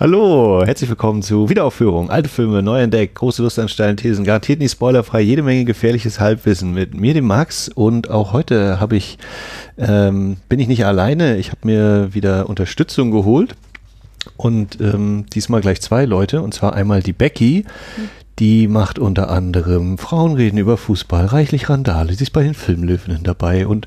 Hallo, herzlich willkommen zu Wiederaufführung. Alte Filme, neu entdeckt, große Lust an steilen Thesen, garantiert nicht spoilerfrei, jede Menge gefährliches Halbwissen mit mir, dem Max. Und auch heute habe ich, ähm, bin ich nicht alleine. Ich habe mir wieder Unterstützung geholt. Und ähm, diesmal gleich zwei Leute. Und zwar einmal die Becky. Die macht unter anderem Frauenreden über Fußball, reichlich Randale. Sie ist bei den Filmlöwen dabei. Und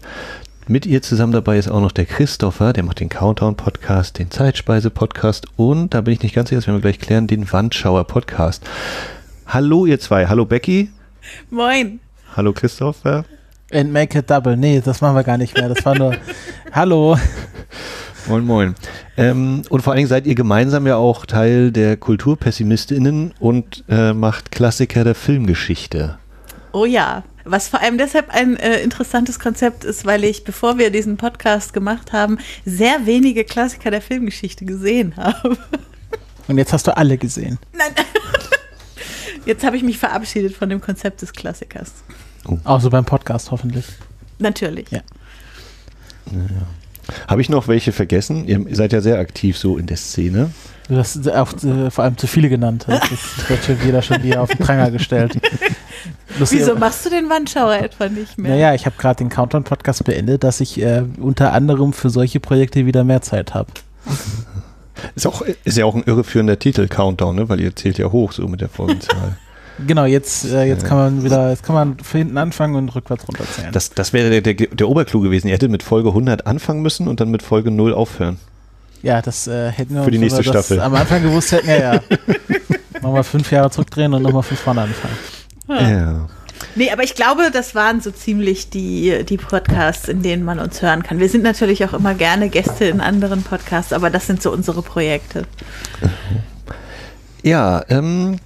mit ihr zusammen dabei ist auch noch der Christopher, der macht den Countdown-Podcast, den Zeitspeise-Podcast und, da bin ich nicht ganz sicher, das werden wir gleich klären, den Wandschauer-Podcast. Hallo ihr zwei, hallo Becky. Moin. Hallo Christopher. And make it double. Nee, das machen wir gar nicht mehr. Das war nur Hallo. Moin, moin. Ähm, und vor allen Dingen seid ihr gemeinsam ja auch Teil der KulturpessimistInnen und äh, macht Klassiker der Filmgeschichte. Oh ja, was vor allem deshalb ein äh, interessantes Konzept ist, weil ich, bevor wir diesen Podcast gemacht haben, sehr wenige Klassiker der Filmgeschichte gesehen habe. Und jetzt hast du alle gesehen. Nein. Jetzt habe ich mich verabschiedet von dem Konzept des Klassikers. Oh. Auch so beim Podcast hoffentlich. Natürlich. Ja. ja. Habe ich noch welche vergessen? Ihr seid ja sehr aktiv so in der Szene. Du hast auch äh, vor allem zu viele genannt. Das wird schon jeder schon wieder auf den Pranger gestellt. Lustig, Wieso machst du den Wandschauer etwa nicht mehr? Naja, ich habe gerade den Countdown-Podcast beendet, dass ich äh, unter anderem für solche Projekte wieder mehr Zeit habe. Ist, auch, ist ja auch ein irreführender Titel, Countdown, ne? weil ihr zählt ja hoch so mit der Folgenzahl. Genau, jetzt, äh, jetzt kann man wieder, jetzt kann man von hinten anfangen und rückwärts runterzählen. Das, das wäre der, der, der Oberclou gewesen. Ihr hättet mit Folge 100 anfangen müssen und dann mit Folge 0 aufhören. Ja, das äh, hätten wir Für die nächste Staffel. am Anfang gewusst hätten, ja, ja. nochmal fünf Jahre zurückdrehen und nochmal von vorne anfangen. Ja. ja. Nee, aber ich glaube, das waren so ziemlich die, die Podcasts, in denen man uns hören kann. Wir sind natürlich auch immer gerne Gäste in anderen Podcasts, aber das sind so unsere Projekte. Ja, ähm,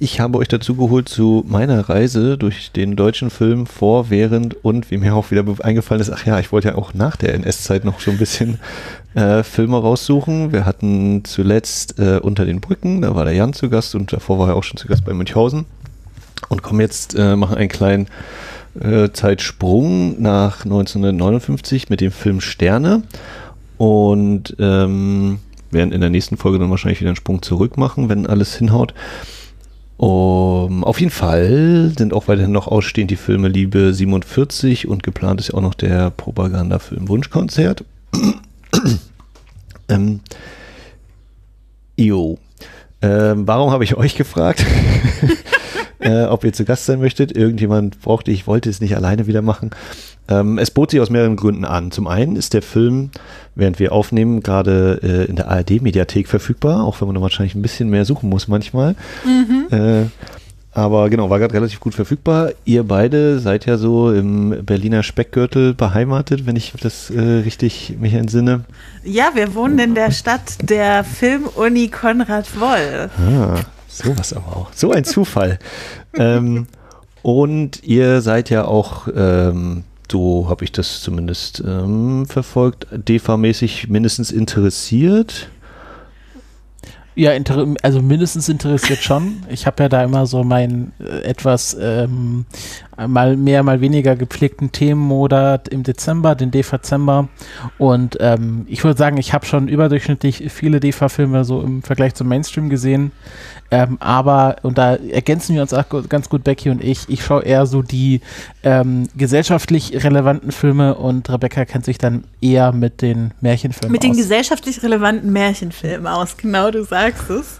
ich habe euch dazu geholt zu meiner Reise durch den deutschen Film vor, während und wie mir auch wieder eingefallen ist, ach ja, ich wollte ja auch nach der NS-Zeit noch so ein bisschen äh, Filme raussuchen. Wir hatten zuletzt äh, Unter den Brücken, da war der Jan zu Gast und davor war er auch schon zu Gast bei Münchhausen. Und kommen jetzt, äh, machen einen kleinen äh, Zeitsprung nach 1959 mit dem Film Sterne und ähm, werden in der nächsten Folge dann wahrscheinlich wieder einen Sprung zurück machen, wenn alles hinhaut. Um, auf jeden Fall sind auch weiterhin noch ausstehend die Filme Liebe 47 und geplant ist ja auch noch der Propagandafilm Wunschkonzert. ähm, jo. Ähm, warum habe ich euch gefragt, äh, ob ihr zu Gast sein möchtet? Irgendjemand brauchte, ich wollte es nicht alleine wieder machen. Ähm, es bot sich aus mehreren Gründen an. Zum einen ist der Film, während wir aufnehmen, gerade äh, in der ARD-Mediathek verfügbar, auch wenn man da wahrscheinlich ein bisschen mehr suchen muss manchmal. Mhm. Äh, aber genau, war gerade relativ gut verfügbar. Ihr beide seid ja so im Berliner Speckgürtel beheimatet, wenn ich das äh, richtig mich entsinne. Ja, wir wohnen in der Stadt der Filmuni Konrad Woll. Ah, sowas aber auch. So ein Zufall. ähm, und ihr seid ja auch ähm, so habe ich das zumindest ähm, verfolgt, DEFA-mäßig mindestens interessiert. Ja, also mindestens interessiert schon. Ich habe ja da immer so meinen äh, etwas ähm, mal mehr, mal weniger gepflegten Themenmonat im Dezember, den DEFA-Zember. Und ähm, ich würde sagen, ich habe schon überdurchschnittlich viele DEFA-Filme so im Vergleich zum Mainstream gesehen. Ähm, aber, und da ergänzen wir uns auch ganz gut, Becky und ich, ich schaue eher so die ähm, gesellschaftlich relevanten Filme und Rebecca kennt sich dann eher mit den Märchenfilmen mit aus. Mit den gesellschaftlich relevanten Märchenfilmen aus, genau, du sagst es.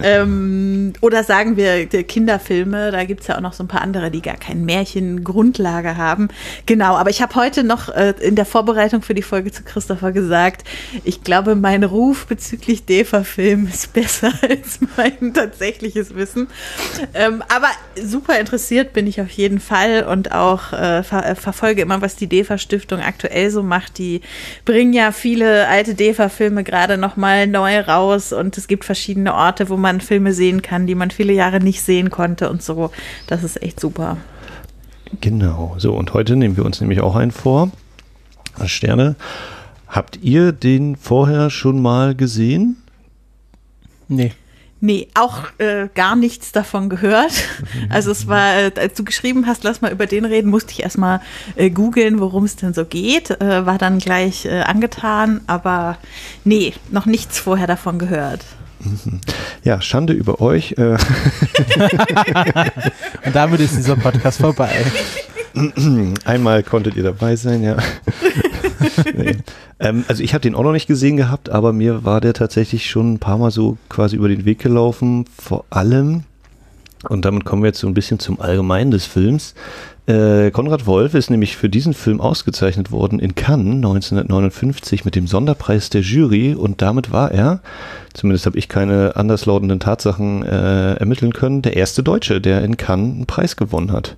ähm, oder sagen wir Kinderfilme, da gibt es ja auch noch so ein paar andere, die gar keinen Märchengrundlage haben. Genau, aber ich habe heute noch äh, in der Vorbereitung für die Folge zu Christopher gesagt, ich glaube, mein Ruf bezüglich DEFA-Film ist besser als mein tatsächliches Wissen. Ähm, aber super interessiert bin ich auf jeden Fall und auch äh, ver äh, verfolge immer, was die DEFA-Stiftung aktuell so macht. Die bringen ja viele alte DEFA-Filme gerade nochmal neu raus und es gibt verschiedene Orte, wo man Filme sehen kann, die man viele Jahre nicht sehen konnte und so. Das ist echt super. Genau, so und heute nehmen wir uns nämlich auch einen vor. Sterne. Habt ihr den vorher schon mal gesehen? Nee. Nee, auch äh, gar nichts davon gehört. Also es war, äh, als du geschrieben hast, lass mal über den reden, musste ich erstmal äh, googeln, worum es denn so geht. Äh, war dann gleich äh, angetan, aber nee, noch nichts vorher davon gehört. Ja, Schande über euch. Äh. Und damit ist dieser Podcast vorbei. Einmal konntet ihr dabei sein, ja. nee. ähm, also ich habe den auch noch nicht gesehen gehabt, aber mir war der tatsächlich schon ein paar Mal so quasi über den Weg gelaufen. Vor allem, und damit kommen wir jetzt so ein bisschen zum Allgemeinen des Films. Äh, Konrad Wolf ist nämlich für diesen Film ausgezeichnet worden in Cannes 1959 mit dem Sonderpreis der Jury und damit war er, zumindest habe ich keine anderslautenden Tatsachen äh, ermitteln können, der erste Deutsche, der in Cannes einen Preis gewonnen hat.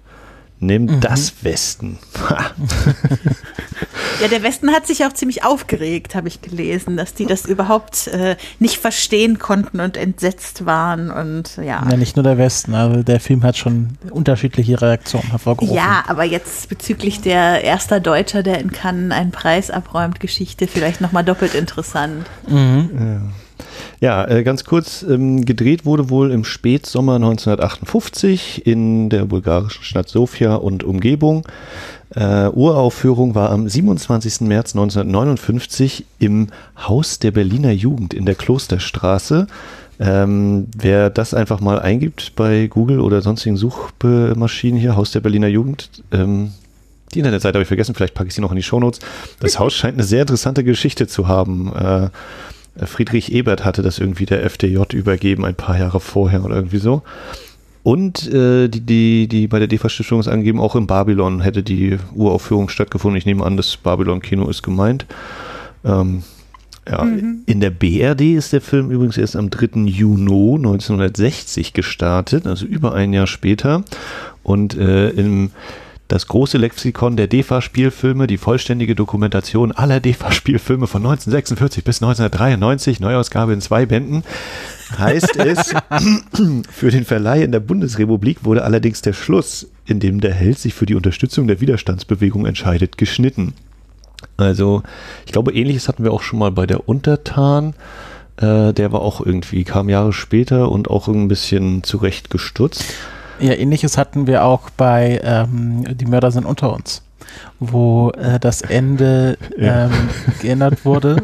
Nimm mhm. das Westen. ja, der Westen hat sich auch ziemlich aufgeregt, habe ich gelesen, dass die das überhaupt äh, nicht verstehen konnten und entsetzt waren und ja. Ja, nicht nur der Westen, also der Film hat schon unterschiedliche Reaktionen hervorgerufen. Ja, aber jetzt bezüglich der erster Deutscher, der in Cannes einen Preis abräumt, Geschichte vielleicht nochmal doppelt interessant. Mhm. Ja. Ja, äh, ganz kurz, ähm, gedreht wurde wohl im Spätsommer 1958 in der bulgarischen Stadt Sofia und Umgebung. Äh, Uraufführung war am 27. März 1959 im Haus der Berliner Jugend in der Klosterstraße. Ähm, wer das einfach mal eingibt bei Google oder sonstigen Suchmaschinen hier, Haus der Berliner Jugend, ähm, die Internetseite habe ich vergessen, vielleicht packe ich sie noch in die Shownotes. Das Haus scheint eine sehr interessante Geschichte zu haben. Äh, Friedrich Ebert hatte das irgendwie der FDJ übergeben, ein paar Jahre vorher oder irgendwie so. Und äh, die, die, die bei der DEFA-Stiftung ist angegeben, auch in Babylon hätte die Uraufführung stattgefunden. Ich nehme an, das Babylon-Kino ist gemeint. Ähm, ja, mhm. In der BRD ist der Film übrigens erst am 3. Juni 1960 gestartet, also über ein Jahr später. Und äh, im das große Lexikon der DEFA-Spielfilme, die vollständige Dokumentation aller DEFA-Spielfilme von 1946 bis 1993, Neuausgabe in zwei Bänden, heißt es, für den Verleih in der Bundesrepublik wurde allerdings der Schluss, in dem der Held sich für die Unterstützung der Widerstandsbewegung entscheidet, geschnitten. Also, ich glaube, ähnliches hatten wir auch schon mal bei der Untertan. Äh, der war auch irgendwie, kam Jahre später und auch ein bisschen zurechtgestutzt. Ja, ähnliches hatten wir auch bei ähm, Die Mörder sind unter uns, wo äh, das Ende ja. ähm, geändert wurde.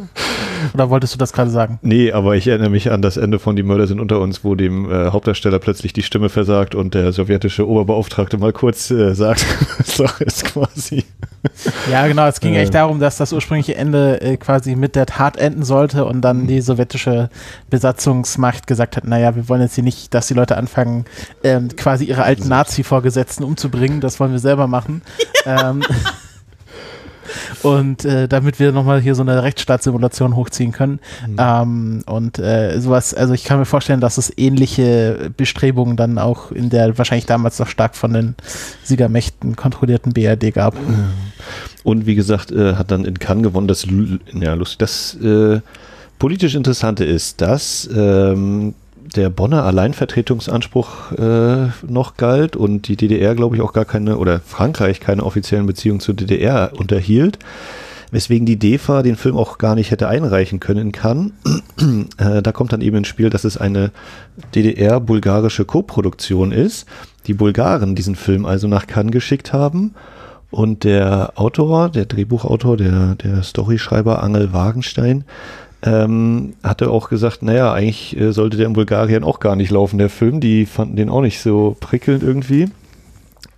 Oder wolltest du das gerade sagen? Nee, aber ich erinnere mich an das Ende von Die Mörder sind unter uns, wo dem äh, Hauptdarsteller plötzlich die Stimme versagt und der sowjetische Oberbeauftragte mal kurz äh, sagt, Sache ist quasi. Ja, genau. Es ging äh. echt darum, dass das ursprüngliche Ende äh, quasi mit der Tat enden sollte und dann mhm. die sowjetische Besatzungsmacht gesagt hat, naja, wir wollen jetzt hier nicht, dass die Leute anfangen, ähm, quasi ihre alten Nazi-Vorgesetzten umzubringen. Das wollen wir selber machen. ähm, und äh, damit wir nochmal hier so eine Rechtsstaatssimulation hochziehen können. Mhm. Ähm, und äh, sowas, also ich kann mir vorstellen, dass es ähnliche Bestrebungen dann auch in der wahrscheinlich damals noch stark von den Siegermächten kontrollierten BRD gab. Und wie gesagt, äh, hat dann in Cannes gewonnen. Das, ja, lustig, das äh, politisch Interessante ist, dass ähm, der Bonner Alleinvertretungsanspruch äh, noch galt und die DDR, glaube ich, auch gar keine, oder Frankreich keine offiziellen Beziehungen zur DDR unterhielt, weswegen die DEFA den Film auch gar nicht hätte einreichen können kann. äh, da kommt dann eben ins Spiel, dass es eine DDR-bulgarische Koproduktion ist. Die Bulgaren diesen Film also nach Cannes geschickt haben. Und der Autor, der Drehbuchautor, der, der Storyschreiber Angel Wagenstein, ähm, hatte auch gesagt, naja, eigentlich äh, sollte der in Bulgarien auch gar nicht laufen, der Film. Die fanden den auch nicht so prickelnd irgendwie.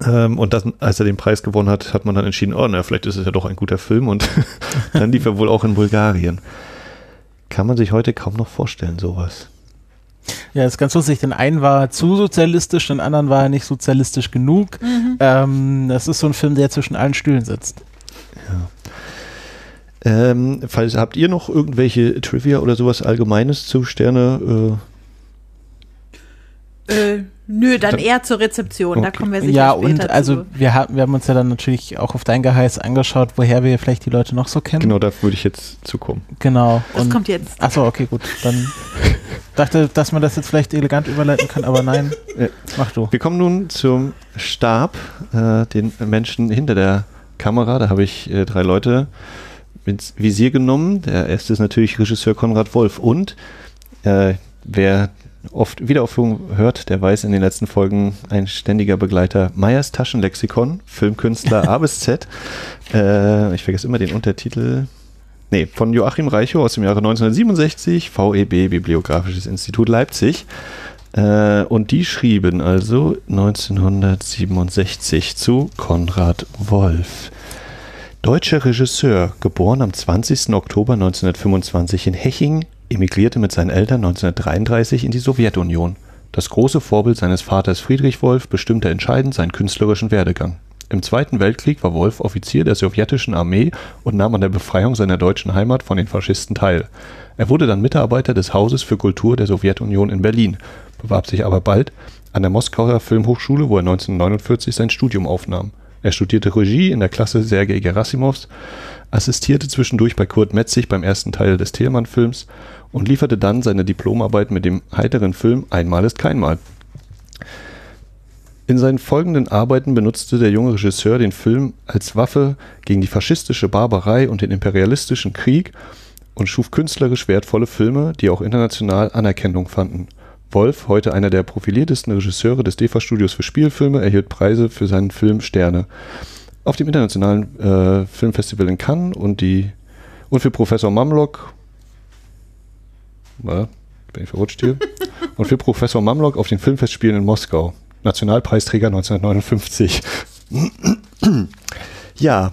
Ähm, und das, als er den Preis gewonnen hat, hat man dann entschieden, oh, na, vielleicht ist es ja doch ein guter Film und dann lief er wohl auch in Bulgarien. Kann man sich heute kaum noch vorstellen, sowas. Ja, das ist ganz lustig. Den einen war zu sozialistisch, den anderen war er nicht sozialistisch genug. Mhm. Ähm, das ist so ein Film, der zwischen allen Stühlen sitzt. Ja. Ähm, falls habt ihr noch irgendwelche Trivia oder sowas Allgemeines zu Sterne? Äh? Äh, nö, dann, dann, eher zur Rezeption. Okay. Da kommen wir sicher Ja, und also wir haben, wir haben uns ja dann natürlich auch auf dein Geheiß angeschaut, woher wir vielleicht die Leute noch so kennen. Genau, da würde ich jetzt zukommen. Genau. Das und, kommt jetzt. Achso, okay, gut. Dann dachte, dass man das jetzt vielleicht elegant überleiten kann, aber nein. Mach du. Wir kommen nun zum Stab, äh, den Menschen hinter der Kamera. Da habe ich äh, drei Leute ins Visier genommen. Der erste ist natürlich Regisseur Konrad Wolf. Und äh, wer oft Wiederaufführungen hört, der weiß in den letzten Folgen ein ständiger Begleiter Meyers Taschenlexikon, Filmkünstler A bis Z. Äh, ich vergesse immer den Untertitel. Nee, von Joachim Reichow aus dem Jahre 1967, VEB, Bibliografisches Institut Leipzig. Äh, und die schrieben also 1967 zu Konrad Wolf. Deutscher Regisseur, geboren am 20. Oktober 1925 in Heching, emigrierte mit seinen Eltern 1933 in die Sowjetunion. Das große Vorbild seines Vaters Friedrich Wolf bestimmte entscheidend seinen künstlerischen Werdegang. Im Zweiten Weltkrieg war Wolf Offizier der sowjetischen Armee und nahm an der Befreiung seiner deutschen Heimat von den Faschisten teil. Er wurde dann Mitarbeiter des Hauses für Kultur der Sowjetunion in Berlin, bewarb sich aber bald an der Moskauer Filmhochschule, wo er 1949 sein Studium aufnahm. Er studierte Regie in der Klasse Sergei Gerasimovs, assistierte zwischendurch bei Kurt Metzig beim ersten Teil des Thielmann-Films und lieferte dann seine Diplomarbeit mit dem heiteren Film Einmal ist keinmal. In seinen folgenden Arbeiten benutzte der junge Regisseur den Film als Waffe gegen die faschistische Barbarei und den imperialistischen Krieg und schuf künstlerisch wertvolle Filme, die auch international Anerkennung fanden. Wolf, heute einer der profiliertesten Regisseure des DEFA-Studios für Spielfilme, erhielt Preise für seinen Film Sterne. Auf dem internationalen äh, Filmfestival in Cannes und, die, und für Professor Mamlock bin ich verrutscht hier? Und für Professor Mamlock auf den Filmfestspielen in Moskau. Nationalpreisträger 1959. ja,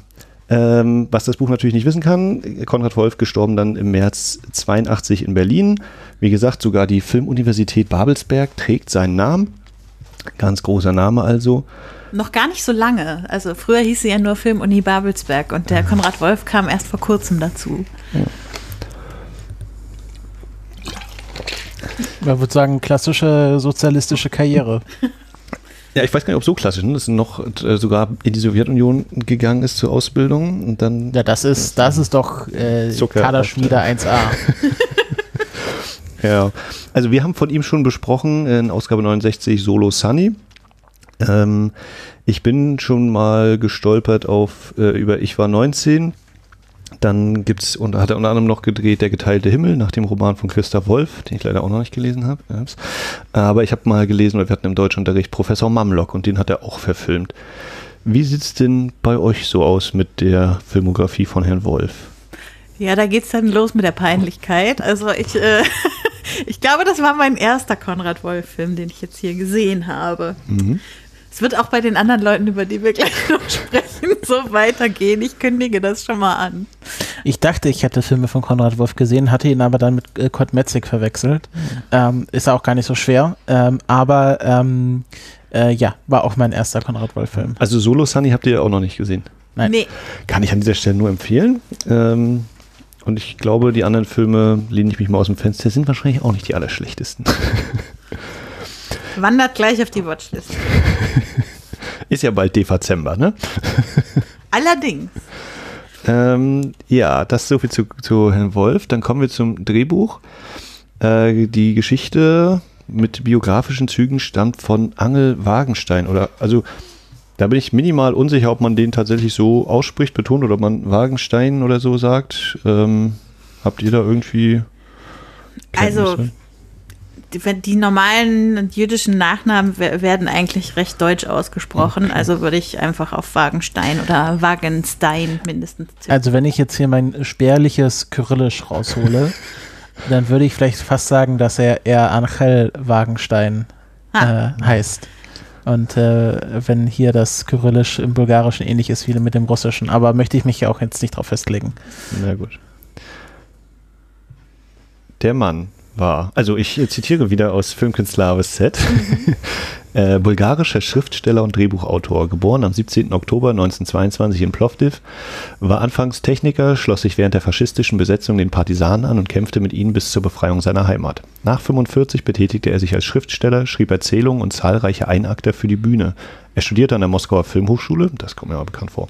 ähm, was das Buch natürlich nicht wissen kann, Konrad Wolf gestorben dann im März 82 in Berlin. Wie gesagt, sogar die Filmuniversität Babelsberg trägt seinen Namen. Ganz großer Name also. Noch gar nicht so lange. Also früher hieß sie ja nur Filmuni Babelsberg und der Konrad Wolf kam erst vor kurzem dazu. Ja. Man würde sagen, klassische sozialistische Karriere. Ja, ich weiß gar nicht, ob so klassisch, ne? dass noch äh, sogar in die Sowjetunion gegangen ist zur Ausbildung und dann. Ja, das ist, das ist doch äh, Kaderschmiede 1a. ja, also wir haben von ihm schon besprochen in Ausgabe 69 Solo Sunny. Ähm, ich bin schon mal gestolpert auf äh, über Ich war 19 dann gibt es, und hat er unter anderem noch gedreht, Der geteilte Himmel nach dem Roman von Christa Wolf, den ich leider auch noch nicht gelesen habe. Aber ich habe mal gelesen, weil wir hatten im Deutschunterricht Professor Mamlock und den hat er auch verfilmt. Wie sieht es denn bei euch so aus mit der Filmografie von Herrn Wolf? Ja, da geht es dann los mit der Peinlichkeit. Also ich, äh, ich glaube, das war mein erster Konrad Wolf-Film, den ich jetzt hier gesehen habe. Mhm. Es wird auch bei den anderen Leuten, über die wir gleich noch sprechen, so weitergehen. Ich kündige das schon mal an. Ich dachte, ich hätte Filme von Konrad Wolf gesehen, hatte ihn aber dann mit äh, Kurt Metzig verwechselt. Mhm. Ähm, ist auch gar nicht so schwer. Ähm, aber ähm, äh, ja, war auch mein erster Konrad Wolf-Film. Also Solo Sunny habt ihr auch noch nicht gesehen? Nein. Nee. Kann ich an dieser Stelle nur empfehlen. Ähm, und ich glaube, die anderen Filme, lehne ich mich mal aus dem Fenster, sind wahrscheinlich auch nicht die allerschlechtesten. Wandert gleich auf die Watchlist. Ist ja bald Dezember, ne? Allerdings. Ähm, ja, das ist so viel zu, zu Herrn Wolf. Dann kommen wir zum Drehbuch. Äh, die Geschichte mit biografischen Zügen stammt von Angel Wagenstein. Oder also da bin ich minimal unsicher, ob man den tatsächlich so ausspricht, betont oder ob man Wagenstein oder so sagt. Ähm, habt ihr da irgendwie Kenntnisse? Also die, die, normalen jüdischen Nachnamen werden eigentlich recht deutsch ausgesprochen. Okay. Also würde ich einfach auf Wagenstein oder Wagenstein mindestens zählen. Also wenn ich jetzt hier mein spärliches Kyrillisch raushole, dann würde ich vielleicht fast sagen, dass er eher Angel Wagenstein ah. äh, heißt. Und äh, wenn hier das Kyrillisch im Bulgarischen ähnlich ist wie mit dem Russischen, aber möchte ich mich ja auch jetzt nicht drauf festlegen. Na gut. Der Mann war. Also ich zitiere wieder aus Filmkünstler Aves Z. äh, bulgarischer Schriftsteller und Drehbuchautor, geboren am 17. Oktober 1922 in Plovdiv, war anfangs Techniker, schloss sich während der faschistischen Besetzung den Partisanen an und kämpfte mit ihnen bis zur Befreiung seiner Heimat. Nach 45 betätigte er sich als Schriftsteller, schrieb Erzählungen und zahlreiche Einakter für die Bühne. Er studierte an der Moskauer Filmhochschule, das kommt mir mal bekannt vor,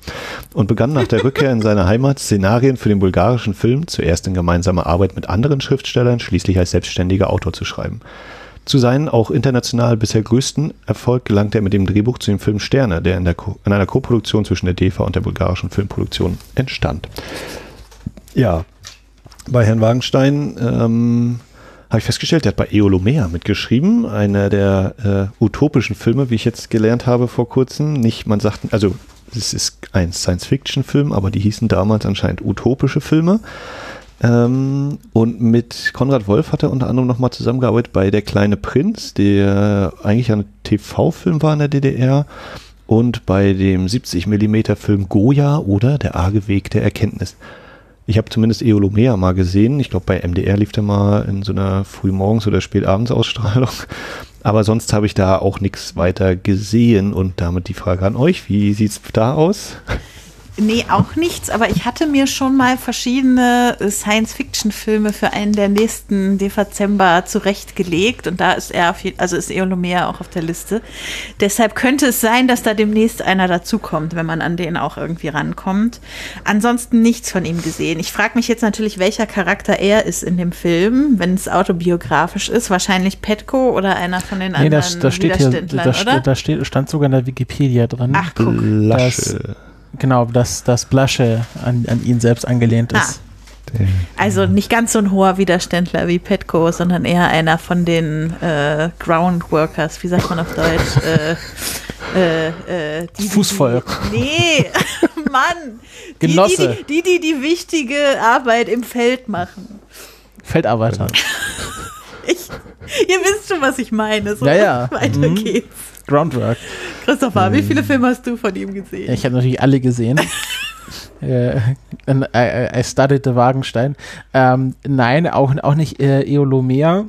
und begann nach der Rückkehr in seine Heimat Szenarien für den bulgarischen Film, zuerst in gemeinsamer Arbeit mit anderen Schriftstellern, schließlich als selbstständiger Autor zu schreiben. Zu seinen auch international bisher größten Erfolg gelangte er mit dem Drehbuch zu dem Film Sterne, der in, der in einer Koproduktion zwischen der DEFA und der bulgarischen Filmproduktion entstand. Ja, bei Herrn Wagenstein ähm, habe ich festgestellt, der hat bei Eolomea mitgeschrieben, einer der äh, utopischen Filme, wie ich jetzt gelernt habe vor kurzem. Nicht, man sagt, also es ist ein Science-Fiction-Film, aber die hießen damals anscheinend utopische Filme. Ähm, und mit Konrad Wolf hat er unter anderem nochmal zusammengearbeitet bei Der kleine Prinz, der eigentlich ein TV-Film war in der DDR. Und bei dem 70 mm Film Goya oder Der arge Weg der Erkenntnis. Ich habe zumindest Eolomea mal gesehen. Ich glaube, bei MDR lief der mal in so einer Frühmorgens- oder Spätabendsausstrahlung. Aber sonst habe ich da auch nichts weiter gesehen. Und damit die Frage an euch: Wie sieht es da aus? Nee, auch nichts, aber ich hatte mir schon mal verschiedene Science-Fiction-Filme für einen der nächsten Dezember zurechtgelegt und da ist er, auf, also ist Eolomea auch auf der Liste. Deshalb könnte es sein, dass da demnächst einer dazukommt, wenn man an den auch irgendwie rankommt. Ansonsten nichts von ihm gesehen. Ich frage mich jetzt natürlich, welcher Charakter er ist in dem Film, wenn es autobiografisch ist. Wahrscheinlich Petko oder einer von den Nee, anderen das, das steht hier, steht- da steht, stand sogar in der Wikipedia drin. Ach, guck. Genau, dass das Blasche an, an ihn selbst angelehnt Ah. ist. Also nicht ganz so ein hoher Widerständler wie Petco, sondern eher einer von den äh, Groundworkers, wie sagt man auf Deutsch? äh, äh, äh, die, die- Fußvolk. Die, nee, Mann. Die, Genosse. Die die, die die wichtige Arbeit im Feld machen. Feldarbeiter. Ich, ihr wisst schon, was ich meine. So, Ja, ja. Weiter Mhm. geht's. Groundwork. Christopher, wie viele Filme hast du von ihm gesehen? Ich habe natürlich alle gesehen. äh, I, I- I studied the Wagenstein. Ähm, nein, auch, auch nicht äh, Eolomea.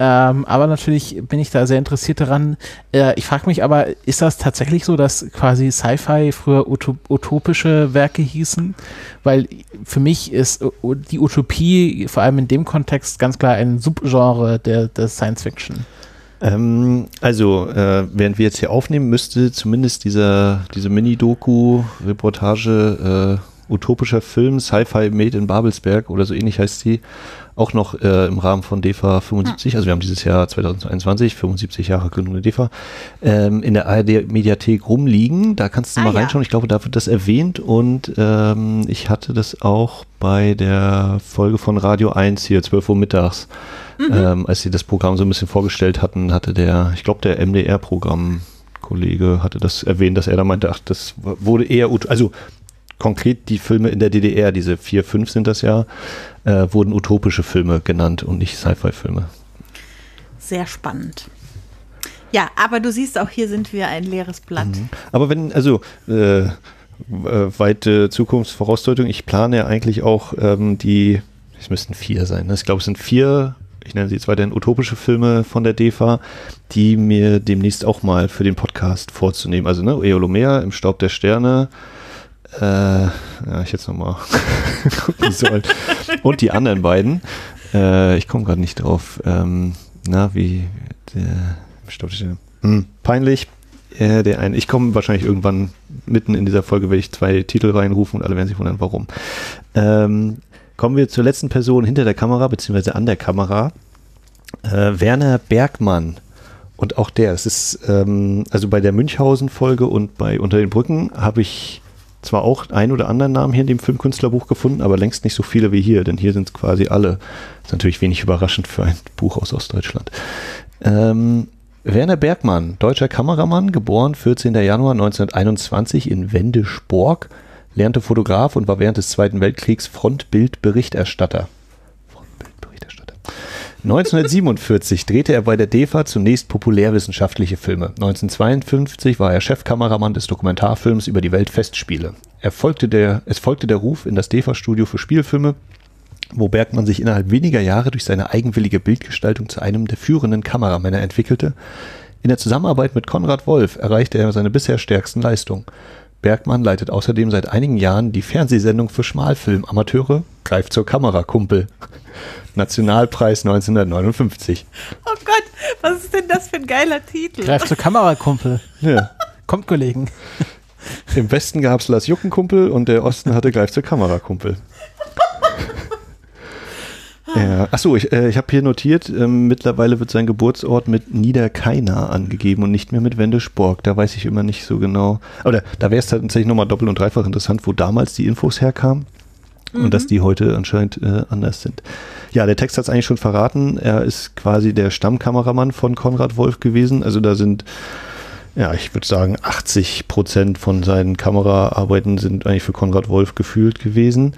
Ähm, aber natürlich bin ich da sehr interessiert daran. Äh, ich frage mich aber, ist das tatsächlich so, dass quasi Sci-Fi früher uto utopische Werke hießen? Weil für mich ist die Utopie vor allem in dem Kontext ganz klar ein Subgenre der, der Science Fiction. Ähm, also, äh, während wir jetzt hier aufnehmen, müsste zumindest dieser, diese Mini-Doku-Reportage äh, utopischer Film, Sci-Fi Made in Babelsberg oder so ähnlich heißt sie, auch noch äh, im Rahmen von DEFA 75, also wir haben dieses Jahr 2021, 75 Jahre Gründung der DEFA, ähm, in der ARD-Mediathek rumliegen. Da kannst du Ah, mal ja. reinschauen. Ich glaube, da wird das erwähnt und ähm, ich hatte das auch bei der Folge von Radio 1 hier, 12 Uhr mittags. Ähm, als sie das Programm so ein bisschen vorgestellt hatten, hatte der, ich glaube, der MDR-Programmkollege hatte das erwähnt, dass er da meinte, ach, das wurde eher, also konkret die Filme in der DDR, diese vier, fünf sind das ja, äh, wurden utopische Filme genannt und nicht Sci-Fi-Filme. Sehr spannend. Ja, aber du siehst auch, hier sind wir ein leeres Blatt. Aber wenn, also äh, äh, weite Zukunftsvorausdeutung, ich plane ja eigentlich auch ähm, die, es müssten vier sein, ne? ich glaube es sind vier, ich nenne sie jetzt weiterhin utopische Filme von der DEFA, die mir demnächst auch mal für den Podcast vorzunehmen. Also ne, Eolomea im Staub der Sterne, äh, ja, ich jetzt nochmal gucken soll. Und die anderen beiden, äh, ich komme gerade nicht drauf, ähm, na, wie der Sterne. Hm, peinlich. Äh, der eine, ich komme wahrscheinlich irgendwann mitten in dieser Folge, werde ich zwei Titel reinrufen und alle werden sich wundern, warum. Ähm, kommen wir zur letzten Person hinter der Kamera, beziehungsweise an der Kamera. Äh, Werner Bergmann. Und auch der, es ist, ähm, also bei der Münchhausen-Folge und bei Unter den Brücken habe ich zwar auch ein oder anderen Namen hier in dem Filmkünstlerbuch gefunden, aber längst nicht so viele wie hier, denn hier sind es quasi alle. Ist natürlich wenig überraschend für ein Buch aus Ostdeutschland. Ähm, Werner Bergmann, deutscher Kameramann, geboren 14. Januar 1921 in Wendischborg, lernte Fotograf und war während des Zweiten Weltkriegs Frontbildberichterstatter. Frontbildberichterstatter. 1947 drehte er bei der DEFA zunächst populärwissenschaftliche Filme. 1952 war er Chefkameramann des Dokumentarfilms über die Weltfestspiele. Er folgte der, es folgte der Ruf in das DEFA-Studio für Spielfilme, wo Bergmann sich innerhalb weniger Jahre durch seine eigenwillige Bildgestaltung zu einem der führenden Kameramänner entwickelte. In der Zusammenarbeit mit Konrad Wolf erreichte er seine bisher stärksten Leistungen. Bergmann leitet außerdem seit einigen Jahren die Fernsehsendung für Schmalfilmamateure Greif zur Kamera, Kumpel. Nationalpreis 1959. Oh Gott, was ist denn das für ein geiler Titel? Greif zur Kamera, Kumpel. Ja. Kommt, Kollegen. Im Westen gab es Lars Juckenkumpel und der Osten hatte Greif zur Kamera, Kumpel. Ja. Achso, ich, äh, ich habe hier notiert, ähm, mittlerweile wird sein Geburtsort mit Niederkeina angegeben und nicht mehr mit Wendesporg. Da weiß ich immer nicht so genau. Oder da wäre es tatsächlich nochmal doppelt und dreifach interessant, wo damals die Infos herkamen und dass die heute anscheinend äh, anders sind. Ja, der Text hat es eigentlich schon verraten. Er ist quasi der Stammkameramann von Konrad Wolf gewesen. Also da sind ja, ich würde sagen, 80 Prozent von seinen Kameraarbeiten sind eigentlich für Konrad Wolf gefühlt gewesen.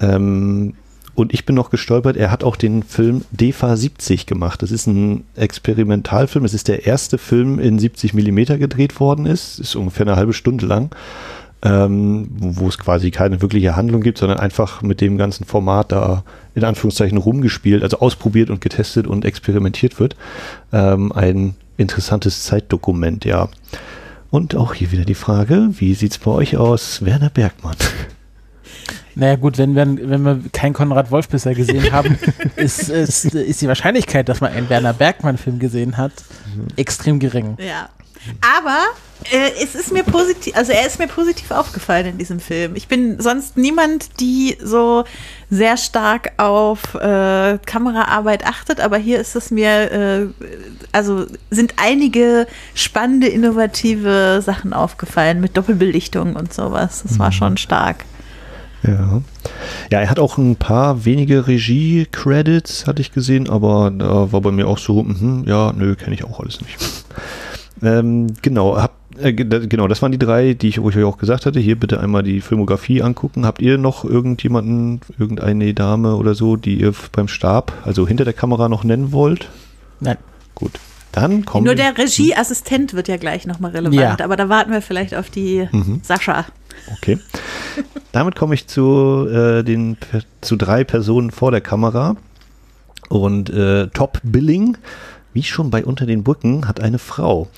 Ähm, und ich bin noch gestolpert, er hat auch den Film DEFA 70 gemacht. Das ist ein Experimentalfilm. Es ist der erste Film in 70 Millimeter gedreht worden ist. Ist ungefähr eine halbe Stunde lang. Ähm, wo es quasi keine wirkliche Handlung gibt, sondern einfach mit dem ganzen Format da in Anführungszeichen rumgespielt, also ausprobiert und getestet und experimentiert wird. Ähm, ein interessantes Zeitdokument, ja. Und auch hier wieder die Frage, wie sieht es bei euch aus, Werner Bergmann? Naja gut, wenn wir, wenn wir keinen Konrad Wolf bisher gesehen haben, ist, ist, ist die Wahrscheinlichkeit, dass man einen Werner Bergmann-Film gesehen hat, extrem gering. Ja. Aber äh, es ist mir positiv, also er ist mir positiv aufgefallen in diesem Film. Ich bin sonst niemand, die so sehr stark auf äh, Kameraarbeit achtet, aber hier ist es mir, äh, also sind einige spannende, innovative Sachen aufgefallen mit Doppelbelichtung und sowas. Das war Mhm. schon stark. Ja. Ja, er hat auch ein paar wenige Regie-Credits, hatte ich gesehen, aber da war bei mir auch so, mhm, ja, nö, kenne ich auch alles nicht. ähm, genau, hab, äh, genau, das waren die drei, die ich, wo ich euch auch gesagt hatte. Hier bitte einmal die Filmografie angucken. Habt ihr noch irgendjemanden, irgendeine Dame oder so, die ihr beim Stab, also hinter der Kamera noch nennen wollt? Nein. Gut. Dann kommen Nur der Regieassistent wird ja gleich nochmal relevant, Ja. aber da warten wir vielleicht auf die Mhm. Sascha. Okay. Damit komme ich zu, äh, den, zu drei Personen vor der Kamera. Und äh, Top Billing, wie schon bei Unter den Brücken, hat eine Frau.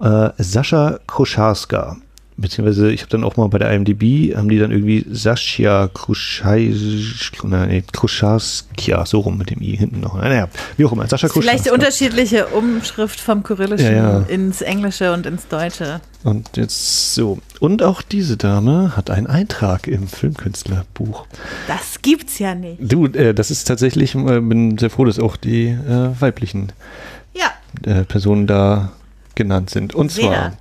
Äh, Sascha Kruscharska. Beziehungsweise, ich habe dann auch mal bei der IMDb, haben die dann irgendwie Sascha Kruscharskia, so rum mit dem I hinten noch. Naja, wie auch immer, Sascha Vielleicht die unterschiedliche Umschrift vom Kyrillischen Ja, ja. ins Englische und ins Deutsche. Und jetzt so. Und auch diese Dame hat einen Eintrag im Filmkünstlerbuch. Das gibt's ja nicht. Du, äh, das ist tatsächlich, äh, bin sehr froh, dass auch die äh, weiblichen Ja, äh, Personen da genannt sind. Und Sehr. zwar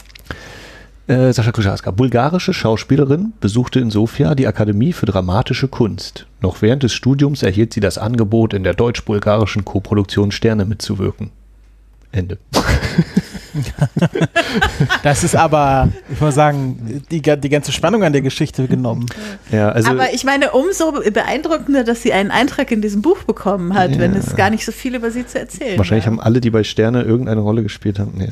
äh, Sascha Kucharska, bulgarische Schauspielerin, besuchte in Sofia die Akademie für dramatische Kunst. Noch während des Studiums erhielt sie das Angebot, in der deutsch-bulgarischen Koproduktion Sterne mitzuwirken. Ende. Das ist aber, ich muss sagen, die, die ganze Spannung an der Geschichte genommen. Ja, also aber ich meine, umso beeindruckender, dass sie einen Eintrag in diesem Buch bekommen hat, wenn Ja. es gar nicht so viel über sie zu erzählen Wahrscheinlich haben alle, die bei Sterne irgendeine Rolle gespielt haben. Nee.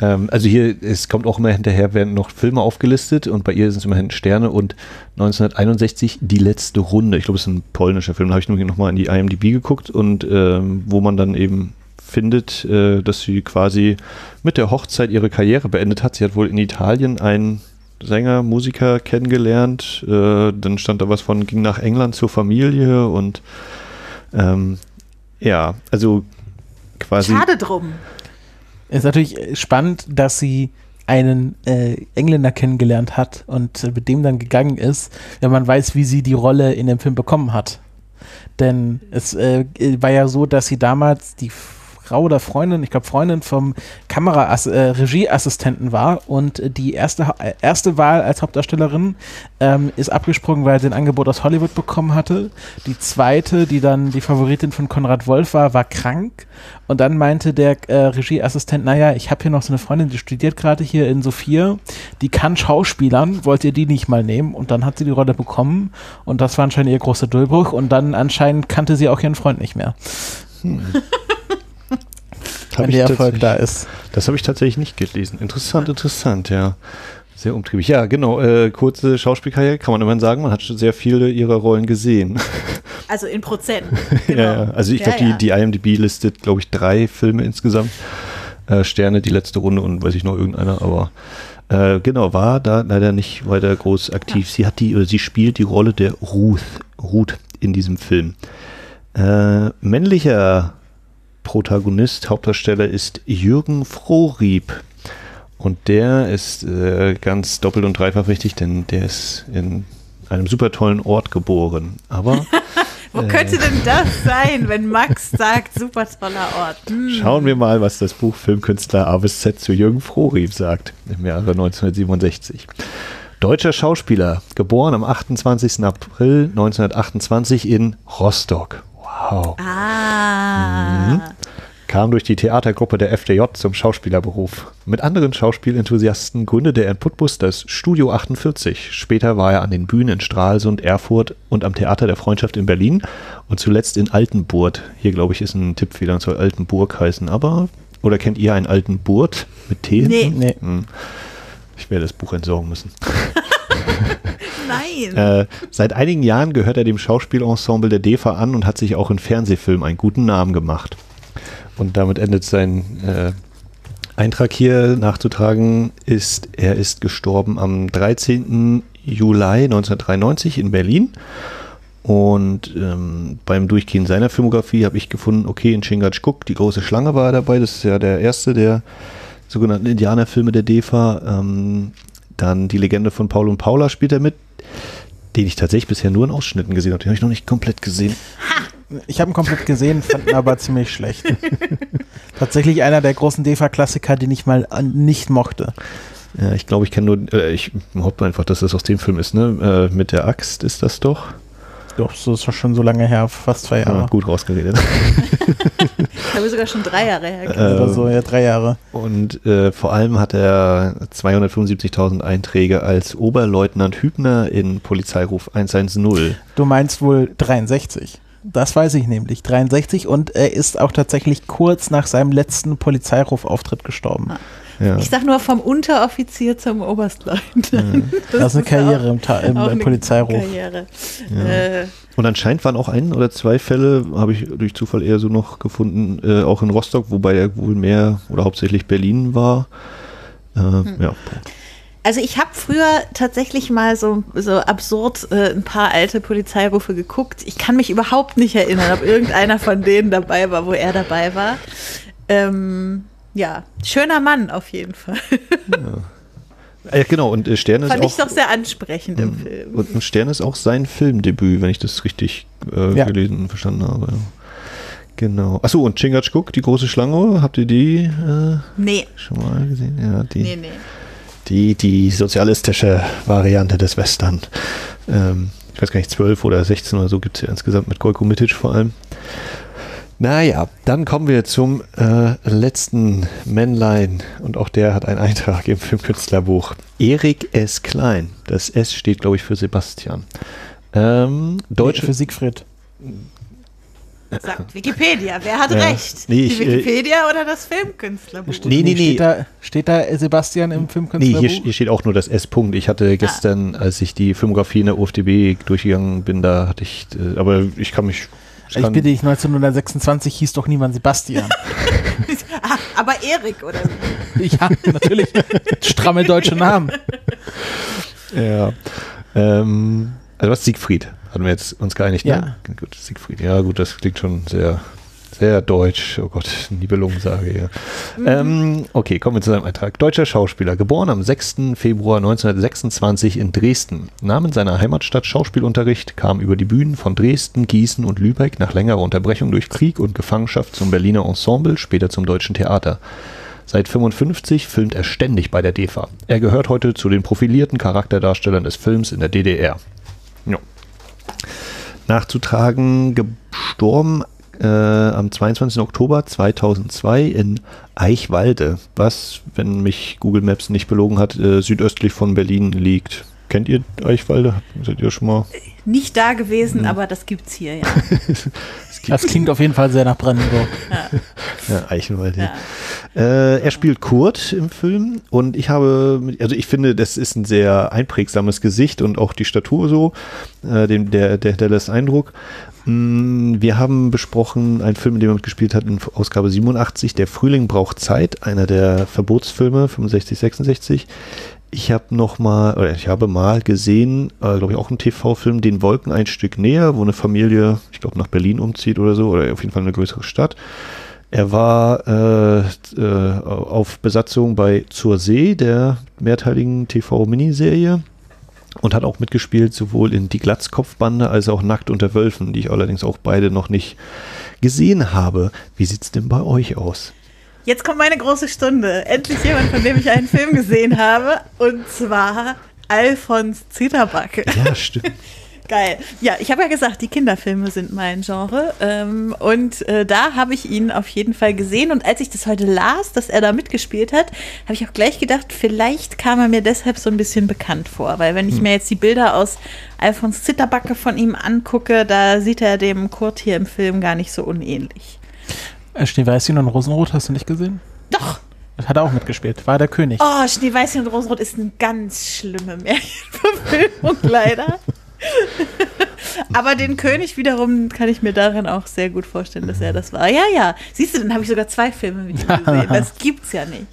ähm, also hier, es kommt auch immer hinterher, werden noch Filme aufgelistet und bei ihr sind es immerhin Sterne und 1961 Die letzte Runde. Ich glaube, es ist ein polnischer Film. Da habe ich nur noch mal in die IMDb geguckt und ähm, wo man dann eben findet, äh, dass sie quasi mit der Hochzeit ihre Karriere beendet hat. Sie hat wohl in Italien einen Sänger, Musiker kennengelernt. Äh, dann stand da was von, ging nach England zur Familie und ähm, ja, also quasi. Schade drum. Es ist natürlich spannend, dass sie einen äh, Engländer kennengelernt hat und äh, mit dem dann gegangen ist, wenn man weiß, wie sie die Rolle in dem Film bekommen hat. Denn es äh, war ja so, dass sie damals die Frau oder Freundin, ich glaube Freundin vom Kamera-Regieassistenten war und äh, die erste, äh, erste Wahl als Hauptdarstellerin ähm, ist abgesprungen, weil sie ein Angebot aus Hollywood bekommen hatte. Die zweite, die dann die Favoritin von Konrad Wolf war, war krank. Und dann meinte der äh, Regieassistent, naja, ich habe hier noch so eine Freundin, die studiert gerade hier in Sophia, die kann Schauspielern, wollt ihr die nicht mal nehmen? Und dann hat sie die Rolle bekommen. Und das war anscheinend ihr großer Durchbruch. Und dann anscheinend kannte sie auch ihren Freund nicht mehr, Hab wenn ich der Erfolg da ist. Das habe ich tatsächlich nicht gelesen. Interessant, interessant, ja. Sehr umtriebig. Ja, genau. Äh, kurze Schauspielkarriere kann man immerhin sagen. Man hat schon sehr viele ihrer Rollen gesehen. Also in Prozent. ja, ja. Also ich glaube, Ja, ja. die, die IMDb listet, glaube ich, drei Filme insgesamt. Äh, Sterne, die letzte Runde und weiß ich noch irgendeiner, aber äh, genau, war da leider nicht weiter groß aktiv. Sie hat die, oder sie spielt die Rolle der Ruth, Ruth in diesem Film. Äh, männlicher Protagonist, Hauptdarsteller ist Jürgen Frohrieb. Und der ist äh, ganz doppelt und dreifach wichtig, denn der ist in einem super tollen Ort geboren. Aber Wo könnte denn das sein, wenn Max sagt, super toller Ort? Hm. schauen wir mal, was das Buch Filmkünstler A bis Z zu Jürgen Frohrieb sagt im Jahre 1967. Deutscher Schauspieler, geboren am 28. April 1928 in Rostock. Wow. Ah. kam durch die Theatergruppe der FDJ zum Schauspielerberuf. Mit anderen Schauspielenthusiasten gründete er in Putbus das Studio 48. Später war er an den Bühnen in Stralsund, Erfurt und am Theater der Freundschaft in Berlin und zuletzt in Altenburg. Hier, glaube ich, ist ein Tippfehler und soll Altenburg heißen, aber oder kennt ihr einen Altenburg mit T? Nee. Nee. Hm. Ich werde das Buch entsorgen müssen. Nein. Äh, seit einigen Jahren gehört er dem Schauspielensemble der DEFA an und hat sich auch in Fernsehfilmen einen guten Namen gemacht. Und damit endet sein äh, Eintrag hier nachzutragen, ist, er ist gestorben am 13. Juli 1993 in Berlin. Und ähm, beim Durchgehen seiner Filmografie habe ich gefunden, okay, in Chingachgook, die große Schlange war er dabei, das ist ja der erste der sogenannten Indianerfilme der DEFA. Ähm, dann die Legende von Paul und Paula spielt er mit, den ich tatsächlich bisher nur in Ausschnitten gesehen habe. Den habe ich noch nicht komplett gesehen. Ich habe ihn komplett gesehen, fand ihn aber ziemlich schlecht. Tatsächlich einer der großen DEFA-Klassiker, den ich mal äh, nicht mochte. Ja, ich glaube, ich kenne nur, äh, ich behaupte einfach, dass das aus dem Film ist, ne? Äh, mit der Axt ist das doch. Doch, so ist doch schon so lange her, fast zwei Jahre. Ja, gut rausgeredet. Ich habe sogar schon drei Jahre her. Oder so, ja, drei Jahre. Und äh, vor allem hat er 275.000 Einträge als Oberleutnant Hübner in Polizeiruf 110. Du meinst wohl 63. Das weiß ich nämlich. 63 und er ist auch tatsächlich kurz nach seinem letzten Polizeirufauftritt gestorben. Ja. Ich sag nur vom Unteroffizier zum Oberstleutnant. Das ist eine Karriere im, Ta im eine Polizeiruf. Karriere. Äh, Und anscheinend waren auch ein oder zwei Fälle, habe ich durch Zufall eher so noch gefunden, äh, auch in Rostock, wobei er wohl mehr oder hauptsächlich Berlin war. Äh, Ja, Also ich habe früher tatsächlich mal so, so absurd äh, ein paar alte Polizeirufe geguckt. Ich kann mich überhaupt nicht erinnern, ob irgendeiner von denen dabei war, wo er dabei war. Ähm, ja, schöner Mann auf jeden Fall. äh, genau. Und äh, Stern ist Fand ich auch doch sehr ansprechend im Film. Und Stern ist auch sein Filmdebüt, wenn ich das richtig äh, Ja. gelesen und verstanden habe. ja. Genau. Achso, und Chingachgook, die große Schlange, habt ihr die äh, Nee, schon mal gesehen? Ja, die, nee, nee. die, die sozialistische Variante des Western. Ähm, ich weiß gar nicht, 12 oder 16 oder so gibt es ja insgesamt mit Golko Mitic vor allem. Naja, dann kommen wir zum äh, letzten Männlein und auch der hat einen Eintrag im Filmkünstlerbuch. Erik S. Klein. Das S steht, glaube ich, für Sebastian. Ähm, Deutsche Für Siegfried. Sagt Wikipedia, wer hat Ja. recht? Nee, Die ich, äh, Wikipedia oder das Filmkünstlerbuch? Nee, nee, nee. Steht da, steht da Sebastian im Nee, Filmkünstlerbuch? hier, hier steht auch nur das S-Punkt. Ich hatte gestern, als ich die Filmografie in der UFDB durchgegangen bin, da hatte ich, äh, aber ich kann mich. Ich bitte dich, 1926 hieß doch niemand Sebastian. Ah, aber Erik oder ja, natürlich. Stramme deutsche Namen. Ja. Ähm, also was Siegfried, hatten wir jetzt uns geeinigt, ne? Gut, Siegfried. Ja, gut, das klingt schon sehr, sehr deutsch. Oh Gott, Nibelungensage hier. Ähm, okay, kommen wir zu seinem Eintrag. Deutscher Schauspieler, geboren am 6. Februar 1926 in Dresden. Nahm in seiner Heimatstadt Schauspielunterricht, kam über die Bühnen von Dresden, Gießen und Lübeck nach längerer Unterbrechung durch Krieg und Gefangenschaft zum Berliner Ensemble, später zum Deutschen Theater. Seit 55 filmt er ständig bei der DEFA. Er gehört heute zu den profilierten Charakterdarstellern des Films in der DDR. Ja. Nachzutragen, gestorben äh, am 22. Oktober 2002 in Eichwalde, was, wenn mich Google Maps nicht belogen hat, äh, südöstlich von Berlin liegt. Kennt ihr Eichwalde? Seid ihr schon mal? Nicht da gewesen, Hm. aber das gibt's hier, ja. Das klingt auf jeden Fall sehr nach Brandenburg. Ja, Eichenwalde. Ja. Äh, er spielt Kurt im Film und ich habe, also ich finde, das ist ein sehr einprägsames Gesicht und auch die Statur so, äh, dem, der, der, der lässt Eindruck. Mm, Wir haben besprochen einen Film, in dem er mitgespielt hat, in Ausgabe 87, Der Frühling braucht Zeit, einer der Verbotsfilme, 65, 66. Ich habe noch mal, oder ich habe mal gesehen, äh, glaube ich auch einen TV-Film, Den Wolken ein Stück näher, wo eine Familie, ich glaube nach Berlin umzieht oder so, oder auf jeden Fall eine größere Stadt. Er war äh, äh, auf Besatzung bei Zur See, der mehrteiligen TV-Miniserie. Und hat auch mitgespielt, sowohl in Die Glatzkopfbande als auch Nackt unter Wölfen, die ich allerdings auch beide noch nicht gesehen habe. Wie sieht's denn bei euch aus? Jetzt kommt meine große Stunde. Endlich jemand, von dem ich einen Film gesehen habe. Und zwar Alfons Zitterbacke. Ja, stimmt. Geil. Ja, ich habe ja gesagt, die Kinderfilme sind mein Genre. Ähm, und äh, da habe ich ihn auf jeden Fall gesehen. Und als ich das heute las, dass er da mitgespielt hat, habe ich auch gleich gedacht, vielleicht kam er mir deshalb so ein bisschen bekannt vor. Weil wenn ich hm. mir jetzt die Bilder aus Alfons Zitterbacke von ihm angucke, da sieht er dem Kurt hier im Film gar nicht so unähnlich. Schneeweißchen und Rosenrot hast du nicht gesehen? Doch. Das hat er auch mitgespielt, war der König. Oh, Schneeweißchen und Rosenrot ist eine ganz schlimme Märchenverfilmung, leider. Aber den König wiederum kann ich mir darin auch sehr gut vorstellen, dass er das war. Ja, ja. Siehst du, dann habe ich sogar zwei Filme mit ihm gesehen. Das gibt's ja nicht.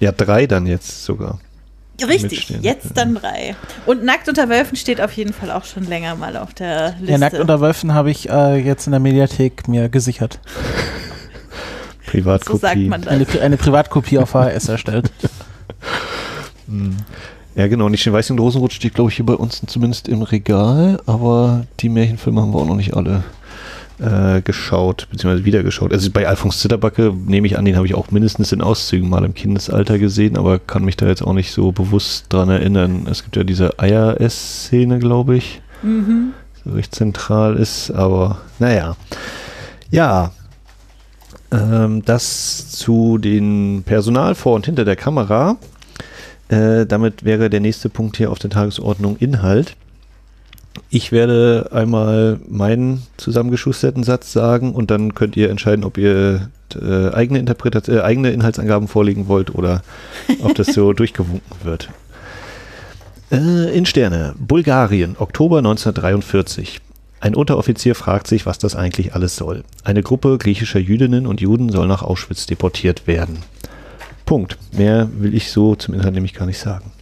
Ja, drei dann jetzt sogar. Richtig, jetzt dann drei. Und Nackt unter Wölfen steht auf jeden Fall auch schon länger mal auf der Liste. Ja, Nackt unter Wölfen habe ich äh, jetzt in der Mediathek mir gesichert. Privatkopie. So sagt man das. Eine, eine Privatkopie auf VHS erstellt. Hm. Ja, genau. Nicht den Weißen Rosenrot steht, glaube ich, hier bei uns zumindest im Regal, aber die Märchenfilme haben wir auch noch nicht alle äh, geschaut, beziehungsweise wieder geschaut. Also bei Alfons Zitterbacke nehme ich an, den habe ich auch mindestens in Auszügen mal im Kindesalter gesehen, aber kann mich da jetzt auch nicht so bewusst dran erinnern. Es gibt ja diese Eier-Ess-Szene, glaube ich, mhm. so recht zentral ist, aber naja. Ja, ähm, das zu den Personal vor und hinter der Kamera. Äh, damit wäre der nächste Punkt hier auf der Tagesordnung Inhalt. Ich werde einmal meinen zusammengeschusterten Satz sagen und dann könnt ihr entscheiden, ob ihr äh, eigene, Interpretation, äh, eigene Inhaltsangaben vorlegen wollt oder ob das so durchgewunken wird. Äh, in Sterne, Bulgarien, Oktober 1943. Ein Unteroffizier fragt sich, was das eigentlich alles soll. Eine Gruppe griechischer Jüdinnen und Juden soll nach Auschwitz deportiert werden. Punkt. Mehr will ich so zum Inhalt nämlich gar nicht sagen.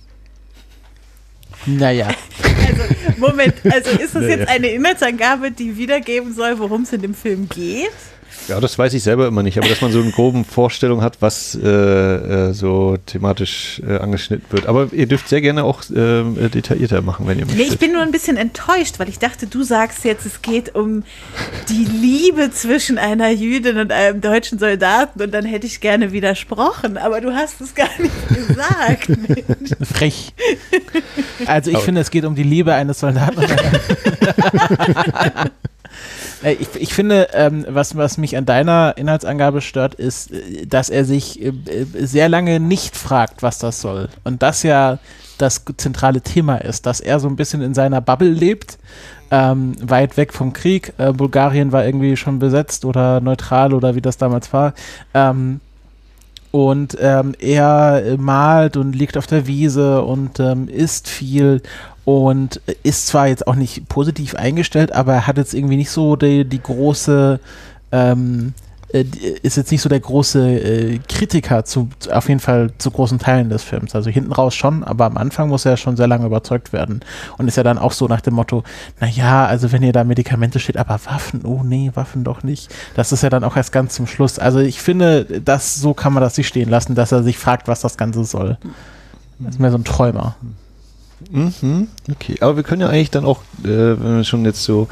Naja. Also, Moment, also ist das naja. jetzt eine Inhaltsangabe, die wiedergeben soll, worum es in dem Film geht? Ja, das weiß ich selber immer nicht, aber dass man so eine grobe Vorstellung hat, was äh, äh, so thematisch äh, angeschnitten wird. Aber ihr dürft sehr gerne auch äh, detaillierter machen, wenn ihr möchtet. Nee, ich bin nur ein bisschen enttäuscht, weil ich dachte, du sagst jetzt, es geht um die Liebe zwischen einer Jüdin und einem deutschen Soldaten und dann hätte ich gerne widersprochen, aber du hast es gar nicht gesagt. Frech. Also ich aber finde, es geht um die Liebe eines Soldaten. Äh, ich, ich finde, ähm, was, was mich an deiner Inhaltsangabe stört, ist, äh, dass er sich äh, sehr lange nicht fragt, was das soll. Und das ja das zentrale Thema ist, dass er so ein bisschen in seiner Bubble lebt, ähm, weit weg vom Krieg. Äh, Bulgarien war irgendwie schon besetzt oder neutral oder wie das damals war. Ähm, und ähm, er malt und liegt auf der Wiese und ähm, isst viel und ist zwar jetzt auch nicht positiv eingestellt, aber er hat jetzt irgendwie nicht so die, die große, ähm, äh, ist jetzt nicht so der große äh, Kritiker zu, auf jeden Fall zu großen Teilen des Films. Also hinten raus schon, aber am Anfang muss er ja schon sehr lange überzeugt werden. Und ist ja dann auch so nach dem Motto, naja, also wenn ihr da Medikamente steht, aber Waffen, oh nee, Waffen doch nicht. Das ist ja dann auch erst ganz zum Schluss. Also ich finde, das, so kann man das sich stehen lassen, dass er sich fragt, was das Ganze soll. Das ist mehr so ein Träumer. Mhm, okay, aber wir können ja eigentlich dann auch, äh, wenn wir schon jetzt so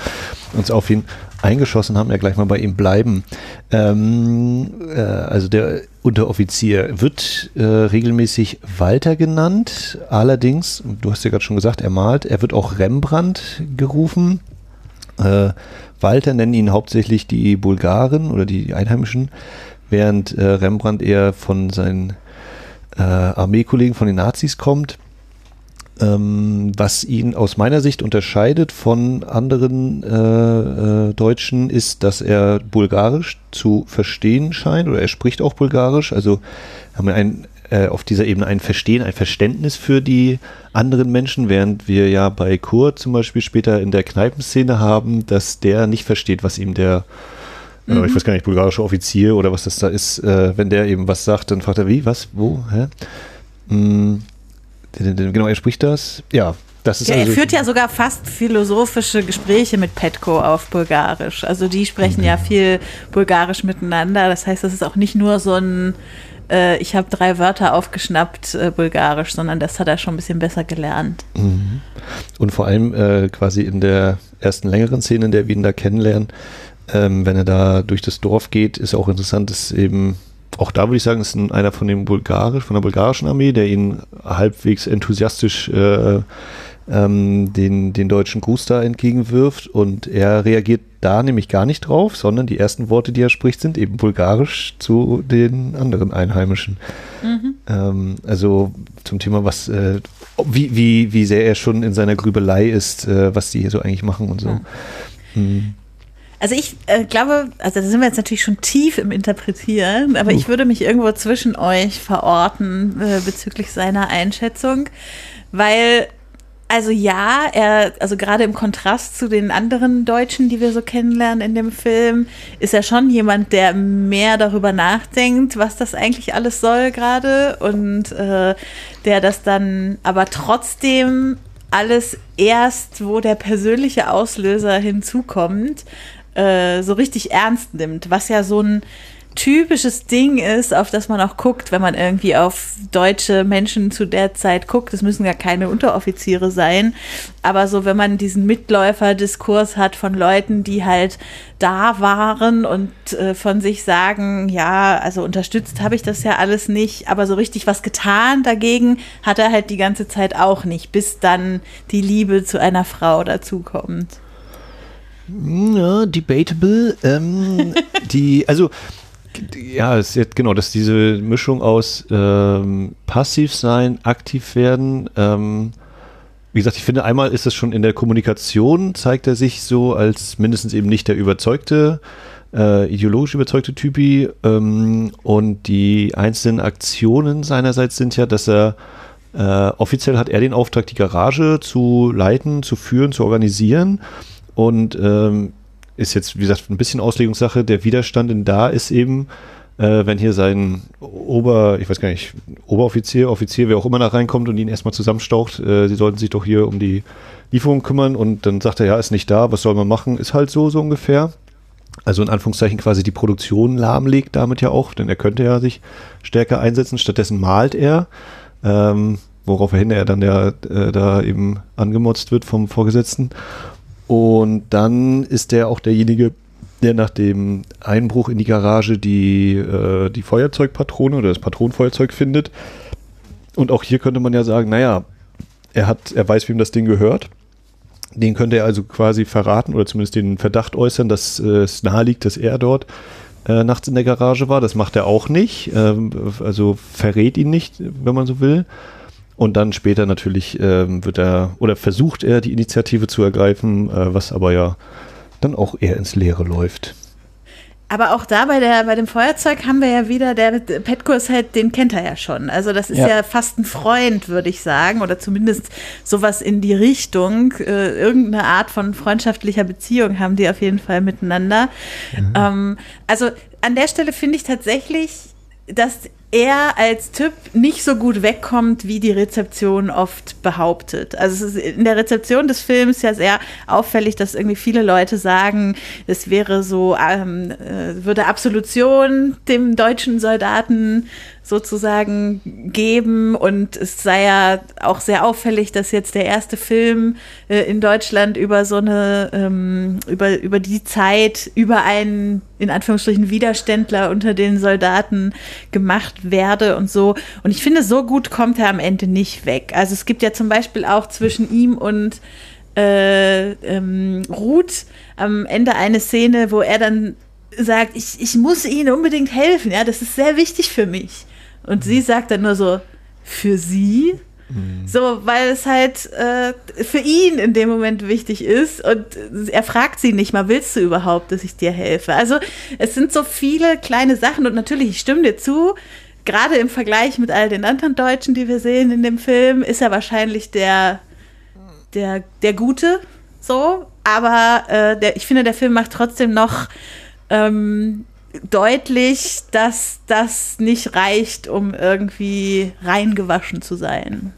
uns auf ihn eingeschossen haben, ja gleich mal bei ihm bleiben. Ähm, äh, also der Unteroffizier wird äh, regelmäßig Walter genannt, allerdings, du hast ja gerade schon gesagt, er malt, er wird auch Rembrandt gerufen. Äh, Walter nennen ihn hauptsächlich die Bulgaren oder die Einheimischen, während äh, Rembrandt eher von seinen äh, Armeekollegen von den Nazis kommt. Ähm, was ihn aus meiner Sicht unterscheidet von anderen äh, äh, Deutschen ist, dass er Bulgarisch zu verstehen scheint oder er spricht auch Bulgarisch. Also haben wir ein, äh, auf dieser Ebene ein Verstehen, ein Verständnis für die anderen Menschen, während wir ja bei Kurt zum Beispiel später in der Kneipenszene haben, dass der nicht versteht, was ihm der äh, mhm. ich weiß gar nicht, bulgarische Offizier oder was das da ist, äh, wenn der eben was sagt, dann fragt er, wie, was, wo, hä? Mm, Genau, er spricht das. Ja, das ist ja, also er führt ja sogar fast philosophische Gespräche mit Petko auf Bulgarisch. Also die sprechen mhm. ja viel Bulgarisch miteinander. Das heißt, das ist auch nicht nur so ein, äh, ich habe drei Wörter aufgeschnappt äh, Bulgarisch, sondern das hat er schon ein bisschen besser gelernt. Mhm. Und vor allem äh, quasi in der ersten längeren Szene, in der wir ihn da kennenlernen, ähm, wenn er da durch das Dorf geht, ist auch interessant, dass eben auch da würde ich sagen, ist einer von dem bulgarisch, von der bulgarischen Armee, der ihn halbwegs enthusiastisch äh, ähm, den, den deutschen Gruß da entgegenwirft und er reagiert da nämlich gar nicht drauf, sondern die ersten Worte, die er spricht, sind eben bulgarisch zu den anderen Einheimischen. Mhm. Ähm, also zum Thema, was, äh, wie, wie, wie sehr er schon in seiner Grübelei ist, äh, was die hier so eigentlich machen und so. Ja. Mhm. Also ich äh, glaube, also da sind wir jetzt natürlich schon tief im Interpretieren, aber uh. ich würde mich irgendwo zwischen euch verorten äh, bezüglich seiner Einschätzung, weil also ja, er, also gerade im Kontrast zu den anderen Deutschen, die wir so kennenlernen in dem Film, ist er schon jemand, der mehr darüber nachdenkt, was das eigentlich alles soll gerade und äh, der das dann aber trotzdem alles erst, wo der persönliche Auslöser hinzukommt, äh, so richtig ernst nimmt, was ja so ein typisches Ding ist, auf das man auch guckt, wenn man irgendwie auf deutsche Menschen zu der Zeit guckt. Es müssen ja keine Unteroffiziere sein, aber so, wenn man diesen Mitläuferdiskurs hat von Leuten, die halt da waren und äh, von sich sagen, ja, also unterstützt habe ich das ja alles nicht, aber so richtig was getan dagegen hat er halt die ganze Zeit auch nicht, bis dann die Liebe zu einer Frau dazukommt. Ja, debatable. Ähm, die, also ja, es ist jetzt genau, dass diese Mischung aus ähm, passiv sein, aktiv werden. Ähm, wie gesagt, ich finde, einmal ist es schon in der Kommunikation, zeigt er sich so als mindestens eben nicht der überzeugte, äh, ideologisch überzeugte Typi. Ähm, und die einzelnen Aktionen seinerseits sind ja, dass er äh, offiziell hat er den Auftrag, die Garage zu leiten, zu führen, zu organisieren. Und ähm, ist jetzt, wie gesagt, ein bisschen Auslegungssache. Der Widerstand in da ist eben, äh, wenn hier sein Ober, ich weiß gar nicht, Oberoffizier, Offizier, wer auch immer da reinkommt und ihn erstmal zusammenstaucht, äh, sie sollten sich doch hier um die Lieferung kümmern und dann sagt er, ja, ist nicht da, was soll man machen? Ist halt so, so ungefähr. Also in Anführungszeichen quasi die Produktion lahmlegt damit ja auch, denn er könnte ja sich stärker einsetzen. Stattdessen malt er, ähm, woraufhin er dann ja äh, da eben angemotzt wird vom Vorgesetzten. Und dann ist der auch derjenige, der nach dem Einbruch in die Garage die, äh, die Feuerzeugpatrone oder das Patronenfeuerzeug findet. Und auch hier könnte man ja sagen, naja, er hat, er weiß, wem das Ding gehört. Den könnte er also quasi verraten oder zumindest den Verdacht äußern, dass äh, es nahe liegt, dass er dort äh, nachts in der Garage war. Das macht er auch nicht. Ähm, also verrät ihn nicht, wenn man so will. Und dann später natürlich ähm, wird er oder versucht er die Initiative zu ergreifen, äh, was aber ja dann auch eher ins Leere läuft. Aber auch da bei, der, bei dem Feuerzeug haben wir ja wieder, der Petko ist halt, den kennt er ja schon. Also das ist ja, ja fast ein Freund, würde ich sagen, oder zumindest sowas in die Richtung. Äh, irgendeine Art von freundschaftlicher Beziehung haben die auf jeden Fall miteinander. Mhm. Ähm, also an der Stelle finde ich tatsächlich, dass er als Typ nicht so gut wegkommt, wie die Rezeption oft behauptet. Also es ist in der Rezeption des Films ja sehr auffällig, dass irgendwie viele Leute sagen, es wäre so, ähm, äh, würde Absolution dem deutschen Soldaten sozusagen geben. Und es sei ja auch sehr auffällig, dass jetzt der erste Film äh, in Deutschland über so eine, ähm, über, über die Zeit, über einen, in Anführungsstrichen, Widerständler unter den Soldaten gemacht werde und so. Und ich finde, so gut kommt er am Ende nicht weg. Also es gibt ja zum Beispiel auch zwischen ihm und äh, ähm, Ruth am Ende eine Szene, wo er dann sagt, ich, ich muss ihnen unbedingt helfen, ja, das ist sehr wichtig für mich. Und sie sagt dann nur so, für sie? Mhm. So, weil es halt äh, für ihn in dem Moment wichtig ist und er fragt sie nicht mal, willst du überhaupt, dass ich dir helfe? Also es sind so viele kleine Sachen und natürlich, ich stimme dir zu, gerade im Vergleich mit all den anderen Deutschen, die wir sehen in dem Film, ist er wahrscheinlich der, der, der Gute, so, aber äh, der, ich finde, der Film macht trotzdem noch ähm, deutlich, dass das nicht reicht, um irgendwie reingewaschen zu sein.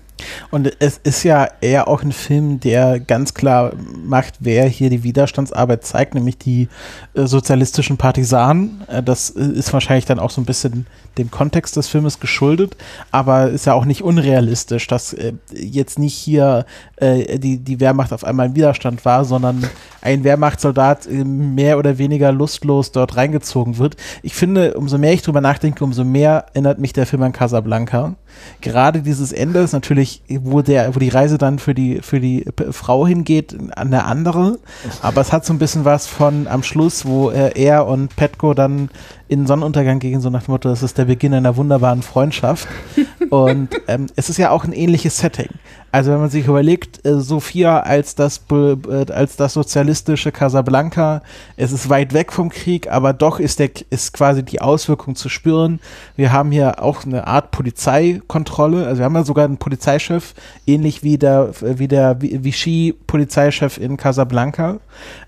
Und es ist ja eher auch ein Film, der ganz klar macht, wer hier die Widerstandsarbeit zeigt, nämlich die äh, sozialistischen Partisanen. Äh, das äh, ist wahrscheinlich dann auch so ein bisschen dem Kontext des Filmes geschuldet, aber ist ja auch nicht unrealistisch, dass äh, jetzt nicht hier äh, die, die Wehrmacht auf einmal im Widerstand war, sondern ein Wehrmachtssoldat äh, mehr oder weniger lustlos dort reingezogen wird. Ich finde, umso mehr ich drüber nachdenke, umso mehr erinnert mich der Film an Casablanca. Gerade dieses Ende ist natürlich wo der, wo die Reise dann für die, für die Frau hingeht, eine andere. Aber es hat so ein bisschen was von am Schluss, wo äh, er und Petko dann in Sonnenuntergang gehen, so nach dem Motto, das ist der Beginn einer wunderbaren Freundschaft. und ähm, es ist ja auch ein ähnliches Setting. Also wenn man sich überlegt, äh, Sophia als das, äh, als das sozialistische Casablanca, es ist weit weg vom Krieg, aber doch ist, der, ist quasi die Auswirkung zu spüren. Wir haben hier auch eine Art Polizeikontrolle, also wir haben ja sogar einen Polizeichef, ähnlich wie der, wie der Vichy-Polizeichef in Casablanca.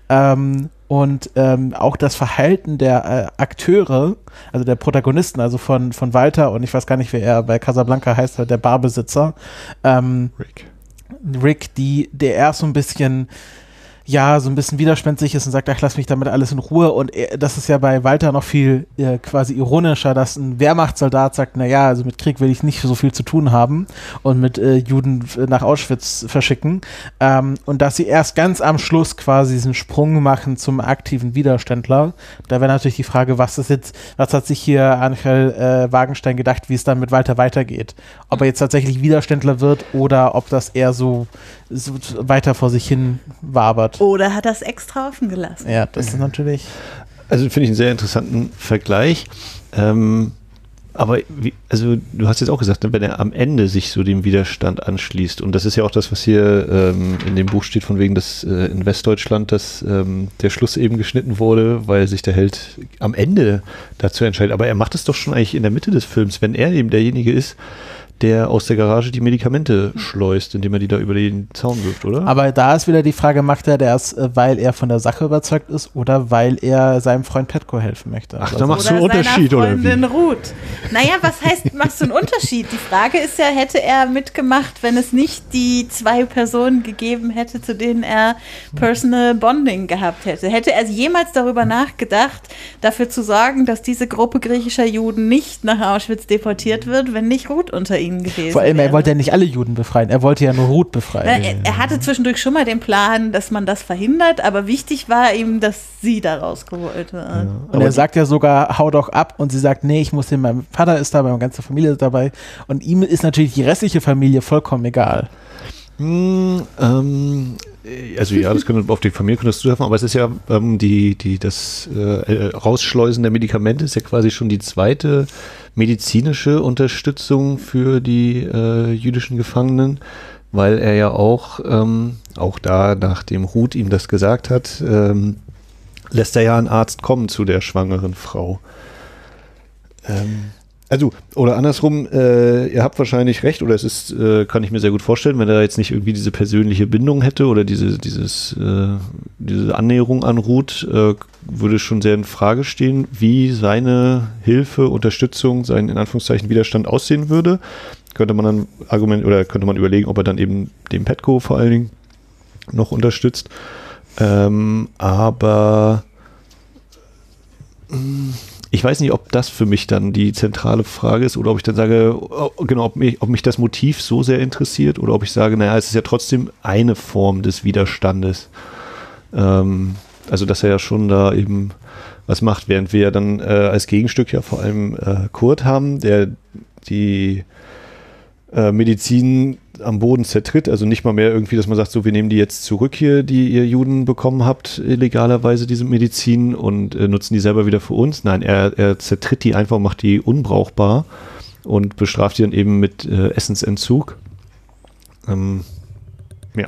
Ähm, und ähm, auch das Verhalten der äh, Akteure, also der Protagonisten, also von, von Walter und ich weiß gar nicht, wer er bei Casablanca heißt, der Barbesitzer, ähm, Rick. Rick, die, der erst so ein bisschen, ja, so ein bisschen widerspenstig ist und sagt, ach, lass mich damit alles in Ruhe. Und das ist ja bei Walter noch viel äh, quasi ironischer, dass ein Wehrmachtssoldat sagt, na ja, also mit Krieg will ich nicht so viel zu tun haben und mit äh, Juden f- nach Auschwitz verschicken. Ähm, und dass sie erst ganz am Schluss quasi diesen Sprung machen zum aktiven Widerständler. Da wäre natürlich die Frage, was ist jetzt, was hat sich hier Angel äh, Wagenstein gedacht, wie es dann mit Walter weitergeht? Ob er jetzt tatsächlich Widerständler wird oder ob das eher so, so weiter vor sich hin wabert. Oder hat das extra offen gelassen? Ja, das ist natürlich. Also finde ich einen sehr interessanten Vergleich. Ähm, aber wie, also du hast jetzt auch gesagt, ne, wenn er am Ende sich so dem Widerstand anschließt, und das ist ja auch das, was hier ähm, in dem Buch steht, von wegen, dass äh, in Westdeutschland dass ähm, der Schluss eben geschnitten wurde, weil sich der Held am Ende dazu entscheidet. Aber er macht es doch schon eigentlich in der Mitte des Films, wenn er eben derjenige ist, der aus der Garage die Medikamente schleust, indem er die da über den Zaun wirft, oder? Aber da ist wieder die Frage, macht er das, äh, weil er von der Sache überzeugt ist oder weil er seinem Freund Petko helfen möchte? Ach, Also da machst du einen Unterschied, oder wie? Ruth. Naja, was heißt, machst du einen Unterschied? Die Frage ist ja, hätte er mitgemacht, wenn es nicht die zwei Personen gegeben hätte, zu denen er Personal Bonding gehabt hätte? Hätte er jemals darüber nachgedacht, dafür zu sorgen, dass diese Gruppe griechischer Juden nicht nach Auschwitz deportiert wird, wenn nicht Ruth unter ihnen gewesen Vor allem, wäre? er wollte ja nicht alle Juden befreien, er wollte ja nur Ruth befreien. Na, er, er hatte zwischendurch schon mal den Plan, dass man das verhindert, aber wichtig war ihm, dass sie da rausgeholt wird. Und er sagt ja sogar, hau doch ab. Und sie sagt, nee, ich muss hin, mein Vater ist dabei, meine ganze Familie ist dabei. Und ihm ist natürlich die restliche Familie vollkommen egal. Hm, ähm, also ja, das könnte auf die Familie könntest du treffen, aber es ist ja ähm, die, die, das äh, äh, Rausschleusen der Medikamente ist ja quasi schon die zweite medizinische Unterstützung für die äh, jüdischen Gefangenen, weil er ja auch, ähm, auch da, nachdem Ruth ihm das gesagt hat, ähm, lässt er ja einen Arzt kommen zu der schwangeren Frau. Ähm, also, oder andersrum, äh, ihr habt wahrscheinlich recht, oder es ist, äh, kann ich mir sehr gut vorstellen, wenn er jetzt nicht irgendwie diese persönliche Bindung hätte oder diese, dieses, äh, diese Annäherung an Ruth, äh, würde schon sehr in Frage stehen, wie seine Hilfe, Unterstützung, sein in Anführungszeichen Widerstand aussehen würde. Könnte man dann Argument oder könnte man überlegen, ob er dann eben den Petco vor allen Dingen noch unterstützt. Ähm, aber mh, ich weiß nicht, ob das für mich dann die zentrale Frage ist oder ob ich dann sage, genau, ob mich, ob mich das Motiv so sehr interessiert oder ob ich sage, naja, es ist ja trotzdem eine Form des Widerstandes. Ähm, also, dass er ja schon da eben was macht, während wir dann äh, als Gegenstück ja vor allem äh, Kurt haben, der die äh, Medizin am Boden zertritt, also nicht mal mehr irgendwie, dass man sagt, so, wir nehmen die jetzt zurück hier, die ihr Juden bekommen habt, illegalerweise diese Medizin und äh, nutzen die selber wieder für uns. Nein, er, er zertritt die einfach, macht die unbrauchbar und bestraft die dann eben mit äh, Essensentzug. Ähm, ja.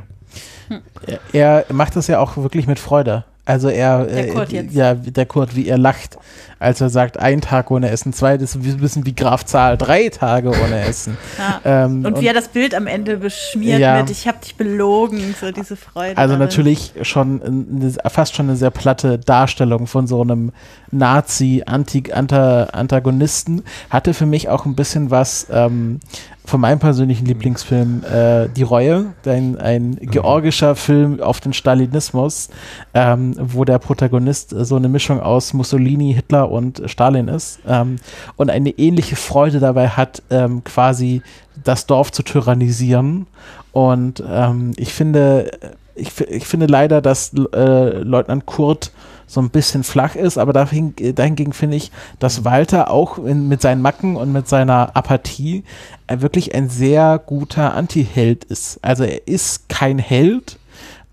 Er, er macht das ja auch wirklich mit Freude. Also er, Der äh, Kurt jetzt. ja, der Kurt, wie er lacht, als er sagt, ein Tag ohne Essen, zwei, das ist ein bisschen wie Graf Zahl, drei Tage ohne Essen. Ja. Ähm, Und wie er das Bild am Ende beschmiert Ja. mit, ich habe dich belogen, so diese Freude. Also darin. natürlich schon eine, fast schon eine sehr platte Darstellung von so einem Nazi-Antagonisten. Hatte für mich auch ein bisschen was ähm, von meinem persönlichen Lieblingsfilm äh, Die Reue, ein, ein georgischer Film auf den Stalinismus, ähm, wo der Protagonist so eine Mischung aus Mussolini, Hitler und Stalin ist ähm, und eine ähnliche Freude dabei hat, ähm, quasi das Dorf zu tyrannisieren. Und ähm, ich finde, ich, ich finde leider, dass äh, Leutnant Kurt so ein bisschen flach ist, aber dahin, dahingegen finde ich, dass Walter auch in, mit seinen Macken und mit seiner Apathie äh, wirklich ein sehr guter Anti-Held ist. Also er ist kein Held,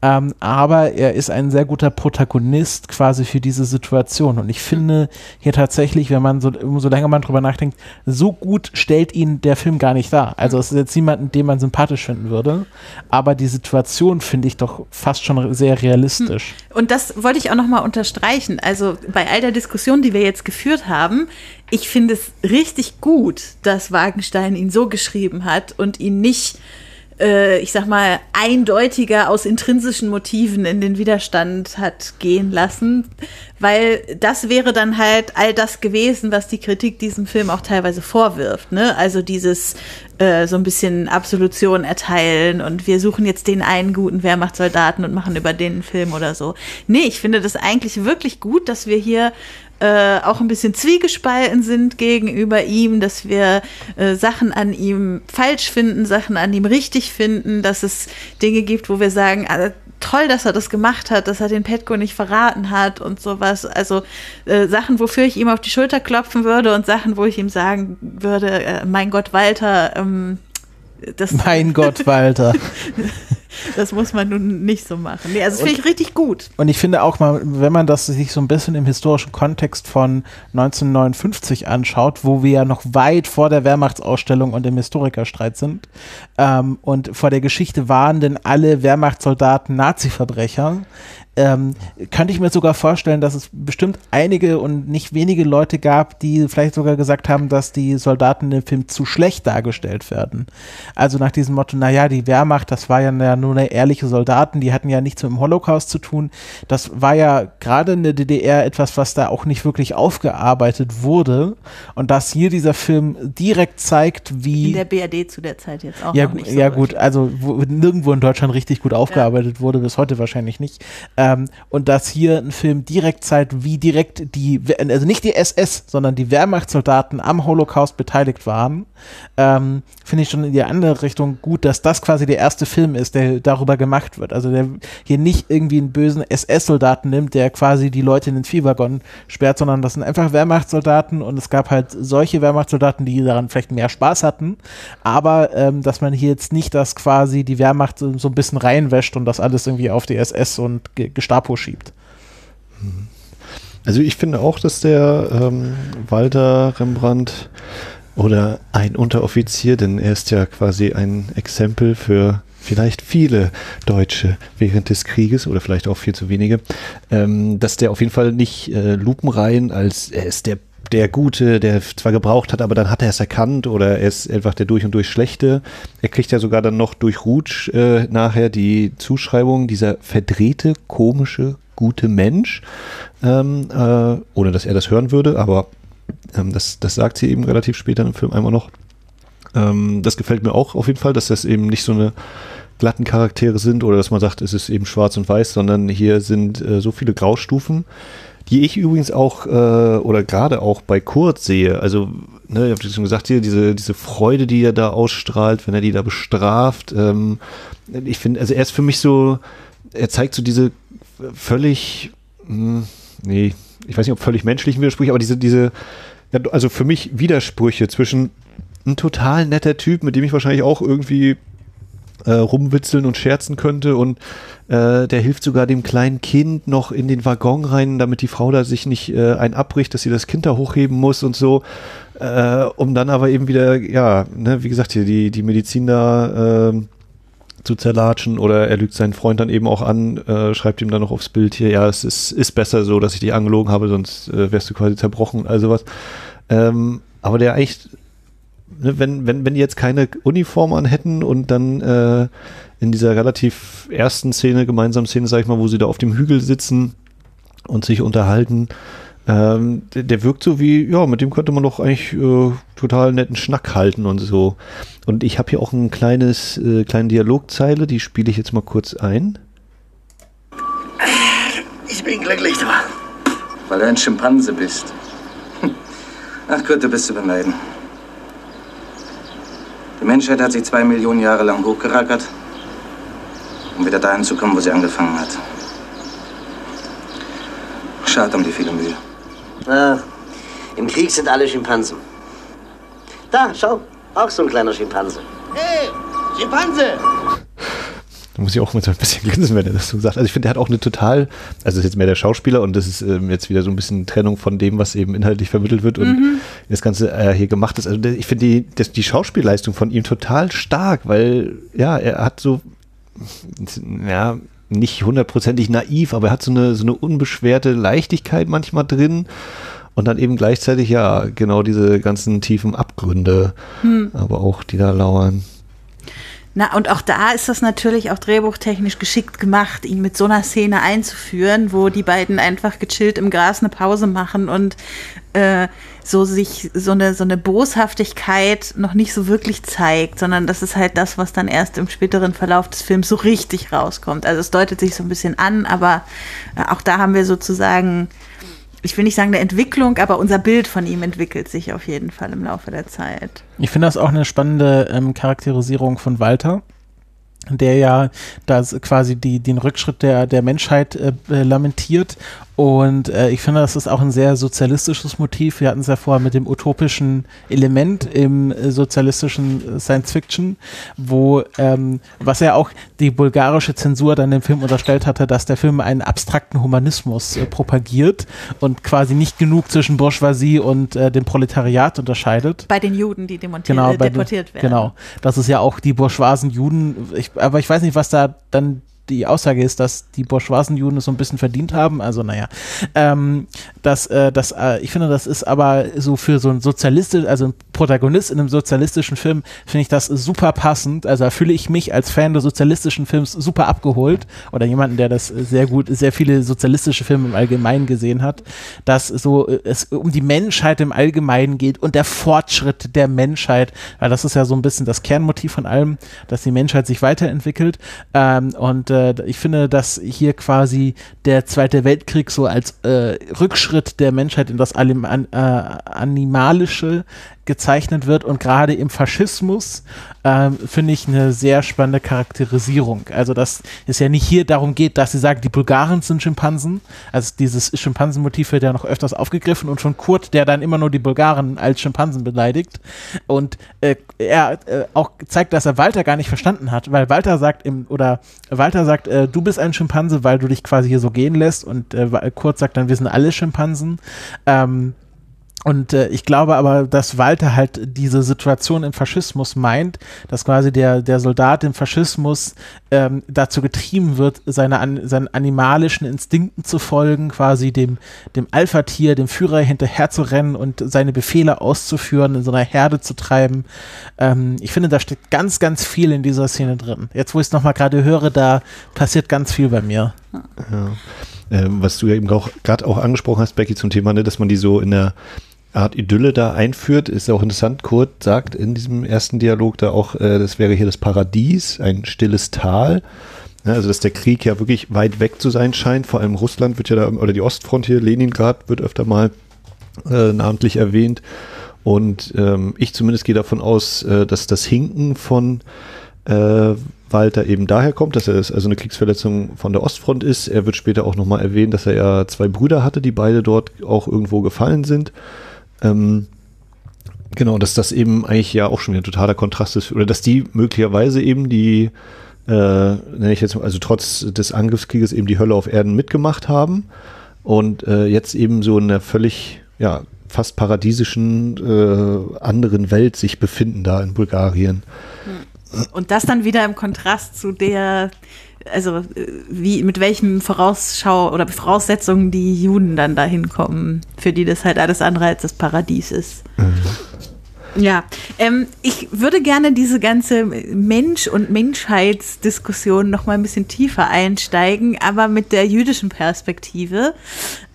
ähm, aber er ist ein sehr guter Protagonist quasi für diese Situation. Und ich finde hier tatsächlich, wenn man so, umso länger man drüber nachdenkt, so gut stellt ihn der Film gar nicht dar. Also es ist jetzt niemanden, den man sympathisch finden würde, aber die Situation finde ich doch fast schon sehr realistisch. Hm. Und das wollte ich auch nochmal unterstreichen. Also bei all der Diskussion, die wir jetzt geführt haben, ich finde es richtig gut, dass Wagenstein ihn so geschrieben hat und ihn nicht äh, ich sag mal, eindeutiger aus intrinsischen Motiven in den Widerstand hat gehen lassen, weil das wäre dann halt all das gewesen, was die Kritik diesem Film auch teilweise vorwirft. Ne? Also dieses äh, so ein bisschen Absolution erteilen und wir suchen jetzt den einen guten Wehrmachtssoldaten und machen über den einen Film oder so. Nee, ich finde das eigentlich wirklich gut, dass wir hier äh, auch ein bisschen zwiegespalten sind gegenüber ihm, dass wir äh, Sachen an ihm falsch finden, Sachen an ihm richtig finden, dass es Dinge gibt, wo wir sagen, ah, toll, dass er das gemacht hat, dass er den Petko nicht verraten hat und sowas. Also äh, Sachen, wofür ich ihm auf die Schulter klopfen würde und Sachen, wo ich ihm sagen würde, äh, mein Gott, Walter, ähm, das mein Gott, Walter. Das muss man nun nicht so machen. Nee, also das finde ich richtig gut. Und ich finde auch mal, wenn man das sich so ein bisschen im historischen Kontext von 1959 anschaut, wo wir ja noch weit vor der Wehrmachtsausstellung und dem Historikerstreit sind ähm, und vor der Geschichte waren denn alle Wehrmachtssoldaten Nazi-Verbrecher, ähm, könnte ich mir sogar vorstellen, dass es bestimmt einige und nicht wenige Leute gab, die vielleicht sogar gesagt haben, dass die Soldaten im Film zu schlecht dargestellt werden. Also nach diesem Motto, naja, die Wehrmacht, das war ja nur eine ehrliche Soldaten, die hatten ja nichts mit dem Holocaust zu tun. Das war ja gerade in der DDR etwas, was da auch nicht wirklich aufgearbeitet wurde. Und dass hier dieser Film direkt zeigt, wie. In der BRD zu der Zeit jetzt auch ja, noch nicht so Ja, gut, also wo, nirgendwo in Deutschland richtig gut aufgearbeitet ja. wurde, bis heute wahrscheinlich nicht. Äh, ähm, und dass hier ein Film direkt zeigt, wie direkt die, also nicht die SS, sondern die Wehrmachtssoldaten am Holocaust beteiligt waren, ähm, finde ich schon in die andere Richtung gut, dass das quasi der erste Film ist, der darüber gemacht wird. Also der hier nicht irgendwie einen bösen SS-Soldaten nimmt, der quasi die Leute in den Viehwaggon sperrt, sondern das sind einfach Wehrmachtssoldaten und es gab halt solche Wehrmachtssoldaten, die daran vielleicht mehr Spaß hatten, aber ähm, dass man hier jetzt nicht das quasi die Wehrmacht so, so ein bisschen reinwäscht und das alles irgendwie auf die SS und Gestapo schiebt. Also ich finde auch, dass der ähm, Walter Rembrandt oder ein Unteroffizier, denn er ist ja quasi ein Exempel für vielleicht viele Deutsche während des Krieges oder vielleicht auch viel zu wenige, ähm, dass der auf jeden Fall nicht äh, lupenrein als er ist der der Gute, der zwar gebraucht hat, aber dann hat er es erkannt oder er ist einfach der durch und durch Schlechte. Er kriegt ja sogar dann noch durch Rutsch äh, nachher die Zuschreibung, dieser verdrehte, komische, gute Mensch, ähm, äh, ohne dass er das hören würde, aber ähm, das, das sagt sie eben relativ später im Film einmal noch. Ähm, das gefällt mir auch auf jeden Fall, dass das eben nicht so eine glatten Charaktere sind oder dass man sagt, es ist eben schwarz und weiß, sondern hier sind äh, so viele Graustufen die ich übrigens auch äh, oder gerade auch bei Kurt sehe. Also, ne, ich habe schon gesagt, hier diese, diese Freude, die er da ausstrahlt, wenn er die da bestraft. Ähm, ich finde, also er ist für mich so, er zeigt so diese völlig, mh, hm, nee, ich weiß nicht, ob völlig menschlichen Widersprüche, aber diese, diese, also für mich Widersprüche zwischen ein total netter Typ, mit dem ich wahrscheinlich auch irgendwie äh, rumwitzeln und scherzen könnte und äh, der hilft sogar dem kleinen Kind noch in den Waggon rein, damit die Frau da sich nicht äh, ein abbricht, dass sie das Kind da hochheben muss und so, äh, um dann aber eben wieder, ja, ne, wie gesagt, hier die, die Medizin da äh, zu zerlatschen oder er lügt seinen Freund dann eben auch an, äh, schreibt ihm dann noch aufs Bild hier, ja, es ist, ist besser so, dass ich dich angelogen habe, sonst äh, wärst du quasi zerbrochen, also was. Ähm, aber der ne, wenn, wenn, wenn die jetzt keine Uniform an hätten und dann äh, in dieser relativ ersten Szene, gemeinsamen Szene, sag ich mal, wo sie da auf dem Hügel sitzen und sich unterhalten, ähm, der, der, wirkt so wie, ja, mit dem könnte man doch eigentlich äh, total netten Schnack halten und so. Und ich habe hier auch ein kleines, äh, kleine Dialogzeile, die spiele ich jetzt mal kurz ein. Ich bin glücklich, du. Weil du ein Schimpanse bist. Hm. Ach Gott, du bist zu beneiden. Die Menschheit hat sich zwei Millionen Jahre lang hochgerackert. um wieder dahin zu kommen, wo sie angefangen hat. Schade um die viele Mühe. Ach, im Krieg sind alle Schimpansen. Da, schau, auch so ein kleiner Schimpanse. Hey, Schimpanse! Da muss ich auch mal so ein bisschen grinsen, wenn er das so sagt. Also ich finde, er hat auch eine total, also das ist jetzt mehr der Schauspieler und das ist ähm, jetzt wieder so ein bisschen Trennung von dem, was eben inhaltlich vermittelt wird und mhm. das Ganze äh, hier gemacht ist. Also ich finde die, das, die Schauspielleistung von ihm total stark, weil ja, er hat so, ja, nicht hundertprozentig naiv, aber er hat so eine, so eine unbeschwerte Leichtigkeit manchmal drin und dann eben gleichzeitig ja genau diese ganzen tiefen Abgründe, hm. aber auch die da lauern. Na, und auch da ist das natürlich auch drehbuchtechnisch geschickt gemacht, ihn mit so einer Szene einzuführen, wo die beiden einfach gechillt im Gras eine Pause machen und äh, so sich so eine, so eine Boshaftigkeit noch nicht so wirklich zeigt, sondern das ist halt das, was dann erst im späteren Verlauf des Films so richtig rauskommt. Also es deutet sich so ein bisschen an, aber äh, auch da haben wir sozusagen ich will nicht sagen eine Entwicklung, aber unser Bild von ihm entwickelt sich auf jeden Fall im Laufe der Zeit. Ich finde das auch eine spannende ähm, Charakterisierung von Walter der ja da quasi die, den Rückschritt der, der Menschheit äh, lamentiert und äh, ich finde, das ist auch ein sehr sozialistisches Motiv. Wir hatten es ja vorher mit dem utopischen Element im äh, sozialistischen äh, Science Fiction, wo, ähm, was ja auch die bulgarische Zensur dann dem Film unterstellt hatte, dass der Film einen abstrakten Humanismus äh, propagiert und quasi nicht genug zwischen Bourgeoisie und äh, dem Proletariat unterscheidet. Bei den Juden, die genau, deportiert werden. Genau. Das ist ja auch die bourgeoisen Juden. Ich, aber ich weiß nicht, was da dann die Aussage ist, dass die bourgeoisen Juden es so ein bisschen verdient haben. Also naja, ähm, das, äh, das, äh, ich finde, das ist aber so für so ein sozialistisch, also ein Protagonist in einem sozialistischen Film, finde ich das super passend. Also da fühle ich mich als Fan des sozialistischen Films super abgeholt. Oder jemanden, der das sehr gut, sehr viele sozialistische Filme im Allgemeinen gesehen hat, dass so äh, es um die Menschheit im Allgemeinen geht und der Fortschritt der Menschheit, weil das ist ja so ein bisschen das Kernmotiv von allem, dass die Menschheit sich weiterentwickelt. Ähm, und äh, äh, ich finde, dass hier quasi der Zweite Weltkrieg so als äh, Rückschritt der Menschheit in das Anim an, äh, Animalische gezeichnet wird und gerade im Faschismus ähm, finde ich eine sehr spannende Charakterisierung. Also dass es ja nicht hier darum geht, dass sie sagen, die Bulgaren sind Schimpansen. Also dieses Schimpansenmotiv wird ja noch öfters aufgegriffen und von Kurt, der dann immer nur die Bulgaren als Schimpansen beleidigt und äh, er äh, auch zeigt, dass er Walter gar nicht verstanden hat, weil Walter sagt im oder Walter sagt, äh, du bist ein Schimpanse, weil du dich quasi hier so gehen lässt und äh, Kurt sagt dann, wir sind alle Schimpansen. Ähm, und äh, ich glaube aber, dass Walter halt diese Situation im Faschismus meint, dass quasi der, der Soldat im Faschismus ähm, dazu getrieben wird, seine, an, seinen animalischen Instinkten zu folgen, quasi dem, dem Alpha-Tier, dem Führer hinterher zu rennen und seine Befehle auszuführen, in so einer Herde zu treiben. Ähm, ich finde, da steckt ganz, ganz viel in dieser Szene drin. Jetzt, wo ich es nochmal gerade höre, da passiert ganz viel bei mir. Ja. Ähm, was du ja eben auch gerade auch angesprochen hast, Becky, zum Thema, ne, dass man die so in der Art Idylle da einführt, ist auch interessant. Kurt sagt in diesem ersten Dialog da auch, äh, das wäre hier das Paradies, ein stilles Tal. Ja, also dass der Krieg ja wirklich weit weg zu sein scheint. Vor allem Russland wird ja da, oder die Ostfront hier, Leningrad wird öfter mal äh, namentlich erwähnt. Und ähm, ich zumindest gehe davon aus, äh, dass das Hinken von äh, Walter eben daher kommt, dass er also eine Kriegsverletzung von der Ostfront ist. Er wird später auch nochmal erwähnen, dass er ja zwei Brüder hatte, die beide dort auch irgendwo gefallen sind. Ähm, genau, dass das eben eigentlich ja auch schon wieder ein totaler Kontrast ist, oder dass die möglicherweise eben die, äh, nenne ich jetzt mal, also trotz des Angriffskrieges eben die Hölle auf Erden mitgemacht haben und äh, jetzt eben so in einer völlig, ja, fast paradiesischen äh, anderen Welt sich befinden da in Bulgarien. Und das dann wieder im Kontrast zu der also wie, mit welchen Vorausschau oder Voraussetzungen die Juden dann dahin kommen, für die das halt alles andere als das Paradies ist. Mhm. Ja, ähm, ich würde gerne diese ganze Mensch- und Menschheitsdiskussion noch mal ein bisschen tiefer einsteigen, aber mit der jüdischen Perspektive.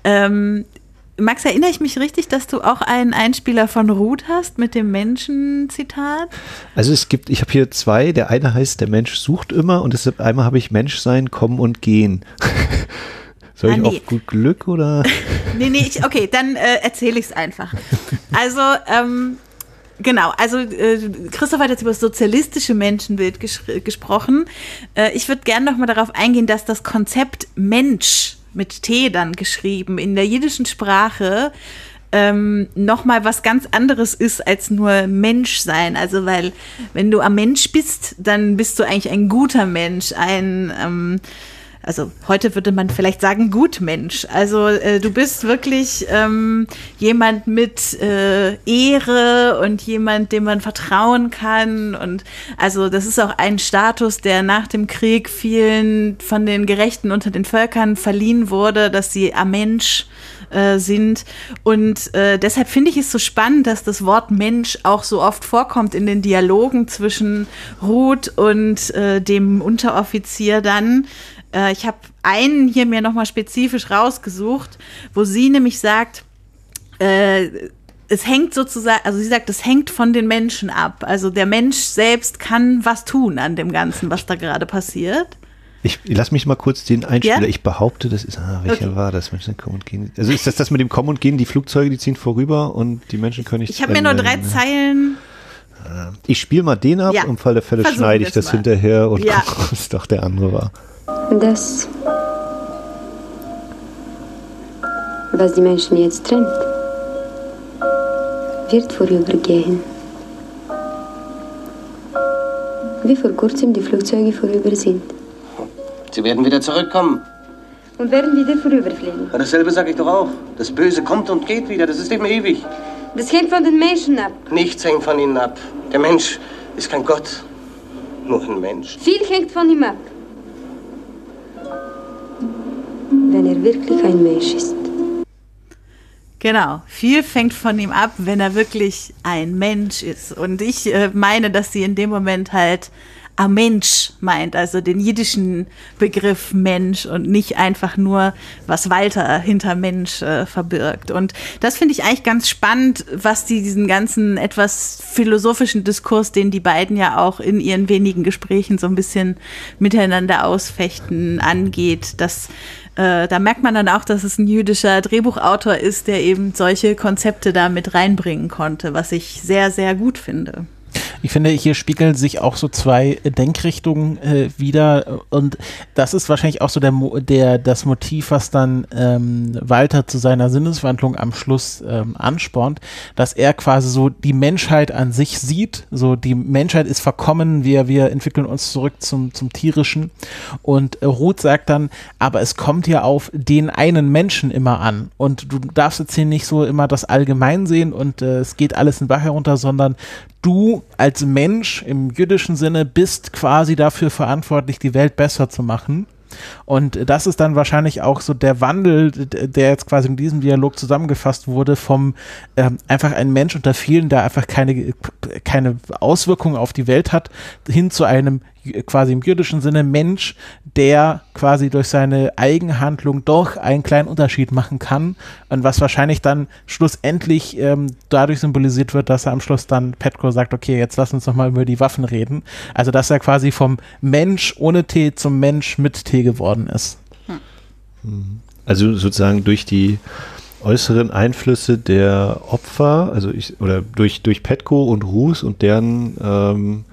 Ähm, Max, erinnere ich mich richtig, dass du auch einen Einspieler von Ruth hast mit dem Menschen-Zitat? Also es gibt, ich habe hier zwei. Der eine heißt, der Mensch sucht immer und deshalb einmal habe ich Menschsein, kommen und gehen. Soll ah, ich nee. auf gut Glück oder? nee, nee, ich, okay, dann äh, erzähle ich es einfach. Also, ähm, Genau, also äh, Christoph hat jetzt über das sozialistische Menschenbild gesprochen. Äh, ich würde gerne noch mal darauf eingehen, dass das Konzept Mensch mit T dann geschrieben in der jiddischen Sprache ähm, noch mal was ganz anderes ist als nur Mensch sein. Also weil wenn du am Mensch bist, dann bist du eigentlich ein guter Mensch, ein ähm, also heute würde man vielleicht sagen Gutmensch. Also äh, du bist wirklich ähm, jemand mit äh, Ehre und jemand, dem man vertrauen kann. Und also das ist auch ein Status, der nach dem Krieg vielen von den Gerechten unter den Völkern verliehen wurde, dass sie am Mensch äh, sind. Und äh, deshalb finde ich es so spannend, dass das Wort Mensch auch so oft vorkommt in den Dialogen zwischen Ruth und äh, dem Unteroffizier dann. Äh, ich habe einen hier mir nochmal spezifisch rausgesucht, wo sie nämlich sagt, äh, es hängt sozusagen, also sie sagt, es hängt von den Menschen ab. Also der Mensch selbst kann was tun an dem Ganzen, was da gerade passiert. Ich lass mich mal kurz den Einspieler. Ja? Ich behaupte, das ist, ah, welcher okay. war das? Menschen kommen und gehen. Also ist das das mit dem Kommen und Gehen? Die Flugzeuge, die ziehen vorüber und die Menschen können nicht. Ich habe mir nur drei Zeilen. Ah, ich spiele mal den ab ja. und im Fall der Fälle schneide ich das mal. hinterher und ja. gucke, was doch der andere war. Das, was die Menschen jetzt trennt, wird vorübergehen. Wie vor kurzem die Flugzeuge vorüber sind. Sie werden wieder zurückkommen. Und werden wieder vorüberfliegen. Ja, dasselbe sage ich doch auch. Das Böse kommt und geht wieder. Das ist eben ewig. Das hängt von den Menschen ab. Nichts hängt von ihnen ab. Der Mensch ist kein Gott. Nur ein Mensch. Viel hängt von ihm ab. Wenn er wirklich ein Mensch ist. Genau, viel fängt von ihm ab, wenn er wirklich ein Mensch ist. Und ich äh, meine, dass sie in dem Moment halt a Mensch meint, also den jiddischen Begriff Mensch und nicht einfach nur, was Walter hinter Mensch äh, verbirgt. Und das finde ich eigentlich ganz spannend, was die, diesen ganzen etwas philosophischen Diskurs, den die beiden ja auch in ihren wenigen Gesprächen so ein bisschen miteinander ausfechten, angeht, dass äh, da merkt man dann auch, dass es ein jüdischer Drehbuchautor ist, der eben solche Konzepte da mit reinbringen konnte, was ich sehr, sehr gut finde. Ich finde, hier spiegeln sich auch so zwei Denkrichtungen äh, wieder. Und das ist wahrscheinlich auch so der, der das Motiv, was dann ähm, Walter zu seiner Sinneswandlung am Schluss ähm, anspornt, dass er quasi so die Menschheit an sich sieht, so die Menschheit ist verkommen, wir, wir entwickeln uns zurück zum, zum Tierischen. Und äh, Ruth sagt dann, aber es kommt ja auf den einen Menschen immer an. Und du darfst jetzt hier nicht so immer das Allgemein sehen und äh, es geht alles in Bach herunter, sondern du als Mensch im jüdischen Sinne bist quasi dafür verantwortlich, die Welt besser zu machen. Und das ist dann wahrscheinlich auch so der Wandel, der jetzt quasi in diesem Dialog zusammengefasst wurde, vom ähm, einfach ein Mensch unter vielen, der einfach keine, keine Auswirkungen auf die Welt hat, hin zu einem quasi im jüdischen Sinne Mensch, der quasi durch seine Eigenhandlung doch einen kleinen Unterschied machen kann und was wahrscheinlich dann schlussendlich ähm, dadurch symbolisiert wird, dass er am Schluss dann Petko sagt, okay, jetzt lass uns noch mal über die Waffen reden. Also dass er quasi vom Mensch ohne T zum Mensch mit T geworden ist. Hm. Also sozusagen durch die äußeren Einflüsse der Opfer, also ich, oder durch, durch Petko und Ruß und deren ähm,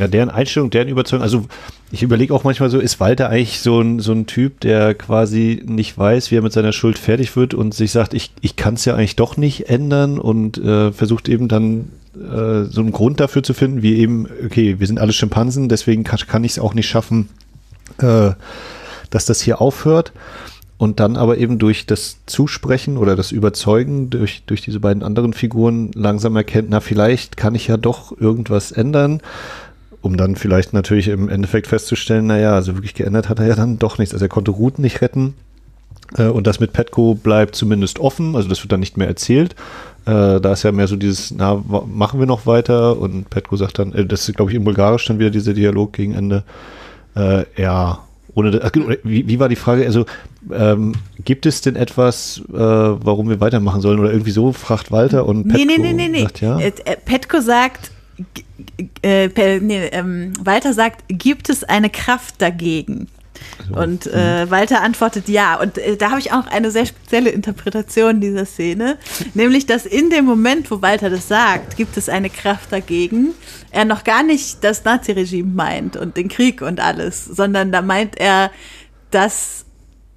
ja, deren Einstellung, deren Überzeugung, also ich überlege auch manchmal so, ist Walter eigentlich so ein, so ein Typ, der quasi nicht weiß, wie er mit seiner Schuld fertig wird und sich sagt, ich, ich kann es ja eigentlich doch nicht ändern und äh, versucht eben dann äh, so einen Grund dafür zu finden, wie eben, okay, wir sind alle Schimpansen, deswegen kann, kann ich es auch nicht schaffen, äh, dass das hier aufhört. Und dann aber eben durch das Zusprechen oder das Überzeugen durch, durch diese beiden anderen Figuren langsam erkennt, na, vielleicht kann ich ja doch irgendwas ändern um dann vielleicht natürlich im Endeffekt festzustellen, naja, also wirklich geändert hat er ja dann doch nichts. Also er konnte Routen nicht retten. Äh, und das mit Petco bleibt zumindest offen, also das wird dann nicht mehr erzählt. Äh, da ist ja mehr so dieses, na, machen wir noch weiter? Und Petco sagt dann, äh, das ist, glaube ich, im Bulgarisch dann wieder dieser Dialog gegen Ende. Äh, ja, ohne das, wie, wie war die Frage? Also ähm, gibt es denn etwas, äh, warum wir weitermachen sollen? Oder irgendwie so fragt Walter und Petko nee, nee, nee, nee, sagt ja. Petko sagt, äh, nee, ähm, Walter sagt, gibt es eine Kraft dagegen? So. Und äh, Walter antwortet ja. Und äh, da habe ich auch eine sehr spezielle Interpretation dieser Szene. nämlich, dass in dem Moment, wo Walter das sagt, gibt es eine Kraft dagegen. Er noch gar nicht das Naziregime meint und den Krieg und alles, sondern da meint er, dass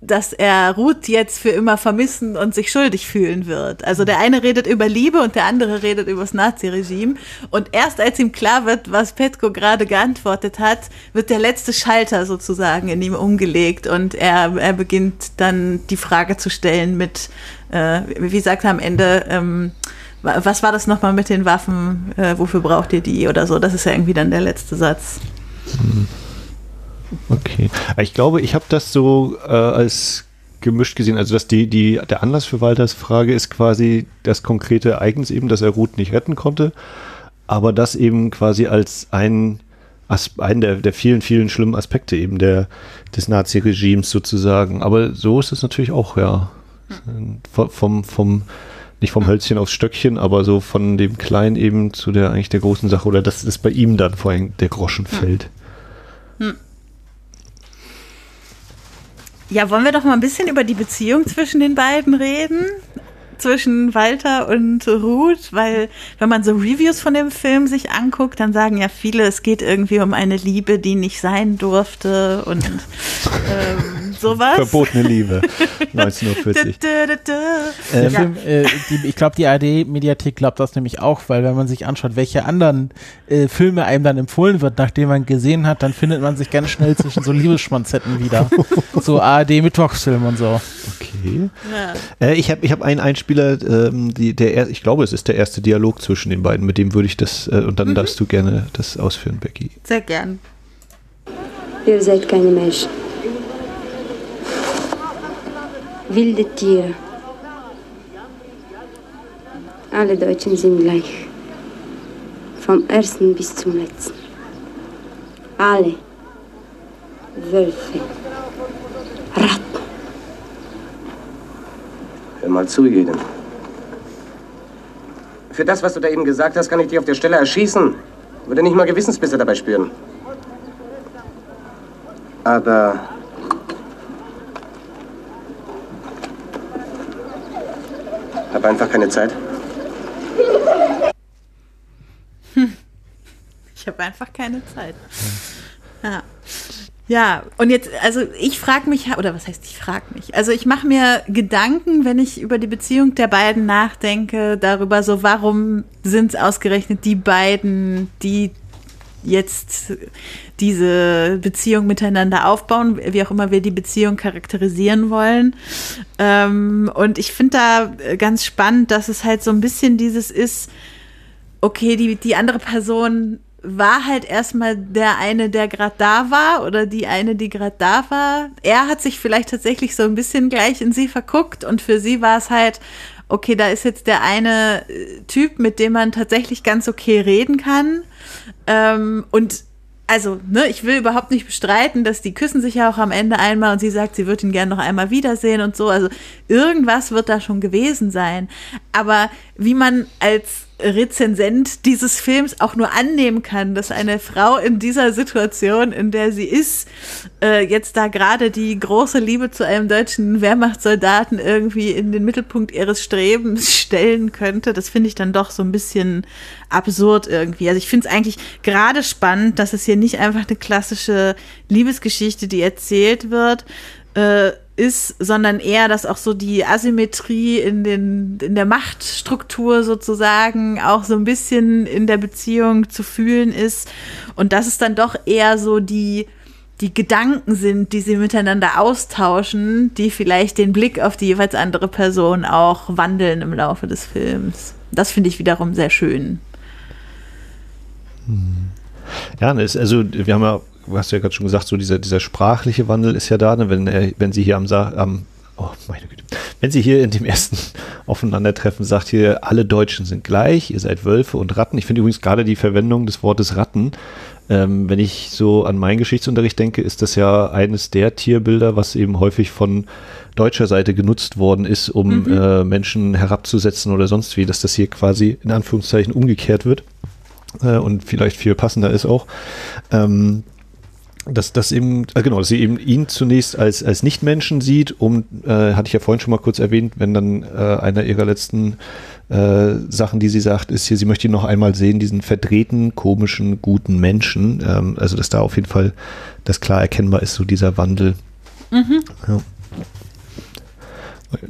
dass er Ruth jetzt für immer vermissen und sich schuldig fühlen wird. Also der eine redet über Liebe und der andere redet über das Naziregime. Und erst als ihm klar wird, was Petko gerade geantwortet hat, wird der letzte Schalter sozusagen in ihm umgelegt und er, er beginnt dann die Frage zu stellen mit, äh, wie sagt er am Ende, ähm, was war das nochmal mit den Waffen? Äh, wofür braucht ihr die oder so? Das ist ja irgendwie dann der letzte Satz. Hm. Okay. Ich glaube, ich habe das so äh, als gemischt gesehen. Also, dass die, die, der Anlass für Walters Frage ist quasi das konkrete Ereignis eben, dass er Ruth nicht retten konnte, aber das eben quasi als ein, einen der, der vielen, vielen schlimmen Aspekte eben der, des Nazi-Regimes sozusagen. Aber so ist es natürlich auch, ja. Vom, vom, nicht vom Hölzchen aufs Stöckchen, aber so von dem Kleinen eben zu der eigentlich der großen Sache oder dass es bei ihm dann vor allem der Groschen fällt. Hm. Ja, wollen wir doch mal ein bisschen über die Beziehung zwischen den beiden reden? Zwischen Walter und Ruth, weil wenn man so Reviews von dem Film sich anguckt, dann sagen ja viele, es geht irgendwie um eine Liebe, die nicht sein durfte und ähm, sowas. Verbotene Liebe, 1940. ähm, Film, äh, die, ich glaube, die ARD-Mediathek glaubt das nämlich auch, weil wenn man sich anschaut, welche anderen äh, Filme einem dann empfohlen wird, nachdem man gesehen hat, dann findet man sich ganz schnell zwischen so Liebesschmonzetten wieder. so ARD-Mittwochsfilm und so. Okay. Ja. Äh, ich habe ich hab einen Einspieler, ähm, die, der, ich glaube, es ist der erste Dialog zwischen den beiden, mit dem würde ich das, äh, und dann mhm. darfst du gerne das ausführen, Becky. Sehr gern. Ihr seid keine Menschen. Wilde Tiere. Alle Deutschen sind gleich. Vom ersten bis zum letzten. Alle. Wölfe. Ratten. Mal zu, Jeden. Für das, was du da eben gesagt hast, kann ich dich auf der Stelle erschießen. Würde nicht mal Gewissensbisse dabei spüren. Aber... Hab einfach keine Zeit. Hm. Ich habe einfach keine Zeit. Ja. Ja, und jetzt, also ich frage mich, oder was heißt ich frage mich? Also ich mache mir Gedanken, wenn ich über die Beziehung der beiden nachdenke, darüber so, warum sind es ausgerechnet die beiden, die jetzt diese Beziehung miteinander aufbauen, wie auch immer wir die Beziehung charakterisieren wollen. Ähm, und ich finde da ganz spannend, dass es halt so ein bisschen dieses ist, okay, die, die andere Person war halt erstmal der eine, der gerade da war oder die eine, die gerade da war. Er hat sich vielleicht tatsächlich so ein bisschen gleich in sie verguckt und für sie war es halt, okay, da ist jetzt der eine äh, Typ, mit dem man tatsächlich ganz okay reden kann. Ähm, und also, ne, ich will überhaupt nicht bestreiten, dass die küssen sich ja auch am Ende einmal und sie sagt, sie wird ihn gerne noch einmal wiedersehen und so. Also irgendwas wird da schon gewesen sein. Aber wie man als Rezensent dieses Films auch nur annehmen kann, dass eine Frau in dieser Situation, in der sie ist, äh, jetzt da gerade die große Liebe zu einem deutschen Wehrmachtssoldaten irgendwie in den Mittelpunkt ihres Strebens stellen könnte, das finde ich dann doch so ein bisschen absurd irgendwie. Also ich finde es eigentlich gerade spannend, dass es hier nicht einfach eine klassische Liebesgeschichte, die erzählt wird, äh, ist, sondern eher, dass auch so die Asymmetrie in, den, in der Machtstruktur sozusagen auch so ein bisschen in der Beziehung zu fühlen ist. Und dass es dann doch eher so die, die Gedanken sind, die sie miteinander austauschen, die vielleicht den Blick auf die jeweils andere Person auch wandeln im Laufe des Films. Das finde ich wiederum sehr schön. Ja, also wir haben ja du hast ja gerade schon gesagt, so dieser, dieser sprachliche Wandel ist ja da, ne? wenn, er, wenn sie hier am, am oh meine Güte, wenn sie hier in dem ersten Aufeinandertreffen sagt, hier alle Deutschen sind gleich, ihr seid Wölfe und Ratten. Ich finde übrigens gerade die Verwendung des Wortes Ratten, ähm, wenn ich so an meinen Geschichtsunterricht denke, ist das ja eines der Tierbilder, was eben häufig von deutscher Seite genutzt worden ist, um mhm. äh, Menschen herabzusetzen oder sonst wie, dass das hier quasi in Anführungszeichen umgekehrt wird äh, und vielleicht viel passender ist auch. Ähm, dass das eben, äh, genau, dass sie eben ihn zunächst als, als Nichtmenschen sieht, um, äh, hatte ich ja vorhin schon mal kurz erwähnt, wenn dann äh, einer ihrer letzten äh, Sachen, die sie sagt, ist hier, sie möchte ihn noch einmal sehen, diesen verdrehten, komischen, guten Menschen. Ähm, also, dass da auf jeden Fall das klar erkennbar ist, so dieser Wandel. Mhm. Ja.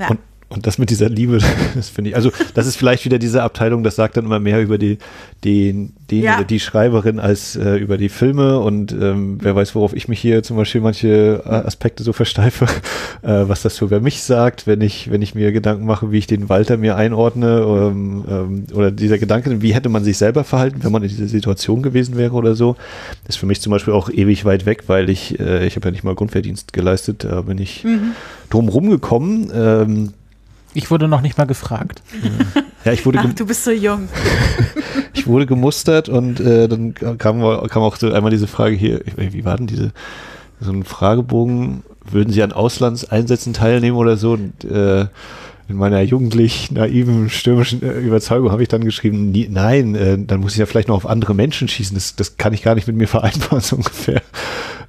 Und, und das mit dieser Liebe, das finde ich, also das ist vielleicht wieder diese Abteilung, das sagt dann immer mehr über die, den, den Ja. oder die Schreiberin als äh, über die Filme und ähm, wer weiß, worauf ich mich hier zum Beispiel manche äh, Aspekte so versteife, äh, was das so über mich sagt, wenn ich, wenn ich mir Gedanken mache, wie ich den Walter mir einordne ähm, ähm, oder dieser Gedanke, wie hätte man sich selber verhalten, wenn man in dieser Situation gewesen wäre oder so, ist für mich zum Beispiel auch ewig weit weg, weil ich, äh, ich habe ja nicht mal Grundwehrdienst geleistet, da bin ich drum rumgekommen. Ähm, Ich wurde noch nicht mal gefragt. ja, ich wurde, Ach, du bist so jung. ich wurde gemustert und äh, dann kam, kam auch so einmal diese Frage hier, wie war denn diese, so ein Fragebogen, würden Sie an Auslandseinsätzen teilnehmen oder so? Und äh, in meiner jugendlich naiven, stürmischen äh, Überzeugung habe ich dann geschrieben, nie, nein, äh, dann muss ich ja vielleicht noch auf andere Menschen schießen. Das, das kann ich gar nicht mit mir vereinbaren, so ungefähr.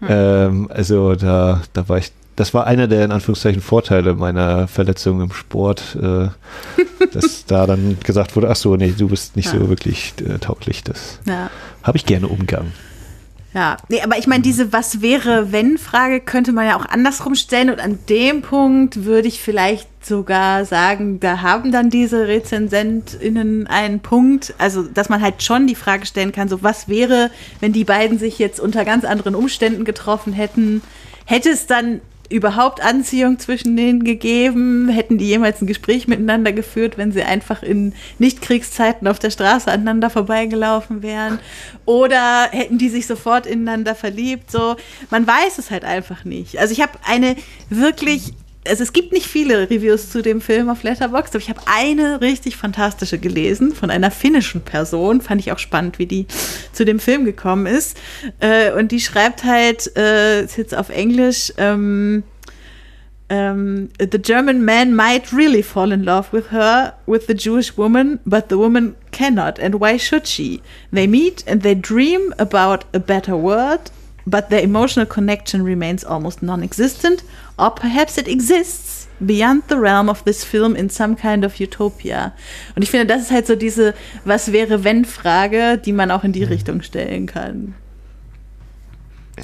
Ähm, also da, da war ich, das war einer der in Anführungszeichen Vorteile meiner Verletzung im Sport, äh, dass da dann gesagt wurde, ach so, nee, du bist nicht so wirklich äh, tauglich. Das Ja. habe ich gerne umgangen. Ja, nee, aber ich meine, diese Was wäre, wenn Frage könnte man ja auch andersrum stellen und an dem Punkt würde ich vielleicht sogar sagen, da haben dann diese RezensentInnen einen Punkt, also dass man halt schon die Frage stellen kann, so was wäre, wenn die beiden sich jetzt unter ganz anderen Umständen getroffen hätten, hätte es dann überhaupt Anziehung zwischen denen gegeben? Hätten die jemals ein Gespräch miteinander geführt, wenn sie einfach in Nichtkriegszeiten auf der Straße aneinander vorbeigelaufen wären? Oder hätten die sich sofort ineinander verliebt? So, man weiß es halt einfach nicht. Also ich habe eine wirklich also es gibt nicht viele Reviews zu dem Film auf Letterboxd, aber ich habe eine richtig fantastische gelesen von einer finnischen Person. Fand ich auch spannend, wie die zu dem Film gekommen ist. Äh, und die schreibt halt, äh, ist jetzt auf Englisch, ähm, um, the German man might really fall in love with her, with the Jewish woman, but the woman cannot. And why should she? They meet and they dream about a better world, but their emotional connection remains almost non existent, or perhaps it exists beyond the realm of this film in some kind of utopia. Und ich finde, das ist halt so diese Was wäre wenn Frage, die man auch in die Richtung stellen kann.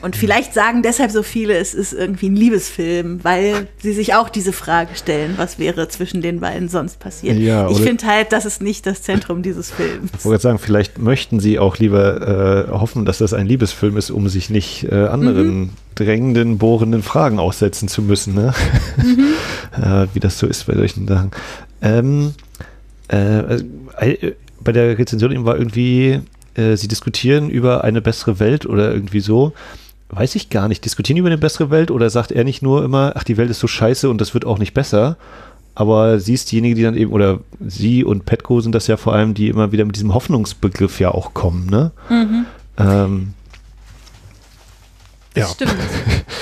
Und vielleicht sagen deshalb so viele, es ist irgendwie ein Liebesfilm, weil sie sich auch diese Frage stellen, was wäre zwischen den beiden sonst passiert. Ja, ich finde halt, das ist nicht das Zentrum dieses Films. Ich wollte sagen, vielleicht möchten sie auch lieber äh, hoffen, dass das ein Liebesfilm ist, um sich nicht äh, anderen drängenden, bohrenden Fragen aussetzen zu müssen, ne? äh, wie das so ist bei solchen Sachen. Ähm, äh, äh, bei der Rezension eben war irgendwie, äh, sie diskutieren über eine bessere Welt oder irgendwie so. Weiß ich gar nicht. Diskutieren über eine bessere Welt oder sagt er nicht nur immer, ach, die Welt ist so scheiße und das wird auch nicht besser? Aber sie ist diejenige, die dann eben, oder sie und Petko sind das ja vor allem, die immer wieder mit diesem Hoffnungsbegriff ja auch kommen, ne? Ähm, ja. Stimmt.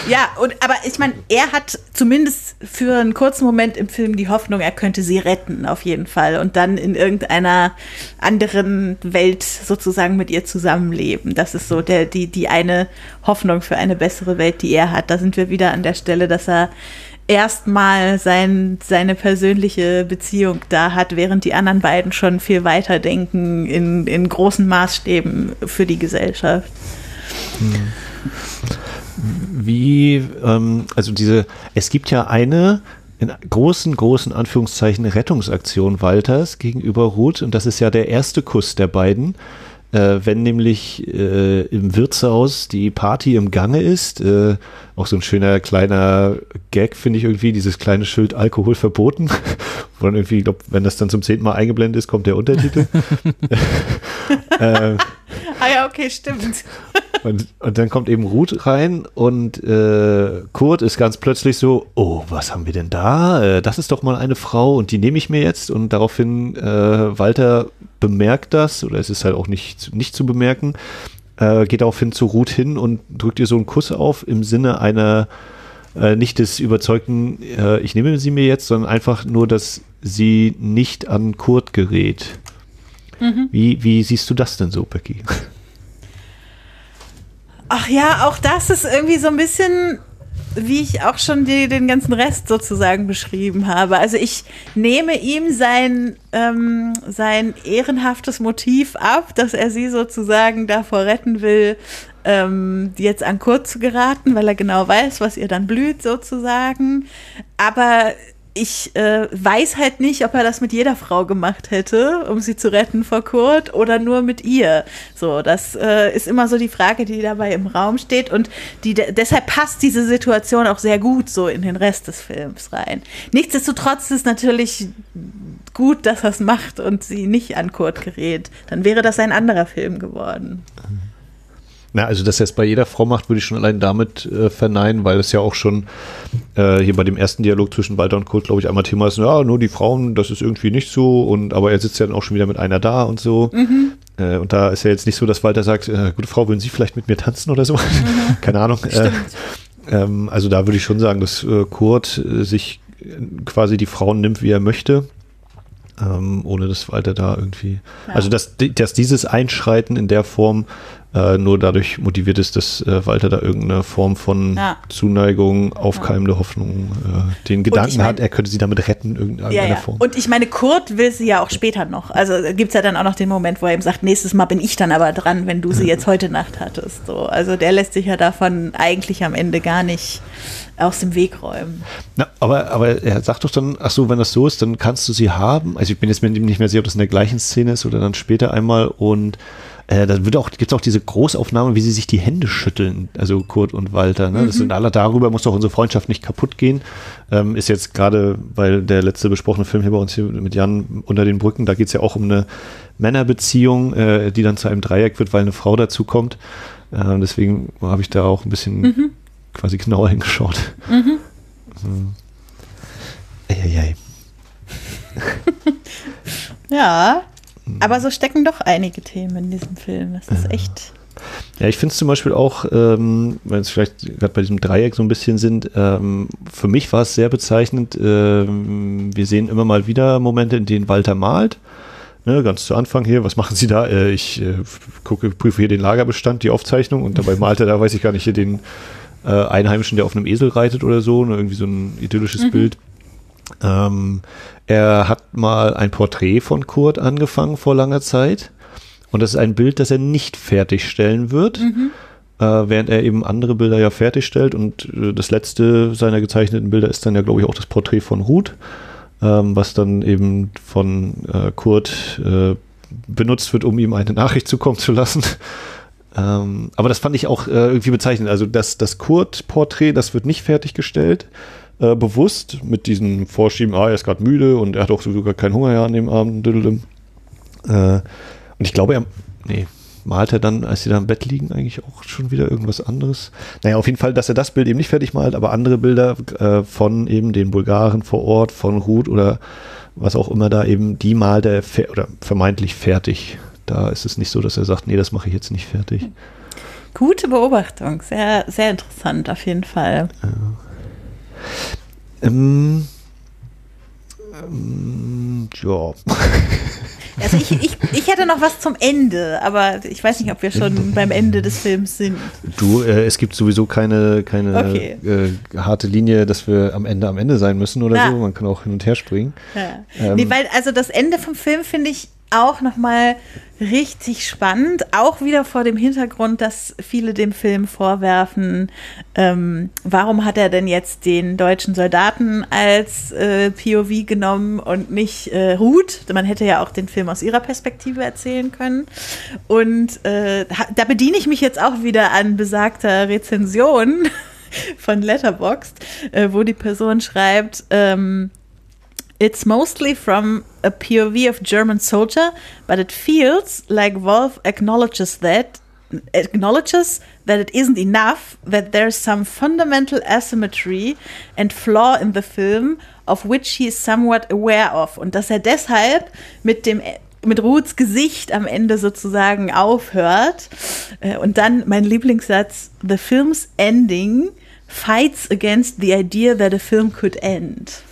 Ja, und, aber ich meine, er hat zumindest für einen kurzen Moment im Film die Hoffnung, er könnte sie retten, auf jeden Fall. Und dann in irgendeiner anderen Welt sozusagen mit ihr zusammenleben. Das ist so der, die, die eine Hoffnung für eine bessere Welt, die er hat. Da sind wir wieder an der Stelle, dass er erstmal sein, seine persönliche Beziehung da hat, während die anderen beiden schon viel weiter denken in, in großen Maßstäben für die Gesellschaft. Wie, ähm, also diese, es gibt ja eine in großen, großen Anführungszeichen Rettungsaktion Walters gegenüber Ruth und das ist ja der erste Kuss der beiden. Äh, wenn nämlich äh, im Wirtshaus die Party im Gange ist, äh, auch so ein schöner kleiner Gag finde ich irgendwie, dieses kleine Schild Alkohol verboten, wo dann irgendwie, ich glaube, wenn das dann zum zehnten Mal eingeblendet ist, kommt der Untertitel. äh, Ah ja, okay, stimmt. Und, und dann kommt eben Ruth rein und äh, Kurt ist ganz plötzlich so, oh, was haben wir denn da? Äh, das ist doch mal eine Frau und die nehme ich mir jetzt. Und daraufhin äh, Walter bemerkt das, oder es ist halt auch nicht, nicht zu bemerken, äh, geht daraufhin zu Ruth hin und drückt ihr so einen Kuss auf im Sinne einer äh, nicht des überzeugten, äh, ich nehme sie mir jetzt, sondern einfach nur, dass sie nicht an Kurt gerät. Wie, wie siehst du das denn so, Becky? Ach ja, auch das ist irgendwie so ein bisschen, wie ich auch schon die, den ganzen Rest sozusagen beschrieben habe. Also ich nehme ihm sein, ähm, sein ehrenhaftes Motiv ab, dass er sie sozusagen davor retten will, ähm, jetzt an Kurt zu geraten, weil er genau weiß, was ihr dann blüht sozusagen. Aber ich äh, weiß halt nicht, ob er das mit jeder Frau gemacht hätte, um sie zu retten vor Kurt oder nur mit ihr. So, das äh, ist immer so die Frage, die dabei im Raum steht und die deshalb passt diese Situation auch sehr gut so in den Rest des Films rein. Nichtsdestotrotz ist natürlich gut, dass er es macht und sie nicht an Kurt gerät. Dann wäre das ein anderer Film geworden. Mhm. Na, also dass er es bei jeder Frau macht, würde ich schon allein damit äh, verneinen, weil es ja auch schon äh, hier bei dem ersten Dialog zwischen Walter und Kurt, glaube ich, einmal Thema ist, ja, nur die Frauen, das ist irgendwie nicht so und aber er sitzt ja dann auch schon wieder mit einer da und so. Mhm. Äh, und da ist ja jetzt nicht so, dass Walter sagt, äh, gute Frau, würden Sie vielleicht mit mir tanzen oder so? Mhm. Keine Ahnung. Äh, ähm, also da würde ich schon sagen, dass äh, Kurt sich quasi die Frauen nimmt, wie er möchte ähm, ohne dass Walter da irgendwie. Ja. Also, dass, dass dieses Einschreiten in der Form äh, nur dadurch motiviert ist, dass äh, Walter da irgendeine Form von ja. Zuneigung, aufkeimende ja. Hoffnung, äh, den Gedanken ich mein, hat, er könnte sie damit retten, in irgendeiner ja, Form. Und ich meine, Kurt will sie ja auch später noch. Also gibt es ja dann auch noch den Moment, wo er ihm sagt, nächstes Mal bin ich dann aber dran, wenn du sie jetzt heute Nacht hattest. So. Also der lässt sich ja davon eigentlich am Ende gar nicht aus dem Weg räumen. Na, aber, aber er sagt doch dann, ach so, wenn das so ist, dann kannst du sie haben. Also ich bin jetzt nicht mehr sicher, ob das in der gleichen Szene ist oder dann später einmal und äh, da wird auch, gibt es auch diese Großaufnahme, wie sie sich die Hände schütteln, also Kurt und Walter. Ne? Mhm. Das sind alle darüber, muss doch unsere Freundschaft nicht kaputt gehen. Ähm, ist jetzt gerade, weil der letzte besprochene Film hier bei uns hier mit Jan unter den Brücken, da geht es ja auch um eine Männerbeziehung, äh, die dann zu einem Dreieck wird, weil eine Frau dazukommt. Äh, deswegen habe ich da auch ein bisschen mhm quasi genauer hingeschaut. Mhm. Mhm. Eieiei. ja, aber so stecken doch einige Themen in diesem Film. Das ist ja. echt. Ja, ich finde es zum Beispiel auch, ähm, wenn es vielleicht gerade bei diesem Dreieck so ein bisschen sind, ähm, für mich war es sehr bezeichnend. Ähm, wir sehen immer mal wieder Momente, in denen Walter malt. Ne, ganz zu Anfang hier, was machen Sie da? Äh, ich äh, gucke, prüfe hier den Lagerbestand, die Aufzeichnung und dabei malt er da, weiß ich gar nicht, hier den äh, Einheimischen, der auf einem Esel reitet oder so, ne, irgendwie so ein idyllisches mhm. Bild. Ähm, er hat mal ein Porträt von Kurt angefangen vor langer Zeit. Und das ist ein Bild, das er nicht fertigstellen wird. Mhm. Äh, während er eben andere Bilder ja fertigstellt. Und äh, das letzte seiner gezeichneten Bilder ist dann ja, glaube ich, auch das Porträt von Ruth, ähm, was dann eben von äh, Kurt äh, benutzt wird, um ihm eine Nachricht zukommen zu lassen. Ähm, aber das fand ich auch äh, irgendwie bezeichnend. Also das, das Kurt-Porträt, das wird nicht fertiggestellt, äh, bewusst mit diesem Vorschieben, ah, er ist gerade müde und er hat auch sogar keinen Hunger ja an dem Abend. Äh, und ich glaube, er, nee, malt er dann, als sie da im Bett liegen, eigentlich auch schon wieder irgendwas anderes. Naja, auf jeden Fall, dass er das Bild eben nicht fertig malt, aber andere Bilder äh, von eben den Bulgaren vor Ort, von Ruth oder was auch immer da eben, die malt er oder vermeintlich fertig. Da ist es nicht so, dass er sagt, nee, das mache ich jetzt nicht fertig. Gute Beobachtung, sehr, sehr interessant auf jeden Fall. Ja. Ähm, ähm, ja. Also ich, ich, ich hätte noch was zum Ende, aber ich weiß nicht, ob wir schon beim Ende des Films sind. Du, äh, es gibt sowieso keine, keine okay. äh, harte Linie, dass wir am Ende am Ende sein müssen oder ja. so. Man kann auch hin und her springen. Ja. Ähm, nee, weil also das Ende vom Film finde ich auch nochmal richtig spannend, auch wieder vor dem Hintergrund, dass viele dem Film vorwerfen, ähm, warum hat er denn jetzt den deutschen Soldaten als äh, POV genommen und nicht äh, Ruth? Man hätte ja auch den Film aus ihrer Perspektive erzählen können. Und äh, da bediene ich mich jetzt auch wieder an besagter Rezension von Letterboxd, äh, wo die Person schreibt, ähm, It's mostly from a POV of German soldier, but it feels like Wolf acknowledges that acknowledges that it isn't enough, that there's some fundamental asymmetry and flaw in the film, of which he is somewhat aware of. Und dass er deshalb mit dem mit Ruths Gesicht am Ende sozusagen aufhört. Äh, und dann mein Lieblingssatz: The film's ending fights against the idea that a film could end.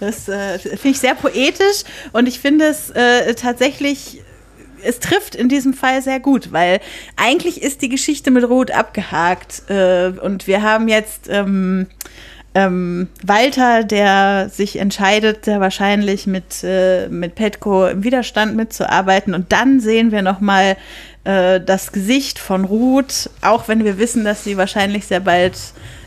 Das äh, finde ich sehr poetisch und ich finde es äh, tatsächlich es trifft in diesem Fall sehr gut, weil eigentlich ist die Geschichte mit Rot abgehakt äh, und wir haben jetzt ähm, ähm, Walter, der sich entscheidet, sehr wahrscheinlich mit, äh, mit Petko im Widerstand mitzuarbeiten. Und dann sehen wir nochmal äh, das Gesicht von Ruth, auch wenn wir wissen, dass sie wahrscheinlich sehr bald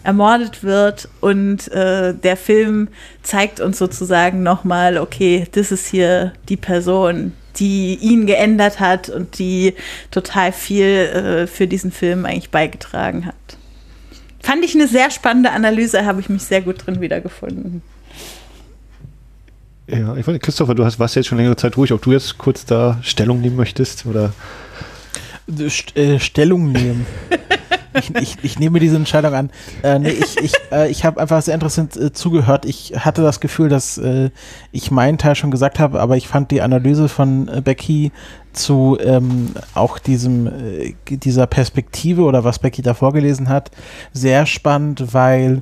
ermordet wird. Und äh, der Film zeigt uns sozusagen nochmal, okay, das ist hier die Person, die ihn geändert hat und die total viel äh, für diesen Film eigentlich beigetragen hat. Fand ich eine sehr spannende Analyse, habe ich mich sehr gut drin wiedergefunden. Ja, ich wollte, Christopher, du hast, warst jetzt schon längere Zeit ruhig, ob du jetzt kurz da Stellung nehmen möchtest oder. St äh, Stellung nehmen. ich, ich, ich, nehme diese Entscheidung an. Äh, nee, ich ich, äh, ich habe einfach sehr interessant äh, zugehört. Ich hatte das Gefühl, dass äh, ich meinen Teil schon gesagt habe, aber ich fand die Analyse von äh, Becky zu ähm, auch diesem dieser Perspektive oder was Becky da vorgelesen hat sehr spannend, weil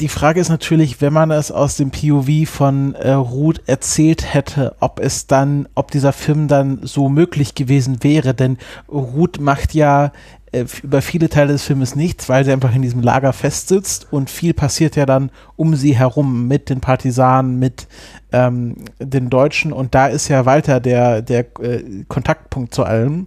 die Frage ist natürlich, wenn man es aus dem POV von äh, Ruth erzählt hätte, ob es dann, ob dieser Film dann so möglich gewesen wäre, denn Ruth macht ja über viele Teile des Filmes nichts, weil sie einfach in diesem Lager festsitzt und viel passiert ja dann um sie herum mit den Partisanen, mit ähm, den Deutschen und da ist ja Walter der, der äh, Kontaktpunkt zu allem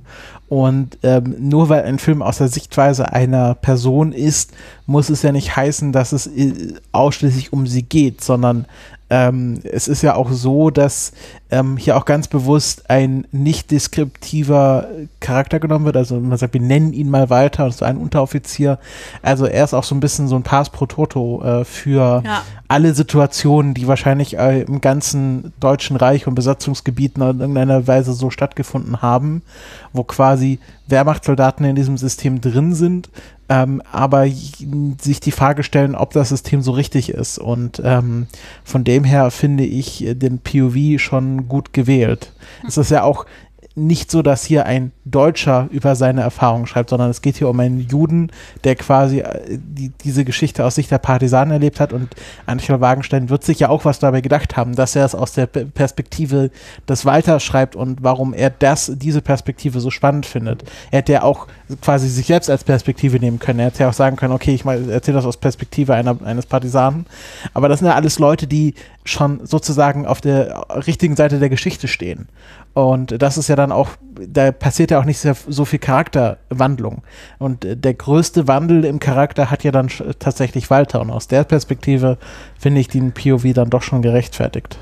und ähm, nur weil ein Film aus der Sichtweise einer Person ist, muss es ja nicht heißen, dass es äh, ausschließlich um sie geht, sondern ähm, es ist ja auch so, dass ähm, hier auch ganz bewusst ein nicht deskriptiver Charakter genommen wird. Also man sagt, wir nennen ihn mal weiter, und so ein Unteroffizier. Also er ist auch so ein bisschen so ein Pass pro Toto äh, für ja. alle Situationen, die wahrscheinlich äh, im ganzen Deutschen Reich und Besatzungsgebieten in irgendeiner Weise so stattgefunden haben, wo quasi Wehrmachtssoldaten in diesem System drin sind, ähm, aber sich die Frage stellen, ob das System so richtig ist. Und ähm, von dem her finde ich den POV schon gut gewählt. Es ist ja auch nicht so, dass hier ein Deutscher über seine Erfahrungen schreibt, sondern es geht hier um einen Juden, der quasi äh, die, diese Geschichte aus Sicht der Partisanen erlebt hat und Angela Wagenstein wird sich ja auch was dabei gedacht haben, dass er es aus der Perspektive des Walters schreibt und warum er das, diese Perspektive so spannend findet. Er hätte ja auch quasi sich selbst als Perspektive nehmen können. Er hätte ja auch sagen können, okay, ich erzähle das aus Perspektive einer, eines Partisanen. Aber das sind ja alles Leute, die schon sozusagen auf der richtigen Seite der Geschichte stehen. Und das ist ja dann auch, da passiert ja auch nicht sehr, so viel Charakterwandlung. Und der größte Wandel im Charakter hat ja dann tatsächlich Walter. Und aus der Perspektive finde ich den POV dann doch schon gerechtfertigt.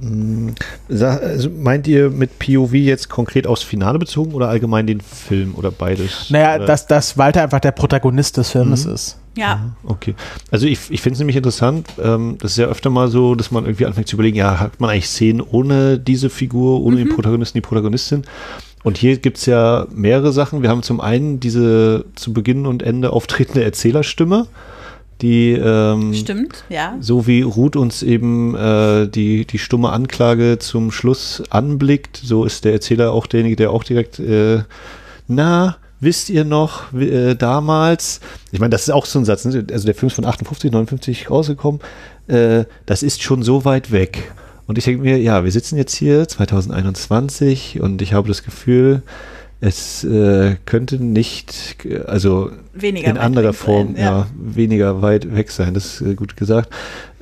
Hm, also meint ihr mit POV jetzt konkret aufs Finale bezogen oder allgemein den Film oder beides? Naja, dass, dass Walter einfach der Protagonist des Filmes mhm. ist. Ja. Okay. Also ich, ich finde es nämlich interessant, ähm, das ist ja öfter mal so, dass man irgendwie anfängt zu überlegen, ja, hat man eigentlich Szenen ohne diese Figur, ohne mhm. den Protagonisten, die Protagonistin? Und hier gibt es ja mehrere Sachen. Wir haben zum einen diese zu Beginn und Ende auftretende Erzählerstimme, die ähm, Stimmt, ja. so wie Ruth uns eben äh, die, die stumme Anklage zum Schluss anblickt, so ist der Erzähler auch derjenige, der auch direkt äh, na, wisst ihr noch, äh, damals, ich meine, das ist auch so ein Satz, ne? also der Film ist von 58, 59 rausgekommen, äh, das ist schon so weit weg. Und ich denke mir, ja, wir sitzen jetzt hier 2021 und ich habe das Gefühl, es äh, könnte nicht, also weniger in anderer Form, sein, ja. ja. weniger weit weg sein, das ist äh, gut gesagt.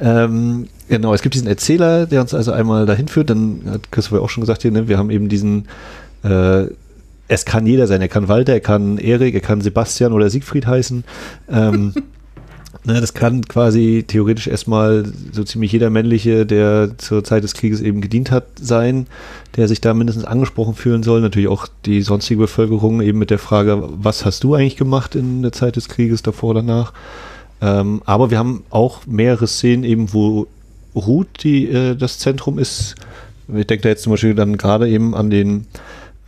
Ähm, genau, es gibt diesen Erzähler, der uns also einmal dahin führt, dann hat Christopher auch schon gesagt hier, ne, wir haben eben diesen äh, es kann jeder sein. Er kann Walter, er kann Erik, er kann Sebastian oder Siegfried heißen. Ähm, ne, das kann quasi theoretisch erstmal so ziemlich jeder männliche, der zur Zeit des Krieges eben gedient hat, sein, der sich da mindestens angesprochen fühlen soll. Natürlich auch die sonstige Bevölkerung eben mit der Frage, was hast du eigentlich gemacht in der Zeit des Krieges davor oder danach? Ähm, aber wir haben auch mehrere Szenen eben, wo Ruth die, äh, das Zentrum ist. Ich denke da jetzt zum Beispiel dann gerade eben an den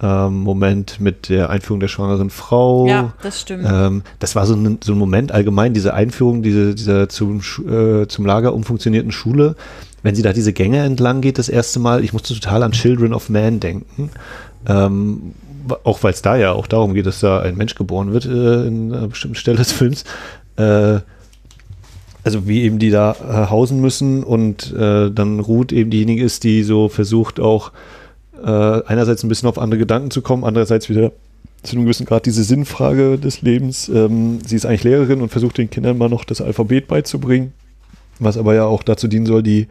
ähm, Moment mit der Einführung der schwangeren Frau. Ja, das stimmt. Ähm, das war so ein, so ein Moment allgemein, diese Einführung diese, dieser zum, äh, zum Lager umfunktionierten Schule. Wenn sie da diese Gänge entlang geht, das erste Mal, ich musste total an Children of Man denken. Ähm, auch weil es da ja auch darum geht, dass da ein Mensch geboren wird äh, in einer bestimmten Stelle des Films. Äh, also wie eben die da äh, hausen müssen und äh, dann Ruth eben diejenige ist, die so versucht auch äh, einerseits ein bisschen auf andere Gedanken zu kommen, andererseits wieder zu einem gewissen Grad diese Sinnfrage des Lebens. Ähm, sie ist eigentlich Lehrerin und versucht den Kindern mal noch das Alphabet beizubringen, was aber ja auch dazu dienen soll, die,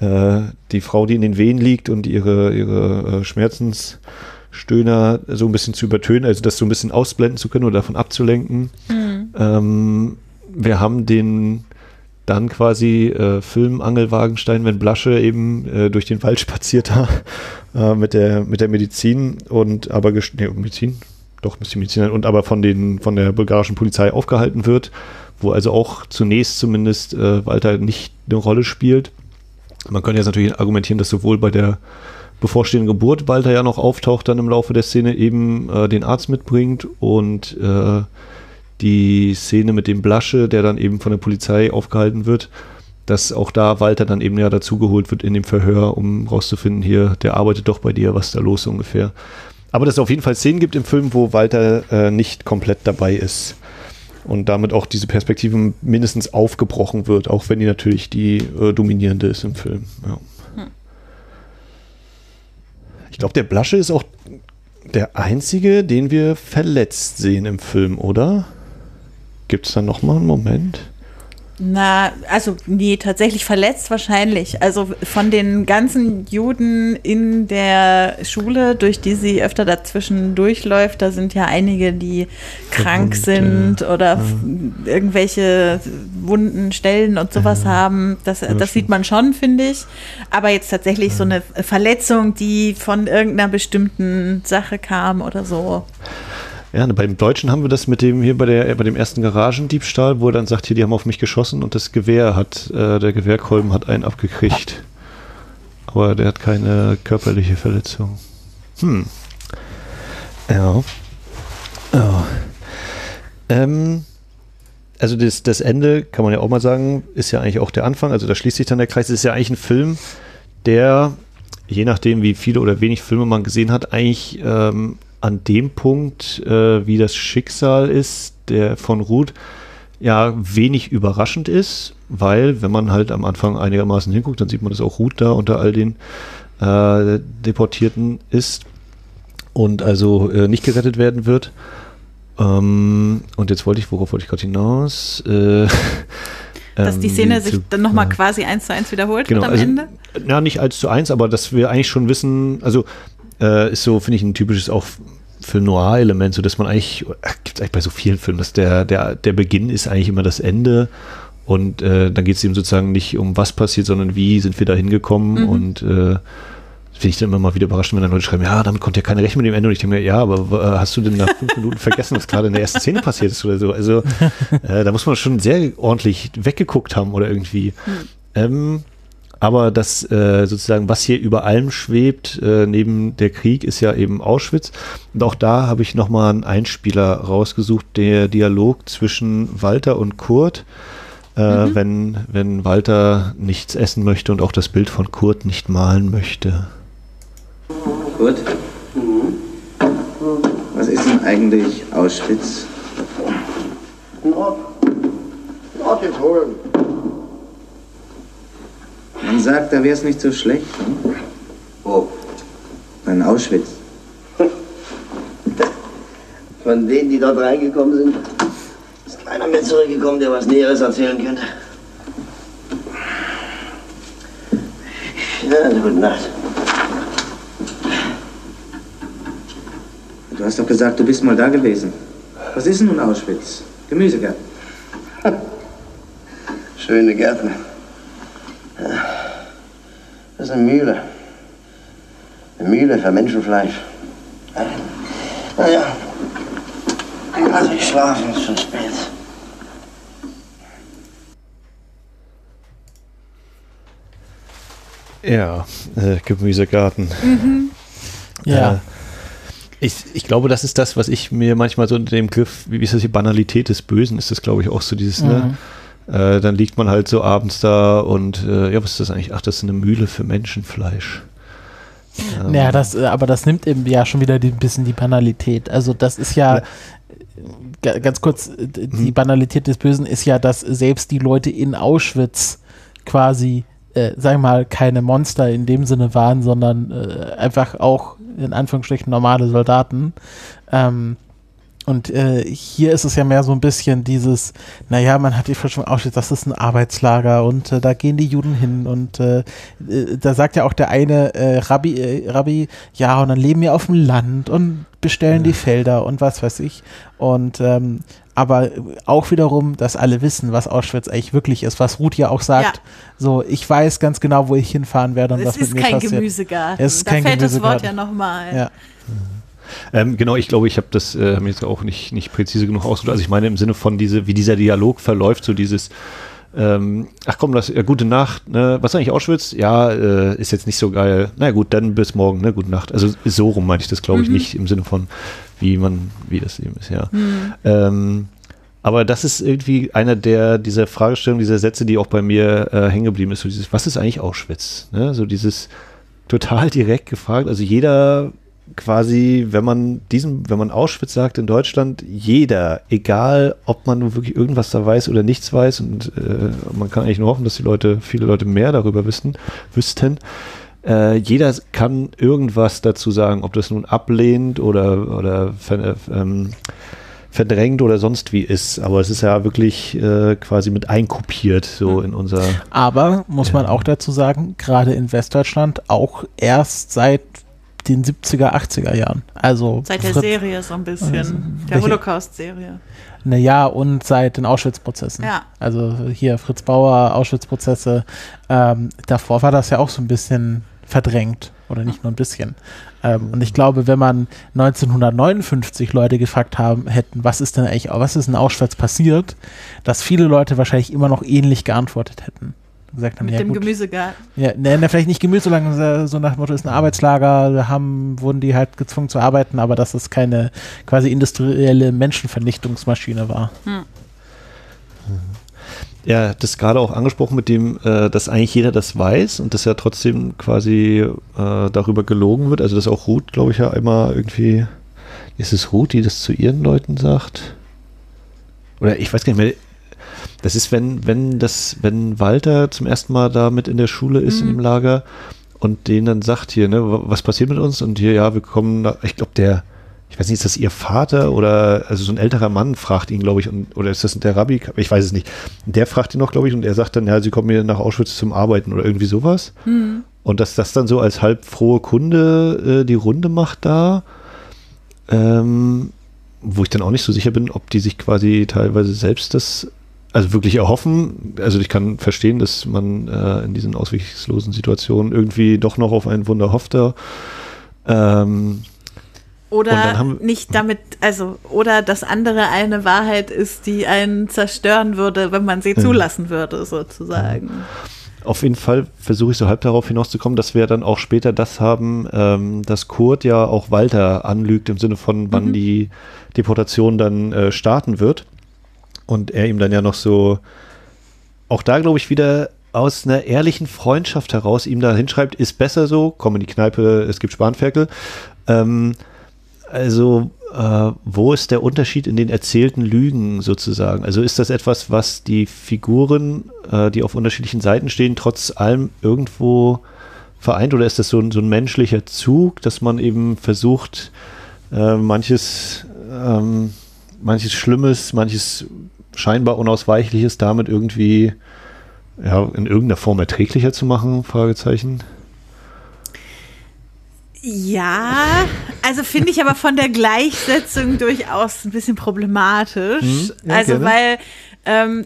äh, die Frau, die in den Wehen liegt und ihre, ihre äh, Schmerzensstöhner so ein bisschen zu übertönen, also das so ein bisschen ausblenden zu können oder davon abzulenken. Ähm, wir haben den dann quasi äh, Film Angelwagenstein, wenn Blasche eben äh, durch den Wald spaziert da äh, mit, der, mit der Medizin und aber nee, Medizin, doch müsste Medizin und aber von den von der bulgarischen Polizei aufgehalten wird, wo also auch zunächst zumindest äh, Walter nicht eine Rolle spielt. Man könnte jetzt natürlich argumentieren, dass sowohl bei der bevorstehenden Geburt Walter ja noch auftaucht dann im Laufe der Szene eben äh, den Arzt mitbringt und äh, die Szene mit dem Blasche, der dann eben von der Polizei aufgehalten wird, dass auch da Walter dann eben ja dazugeholt wird in dem Verhör, um rauszufinden, hier, der arbeitet doch bei dir, was ist da los ungefähr. Aber dass es auf jeden Fall Szenen gibt im Film, wo Walter äh, nicht komplett dabei ist. Und damit auch diese Perspektive mindestens aufgebrochen wird, auch wenn die natürlich die äh, dominierende ist im Film. Ja. Ich glaube, der Blasche ist auch der einzige, den wir verletzt sehen im Film, oder? Gibt es da noch mal einen Moment? Na, also nee, tatsächlich verletzt wahrscheinlich. Also von den ganzen Juden in der Schule, durch die sie öfter dazwischen durchläuft, da sind ja einige, die krank sind oder f- irgendwelche wunden Stellen und sowas haben. Das, das sieht man schon, finde ich. Aber jetzt tatsächlich so eine Verletzung, die von irgendeiner bestimmten Sache kam oder so. Ja, ne, beim Deutschen haben wir das mit dem hier bei der bei dem ersten Garagendiebstahl, wo er dann sagt, hier, die haben auf mich geschossen und das Gewehr hat, äh, der Gewehrkolben hat einen abgekriegt. Aber der hat keine körperliche Verletzung. Hm. Ja. Ja. Ähm, also das, das Ende, kann man ja auch mal sagen, ist ja eigentlich auch der Anfang. Also da schließt sich dann der Kreis. Es ist ja eigentlich ein Film, der, je nachdem wie viele oder wenig Filme man gesehen hat, eigentlich ähm, an dem Punkt, äh, wie das Schicksal ist, der von Ruth, ja wenig überraschend ist, weil wenn man halt am Anfang einigermaßen hinguckt, dann sieht man, dass auch Ruth da unter all den äh, Deportierten ist und also äh, nicht gerettet werden wird. Ähm, und jetzt wollte ich, worauf wollte ich gerade hinaus? Äh, Dass die ähm, Szene sich dann nochmal quasi eins zu eins wiederholt Genau, am also, Ende. Ja, nicht eins zu eins, aber dass wir eigentlich schon wissen, also äh, ist so, finde ich, ein typisches auch Film Noir-Element, so dass man eigentlich, gibt es eigentlich bei so vielen Filmen, dass der, der, der Beginn ist eigentlich immer das Ende und äh, dann geht es eben sozusagen nicht um was passiert, sondern wie sind wir da hingekommen und äh, finde ich dann immer mal wieder überraschend, wenn dann Leute schreiben, ja, damit konnte ja keiner rechnen mit dem Ende und ich denke mir, ja, aber äh, hast du denn nach fünf Minuten vergessen, was gerade in der ersten Szene passiert ist oder so? Also äh, da muss man schon sehr ordentlich weggeguckt haben oder irgendwie. Ähm, aber das äh, sozusagen, was hier über allem schwebt, äh, neben der Krieg, ist ja eben Auschwitz. Und auch da habe ich nochmal einen Einspieler rausgesucht, der Dialog zwischen Walter und Kurt, äh, wenn, wenn Walter nichts essen möchte und auch das Bild von Kurt nicht malen möchte. Gut. Was ist denn eigentlich Auschwitz? Nord. Nord jetzt holen. Man sagt, da wär's nicht so schlecht. Hm? Wo? In Auschwitz. Von denen, die dort reingekommen sind, ist keiner mehr zurückgekommen, der was Näheres erzählen könnte. Ja, also gute Nacht. Du hast doch gesagt, du bist mal da gewesen. Was ist denn nun Auschwitz? Gemüsegarten. Schöne Gärten. Das ist eine Mühle. Eine Mühle für Menschenfleisch. Ja. Naja. Also ich schlafe, es ist schon spät. Ja, äh, Gemüsegarten. Ja. Äh, ich, ich glaube, das ist das, was ich mir manchmal so unter dem Griff, wie ist das die Banalität des Bösen, ist das, glaube ich, auch so dieses, ne? Äh, dann liegt man halt so abends da und äh, ja, was ist das eigentlich? Ach, das ist eine Mühle für Menschenfleisch. Ähm, Ja, das, äh, aber das nimmt eben ja schon wieder ein bisschen die Banalität. Also das ist ja, Ja. ga- ganz kurz, äh, die Banalität des Bösen ist ja, dass selbst die Leute in Auschwitz quasi äh, sag ich mal, keine Monster in dem Sinne waren, sondern äh, einfach auch in Anführungsstrichen normale Soldaten. Ähm, und äh, hier ist es ja mehr so ein bisschen dieses, naja, man hat die Forschung Auschwitz, das ist ein Arbeitslager und äh, da gehen die Juden hin und äh, äh, da sagt ja auch der eine äh, Rabbi, äh, Rabbi, ja, und dann leben wir auf dem Land und bestellen die Felder und was weiß ich. Und ähm, aber auch wiederum, dass alle wissen, was Auschwitz eigentlich wirklich ist, was Ruth ja auch sagt. Ja. So, ich weiß ganz genau, wo ich hinfahren werde und Es was mit ist mir kein passiert. Gemüsegarten. Es ist da kein fällt das Wort Gemüsegarten. ja nochmal. Ja. Ähm, genau, ich glaube, ich habe das äh, hab jetzt auch nicht, nicht präzise genug ausgedrückt. Also ich meine im Sinne von diese, wie dieser Dialog verläuft, so dieses, ähm, ach komm, das, ja, gute Nacht, ne? Was ist eigentlich Auschwitz? Ja, äh, ist jetzt nicht so geil. Na gut, dann bis morgen, ne? Gute Nacht. Also so rum meine ich das, glaube ich, nicht im Sinne von, wie man, wie das eben ist, ja. Ähm, aber das ist irgendwie einer der, dieser Fragestellungen, dieser Sätze, die auch bei mir äh, hängen geblieben ist. So dieses, was ist eigentlich Auschwitz? Ne? So dieses total direkt gefragt. Also jeder quasi, wenn man diesen, wenn man Auschwitz sagt in Deutschland, jeder, egal ob man nun wirklich irgendwas da weiß oder nichts weiß, und äh, man kann eigentlich nur hoffen, dass die Leute, viele Leute mehr darüber wissen, wüssten, äh, jeder kann irgendwas dazu sagen, ob das nun ablehnt oder, oder ähm, verdrängt oder sonst wie ist. Aber es ist ja wirklich äh, quasi mit einkopiert, so in unser. Aber muss man auch dazu sagen, gerade in Westdeutschland auch erst seit den 70er, 80er Jahren. Also Seit der Fritz- Serie so ein bisschen. Also, der Holocaust-Serie. Naja, und seit den Auschwitz-Prozessen. Ja. Also hier Fritz Bauer, Auschwitz-Prozesse. Ähm, davor war das ja auch so ein bisschen verdrängt. Oder nicht nur ein bisschen. Ähm, und ich glaube, wenn man 1959 Leute gefragt haben hätten, was ist denn eigentlich, was ist in Auschwitz passiert, dass viele Leute wahrscheinlich immer noch ähnlich geantwortet hätten. Gesagt haben, Mit ja, dem gut. Gemüsegarten. Ja, ne, ne, vielleicht nicht Gemüse, sondern so nach dem Motto, ist ein Arbeitslager, da haben, wurden die halt gezwungen zu arbeiten, aber dass es keine quasi industrielle Menschenvernichtungsmaschine war. Ja, das gerade auch angesprochen mit dem, äh, dass eigentlich jeder das weiß und dass ja trotzdem quasi äh, darüber gelogen wird. Also dass auch Ruth, glaube ich, ja immer irgendwie, ist es Ruth, die das zu ihren Leuten sagt? Oder ich weiß gar nicht mehr. Das ist, wenn, wenn das, wenn Walter zum ersten Mal da mit in der Schule ist in dem Lager und denen dann sagt hier, ne, wa- was passiert mit uns? Und hier, ja, wir kommen, nach, ich glaube, der, ich weiß nicht, ist das ihr Vater oder also so ein älterer Mann fragt ihn, glaube ich, und, oder ist das der Rabbi? Ich weiß es nicht. Der fragt ihn noch, glaube ich, und er sagt dann, ja, sie kommen hier nach Auschwitz zum Arbeiten oder irgendwie sowas. Und dass das dann so als halb frohe Kunde äh, die Runde macht da, ähm, wo ich dann auch nicht so sicher bin, ob die sich quasi teilweise selbst das also wirklich erhoffen. Also ich kann verstehen, dass man äh, in diesen ausweglosen Situationen irgendwie doch noch auf ein Wunder hofft. da. Ähm, Oder nicht damit, also, oder das andere eine Wahrheit ist, die einen zerstören würde, wenn man sie zulassen würde, sozusagen. Auf jeden Fall versuche ich so halb darauf hinauszukommen, dass wir dann auch später das haben, ähm, dass Kurt ja auch Walter anlügt im Sinne von, wann die Deportation dann äh, starten wird. Und er ihm dann ja noch so, auch da glaube ich wieder aus einer ehrlichen Freundschaft heraus ihm da hinschreibt, ist besser so, komm in die Kneipe, es gibt Spanferkel. Ähm, also, äh, wo ist der Unterschied in den erzählten Lügen sozusagen? Also ist das etwas, was die Figuren, äh, die auf unterschiedlichen Seiten stehen, trotz allem irgendwo vereint? Oder ist das so ein, so ein menschlicher Zug, dass man eben versucht, äh, manches, ähm, manches Schlimmes, manches scheinbar Unausweichliches damit irgendwie ja, in irgendeiner Form erträglicher zu machen? Fragezeichen. Ja, also finde ich aber von der Gleichsetzung durchaus ein bisschen problematisch. Hm, ja, also gerne. weil ähm,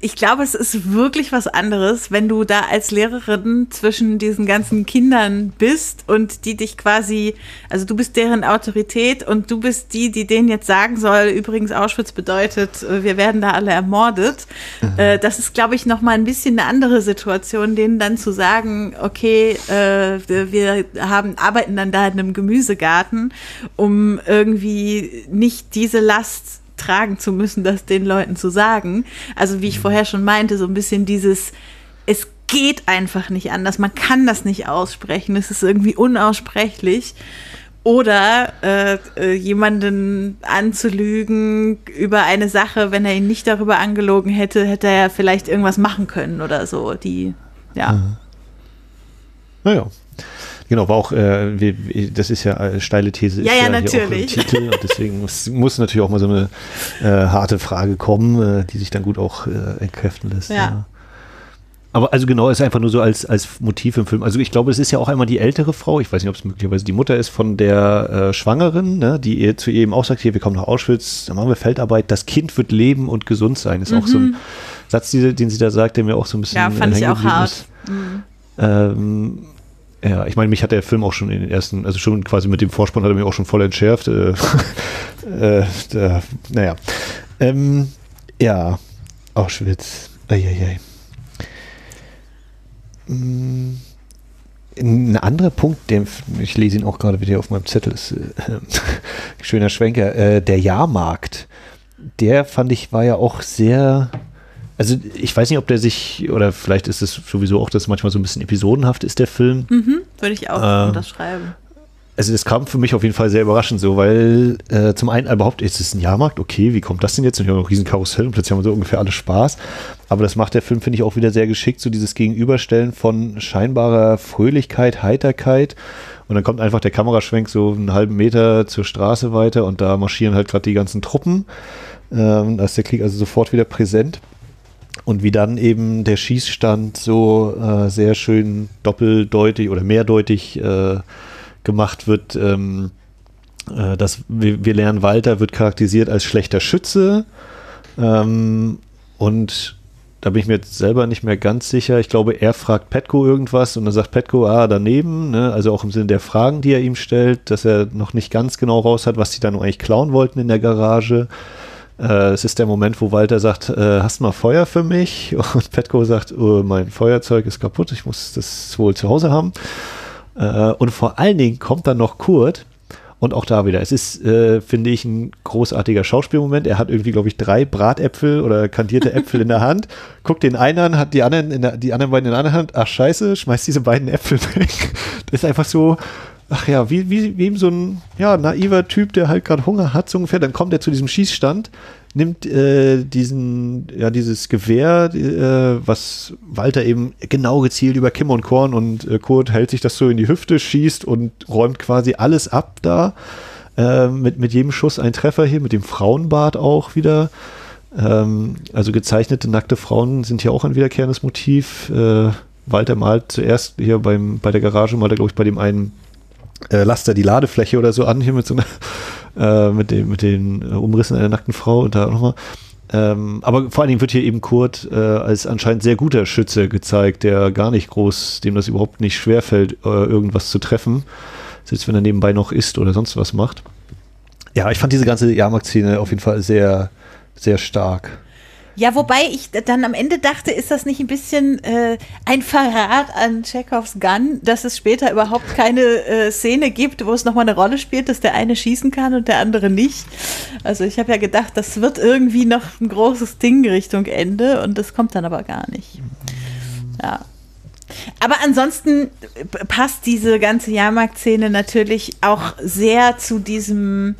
ich glaube, es ist wirklich was anderes, wenn du da als Lehrerin zwischen diesen ganzen Kindern bist und die dich quasi, also du bist deren Autorität und du bist die, die denen jetzt sagen soll, übrigens Auschwitz bedeutet, äh, wir werden da alle ermordet. Äh, das ist, glaube ich, noch mal ein bisschen eine andere Situation, denen dann zu sagen, okay, äh, wir, wir haben, arbeiten dann da in einem Gemüsegarten, um irgendwie nicht diese Last tragen zu müssen, das den Leuten zu sagen. Also wie ich vorher schon meinte, so ein bisschen dieses, es geht einfach nicht anders, man kann das nicht aussprechen, es ist irgendwie unaussprechlich. Oder äh, äh, jemanden anzulügen über eine Sache, wenn er ihn nicht darüber angelogen hätte, hätte er vielleicht irgendwas machen können oder so. Die Ja. Naja. Genau, war auch, äh, wir, das ist ja äh, steile These. Ja, ist ja, hier natürlich. Titel und deswegen muss, muss natürlich auch mal so eine äh, harte Frage kommen, äh, die sich dann gut auch äh, entkräften lässt. Ja. Aber also genau, ist einfach nur so als, als Motiv im Film. Also ich glaube, es ist ja auch einmal die ältere Frau, ich weiß nicht, ob es möglicherweise die Mutter ist von der äh, Schwangeren, ne, die ihr zu ihr eben auch sagt, hier, wir kommen nach Auschwitz, dann machen wir Feldarbeit, das Kind wird leben und gesund sein. Ist auch so ein Satz, die, den sie da sagt, der mir auch so ein bisschen Mhm. Ja, fand ich hängen auch hart. ist. Ähm, ja, ich meine, mich hat der Film auch schon in den ersten, also schon quasi mit dem Vorspann hat er mich auch schon voll entschärft. Äh, äh, da, naja. Ähm, ja, Auschwitz. Eieiei. Mm, Ein anderer Punkt, den, ich lese ihn auch gerade wieder auf meinem Zettel, ist äh, schöner Schwenker, äh, der Jahrmarkt. Der fand ich war ja auch sehr, also ich weiß nicht, ob der sich, oder vielleicht ist es sowieso auch, dass manchmal so ein bisschen episodenhaft ist, der Film. Mhm, würde ich auch Äh, unterschreiben. Also das kam für mich auf jeden Fall sehr überraschend so, weil äh, zum einen überhaupt ist es ein Jahrmarkt, okay, wie kommt das denn jetzt? Und wir haben noch riesen Karussell und plötzlich haben wir so ungefähr alle Spaß. Aber das macht der Film, finde ich, auch wieder sehr geschickt, so dieses Gegenüberstellen von scheinbarer Fröhlichkeit, Heiterkeit. Und dann kommt einfach der Kameraschwenk so einen halben Meter zur Straße weiter und da marschieren halt gerade die ganzen Truppen. Ähm, da ist der Krieg also sofort wieder präsent. Und wie dann eben der Schießstand so äh, sehr schön doppeldeutig oder mehrdeutig äh, gemacht wird, ähm, äh, dass wir, wir lernen, Walter wird charakterisiert als schlechter Schütze. Ähm, und da bin ich mir jetzt selber nicht mehr ganz sicher. Ich glaube, er fragt Petko irgendwas und dann sagt Petko, ah, daneben, ne? also auch im Sinne der Fragen, die er ihm stellt, dass er noch nicht ganz genau raus hat, was sie dann eigentlich klauen wollten in der Garage. Äh, es ist der Moment, wo Walter sagt, äh, hast du mal Feuer für mich? Und Petko sagt, oh, mein Feuerzeug ist kaputt, ich muss das wohl zu Hause haben. Äh, und vor allen Dingen kommt dann noch Kurt. Und auch da wieder, es ist, äh, finde ich, ein großartiger Schauspielmoment. Er hat irgendwie, glaube ich, drei Bratäpfel oder kandierte Äpfel in der Hand, guckt den einen an, hat die anderen, der, die anderen beiden in der anderen Hand, ach scheiße, schmeißt diese beiden Äpfel weg. Das ist einfach so, ach ja, wie, wie, wie eben so ein ja, naiver Typ, der halt gerade Hunger hat, so ungefähr. Dann kommt er zu diesem Schießstand, nimmt äh, diesen, ja, dieses Gewehr, äh, was Walter eben genau gezielt über Kim und Korn und äh, Kurt hält sich das so in die Hüfte, schießt und räumt quasi alles ab da. Äh, mit, mit jedem Schuss ein Treffer hier, mit dem Frauenbart auch wieder. Ähm, also gezeichnete nackte Frauen sind hier auch ein wiederkehrendes Motiv. Äh, Walter malt zuerst hier beim, bei der Garage, malt er, glaube ich, bei dem einen äh, Laster die Ladefläche oder so an, hier mit so einer, äh, mit, dem, mit den äh, Umrissen einer nackten Frau und da nochmal. Ähm, aber vor allen Dingen wird hier eben Kurt äh, als anscheinend sehr guter Schütze gezeigt, der gar nicht groß, dem das überhaupt nicht schwerfällt, äh, irgendwas zu treffen. Selbst wenn er nebenbei noch isst oder sonst was macht. Ja, ich fand diese ganze Jahrmarkt-Szene auf jeden Fall sehr, sehr stark. Ja, wobei ich dann am Ende dachte, ist das nicht ein bisschen äh, ein Verrat an Chekhovs Gun, dass es später überhaupt keine äh, Szene gibt, wo es nochmal eine Rolle spielt, dass der eine schießen kann und der andere nicht. Also ich habe ja gedacht, das wird irgendwie noch ein großes Ding Richtung Ende und das kommt dann aber gar nicht. Ja. Aber ansonsten p- passt diese ganze Jahrmarktszene natürlich auch sehr zu diesem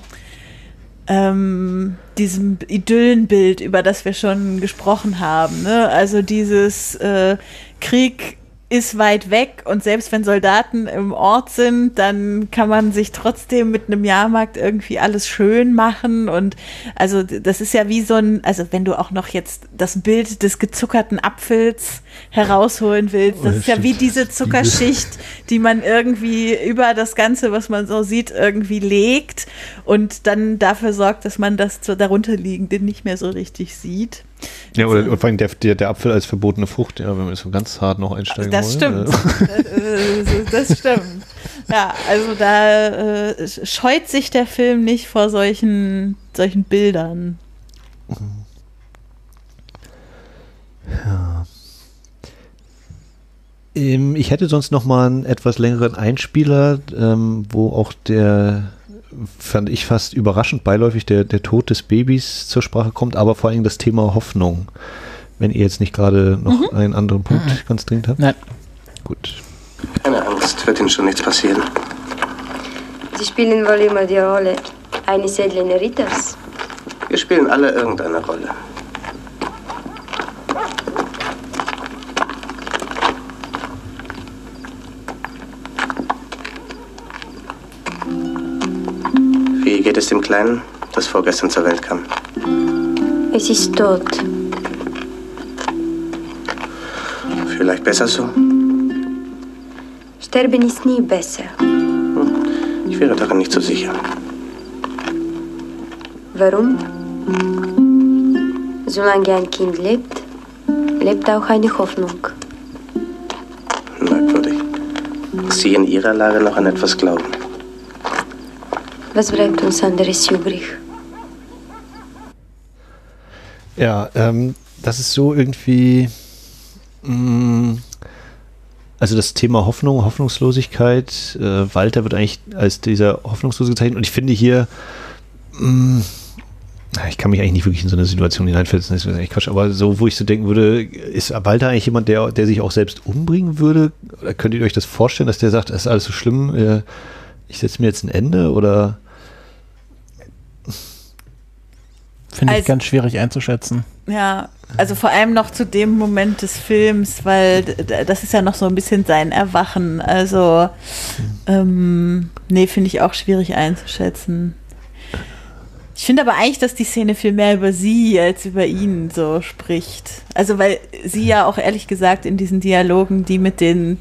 ähm, diesem Idyllenbild, über das wir schon gesprochen haben. Ne? Also dieses äh, Krieg ist weit weg und selbst wenn Soldaten im Ort sind, dann kann man sich trotzdem mit einem Jahrmarkt irgendwie alles schön machen und also das ist ja wie so ein, also wenn du auch noch jetzt das Bild des gezuckerten Apfels herausholen willst, das Oh, ist ja wie diese Zuckerschicht, die man irgendwie über das Ganze, was man so sieht, irgendwie legt und dann dafür sorgt, dass man das zur darunterliegende nicht mehr so richtig sieht. Ja, oder, vor allem der, der, der Apfel als verbotene Frucht, ja, wenn wir so ganz hart noch einsteigen Das wollen. stimmt. Äh, Äh, das stimmt. Ja, also da äh, scheut sich der Film nicht vor solchen, solchen Bildern. Ähm, ich hätte sonst noch mal einen etwas längeren Einspieler, ähm, wo auch der, fand ich fast überraschend beiläufig, der, der Tod des Babys zur Sprache kommt, aber vor allem das Thema Hoffnung. Wenn ihr jetzt nicht gerade noch einen anderen Punkt ganz dringend habt. Nein. Gut. Keine Angst, wird Ihnen schon nichts passieren. Sie spielen wohl immer die Rolle eines edlen Ritters. Wir spielen alle irgendeine Rolle. Kind ist im Kleinen, das vorgestern zur Welt kam. Es ist tot. Vielleicht besser so? Sterben ist nie besser. Ich wäre daran nicht so sicher. Warum? Solange ein Kind lebt, lebt auch eine Hoffnung. Merkwürdig. Dass Sie in Ihrer Lage noch an etwas glauben. Was bleibt uns anderes übrig? Ja, ähm, das ist so irgendwie. Mh, also das Thema Hoffnung, Hoffnungslosigkeit. Äh, Walter wird eigentlich als dieser Hoffnungslose gezeichnet. Und ich finde hier. Mh, ich kann mich eigentlich nicht wirklich in so eine Situation hineinversetzen, das ist eigentlich Quatsch, aber so, wo ich so denken würde, ist Walter eigentlich jemand, der, der sich auch selbst umbringen würde? Oder könnt ihr euch das vorstellen, dass der sagt, das ist alles so schlimm, äh, ich setze mir jetzt ein Ende? Oder Finde ich Als- ganz schwierig einzuschätzen. Ja, also vor allem noch zu dem Moment des Films, weil das ist ja noch so ein bisschen sein Erwachen. Also, ähm, nee, finde ich auch schwierig einzuschätzen. Ich finde aber eigentlich, dass die Szene viel mehr über sie als über ihn so spricht. Also, weil sie ja auch ehrlich gesagt in diesen Dialogen, die mit den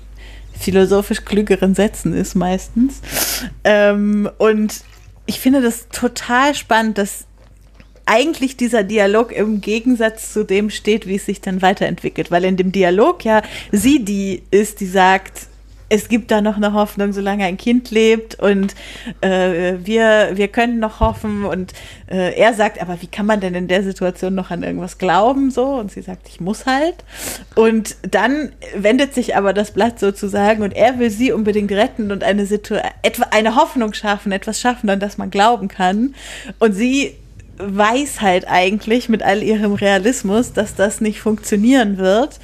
philosophisch klügeren Sätzen ist meistens. Ähm, und ich finde das total spannend, dass eigentlich dieser Dialog im Gegensatz zu dem steht, wie es sich dann weiterentwickelt. Weil in dem Dialog ja sie die ist, die sagt, es gibt da noch eine Hoffnung, solange ein Kind lebt und äh, wir, wir können noch hoffen. Und äh, er sagt, aber wie kann man denn in der Situation noch an irgendwas glauben? So, und sie sagt, ich muss halt. Und dann wendet sich aber das Blatt sozusagen und er will sie unbedingt retten und eine, Situ etwa eine Hoffnung schaffen, etwas schaffen, an das man glauben kann. Und sie weiß halt eigentlich mit all ihrem Realismus, dass das nicht funktionieren wird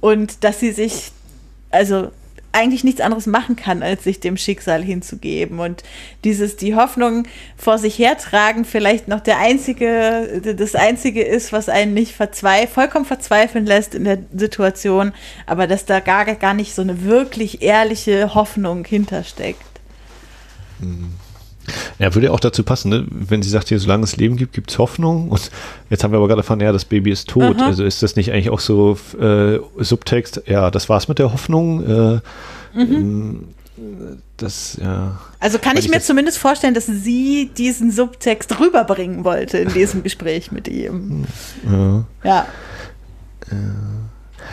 und dass sie sich, also eigentlich nichts anderes machen kann, als sich dem Schicksal hinzugeben. Und dieses, die Hoffnung vor sich hertragen, vielleicht noch der einzige, das einzige ist, was einen nicht verzweif vollkommen verzweifeln lässt in der Situation, aber dass da gar, gar nicht so eine wirklich ehrliche Hoffnung hintersteckt. Ja, würde ja auch dazu passen, ne? wenn sie sagt, hier, solange es Leben gibt, gibt es Hoffnung. Und jetzt haben wir aber gerade erfahren, ja, das Baby ist tot. Aha. Also ist das nicht eigentlich auch so äh, Subtext, ja, das war's mit der Hoffnung. Äh, ähm, Das, ja. Also kann Weil ich mir zumindest vorstellen, dass sie diesen Subtext rüberbringen wollte in diesem Gespräch mit ihm. ja. Ja.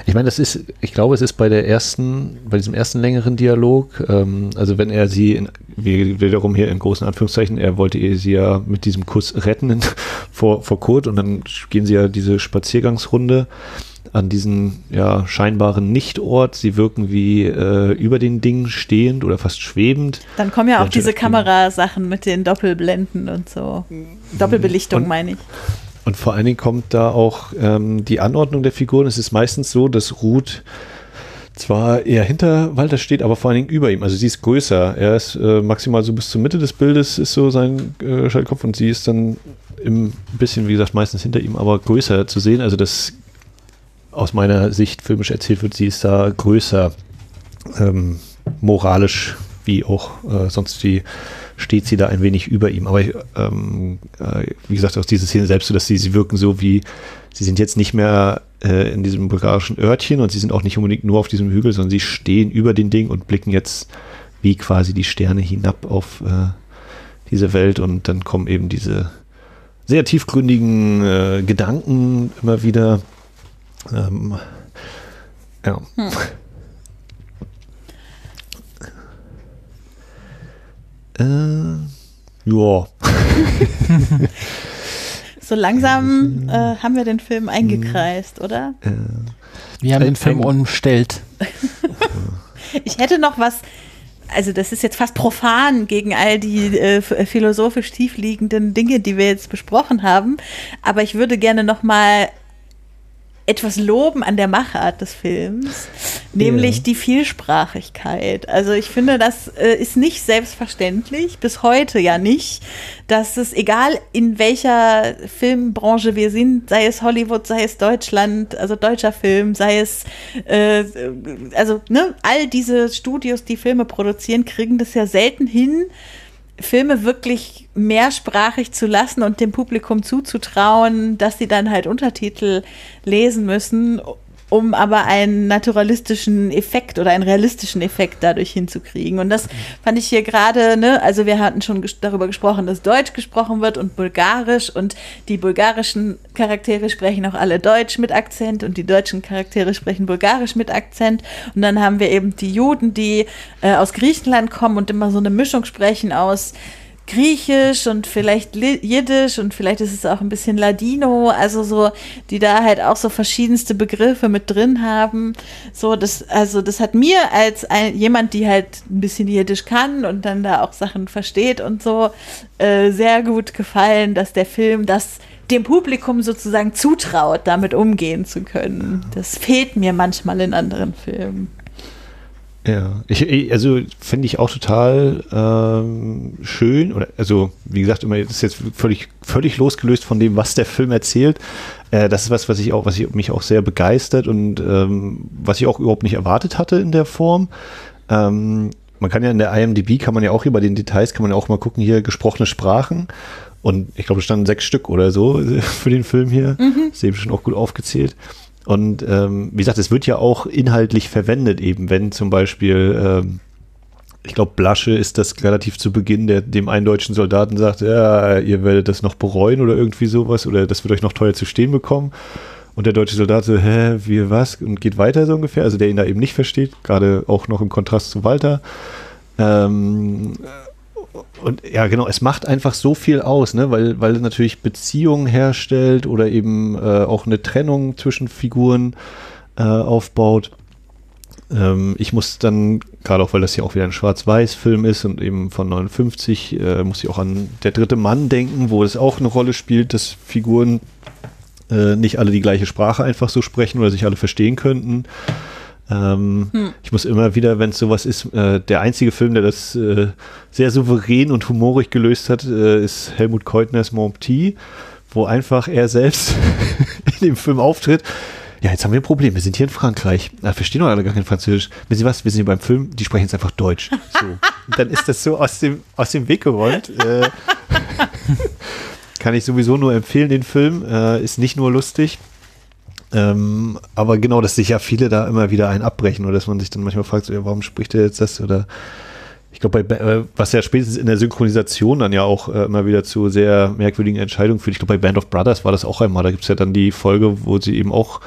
Ich meine, das ist, ich glaube, es ist bei der ersten, bei diesem ersten längeren Dialog, ähm, also wenn er sie, in, wie- wiederum hier in großen Anführungszeichen, er wollte ihr sie ja mit diesem Kuss retten vor, vor Kurt und dann gehen sie ja diese Spaziergangsrunde an diesen ja, scheinbaren Nichtort. Sie wirken wie äh, über den Dingen stehend oder fast schwebend. Dann kommen ja auch diese. Kamerasachen mit den Doppelblenden und so. Doppelbelichtung Und- meine ich. Und vor allen Dingen kommt da auch ähm, die Anordnung der Figuren. Es ist meistens so, dass Ruth zwar eher hinter Walter steht, aber vor allen Dingen über ihm. Also sie ist größer. Er ist äh, maximal so bis zur Mitte des Bildes ist so sein äh, Schaltkopf und sie ist dann im bisschen, wie gesagt, meistens hinter ihm, aber größer zu sehen. Also das aus meiner Sicht filmisch erzählt wird, sie ist da größer ähm, moralisch wie auch äh, sonst wie steht sie da ein wenig über ihm. Aber ähm, äh, wie gesagt, aus dieser Szene selbst so, dass sie, sie wirken so wie, sie sind jetzt nicht mehr äh, in diesem bulgarischen Örtchen und sie sind auch nicht unbedingt nur auf diesem Hügel, sondern sie stehen über den Ding und blicken jetzt wie quasi die Sterne hinab auf äh, diese Welt und dann kommen eben diese sehr tiefgründigen äh, Gedanken immer wieder. Ähm, ja. Äh, ja. So langsam äh, haben wir den Film eingekreist, oder? Äh, Wir haben den Film umstellt. Ich hätte noch was, also das ist jetzt fast profan gegen all die äh, philosophisch tiefliegenden Dinge, die wir jetzt besprochen haben, aber ich würde gerne noch mal etwas loben an der Machart des Films, nämlich Ja. die Vielsprachigkeit. Also ich finde, das äh, ist nicht selbstverständlich, bis heute ja nicht, dass es egal in welcher Filmbranche wir sind, sei es Hollywood, sei es Deutschland, also deutscher Film, sei es äh, also ne, all diese Studios, die Filme produzieren, kriegen das ja selten hin, Filme wirklich mehrsprachig zu lassen und dem Publikum zuzutrauen, dass sie dann halt Untertitel lesen müssen, um aber einen naturalistischen Effekt oder einen realistischen Effekt dadurch hinzukriegen. Und das fand ich hier gerade, ne, also wir hatten schon ges darüber gesprochen, dass Deutsch gesprochen wird und Bulgarisch und die bulgarischen Charaktere sprechen auch alle Deutsch mit Akzent und die deutschen Charaktere sprechen Bulgarisch mit Akzent. Und dann haben wir eben die Juden, die äh, aus Griechenland kommen und immer so eine Mischung sprechen aus Griechisch und vielleicht Jiddisch und vielleicht ist es auch ein bisschen Ladino, also so, die da halt auch so verschiedenste Begriffe mit drin haben. So, das, also das hat mir als ein, jemand, die halt ein bisschen Jiddisch kann und dann da auch Sachen versteht und so, äh, sehr gut gefallen, dass der Film das dem Publikum sozusagen zutraut, damit umgehen zu können. Das fehlt mir manchmal in anderen Filmen. Ja, ich, also finde ich auch total ähm, schön. Oder also wie gesagt, immer das ist jetzt völlig völlig losgelöst von dem, was der Film erzählt. Äh, das ist was, was ich auch, was ich, mich auch sehr begeistert und ähm, was ich auch überhaupt nicht erwartet hatte in der Form. Ähm, man kann ja in der IMDb kann man ja auch hier bei den Details kann man ja auch mal gucken hier gesprochene Sprachen. Und ich glaube, es standen sechs Stück oder so für den Film hier. Mhm. Ist eben schon auch gut aufgezählt. Und ähm, wie gesagt, es wird ja auch inhaltlich verwendet, eben wenn zum Beispiel, ähm, ich glaube, Blasche ist das relativ zu Beginn, der dem einen deutschen Soldaten sagt, ja, ihr werdet das noch bereuen oder irgendwie sowas, oder das wird euch noch teuer zu stehen bekommen. Und der deutsche Soldat so, hä, wie, was? Und geht weiter so ungefähr, also der ihn da eben nicht versteht, gerade auch noch im Kontrast zu Walter. Ähm, und ja, genau, es macht einfach so viel aus, ne? weil, weil es natürlich Beziehungen herstellt oder eben äh, auch eine Trennung zwischen Figuren äh, aufbaut. Ähm, ich muss dann, gerade auch weil das ja auch wieder ein Schwarz-Weiß-Film ist und eben von 59, äh, muss ich auch an Der dritte Mann denken, wo es auch eine Rolle spielt, dass Figuren äh, nicht alle die gleiche Sprache einfach so sprechen oder sich alle verstehen könnten. Ähm, hm. Ich muss immer wieder, wenn es sowas ist, äh, der einzige Film, der das äh, sehr souverän und humorig gelöst hat, äh, ist Helmut Keutners Mon Petit, wo einfach er selbst in dem Film auftritt. Ja, jetzt haben wir ein Problem. Wir sind hier in Frankreich. Da verstehen doch alle gar kein Französisch. Wissen Sie was? Wir sind hier beim Film, die sprechen jetzt einfach Deutsch. So. Und dann ist das so aus dem, aus dem Weg geräumt. Äh, kann ich sowieso nur empfehlen, den Film. Äh, ist nicht nur lustig, ähm, aber genau, dass sich ja viele da immer wieder einen abbrechen oder dass man sich dann manchmal fragt, so, ja, warum spricht er jetzt das oder ich glaube, äh, was ja spätestens in der Synchronisation dann ja auch äh, immer wieder zu sehr merkwürdigen Entscheidungen führt. Ich glaube, bei Band of Brothers war das auch einmal. Da gibt es ja dann die Folge, wo sie eben auch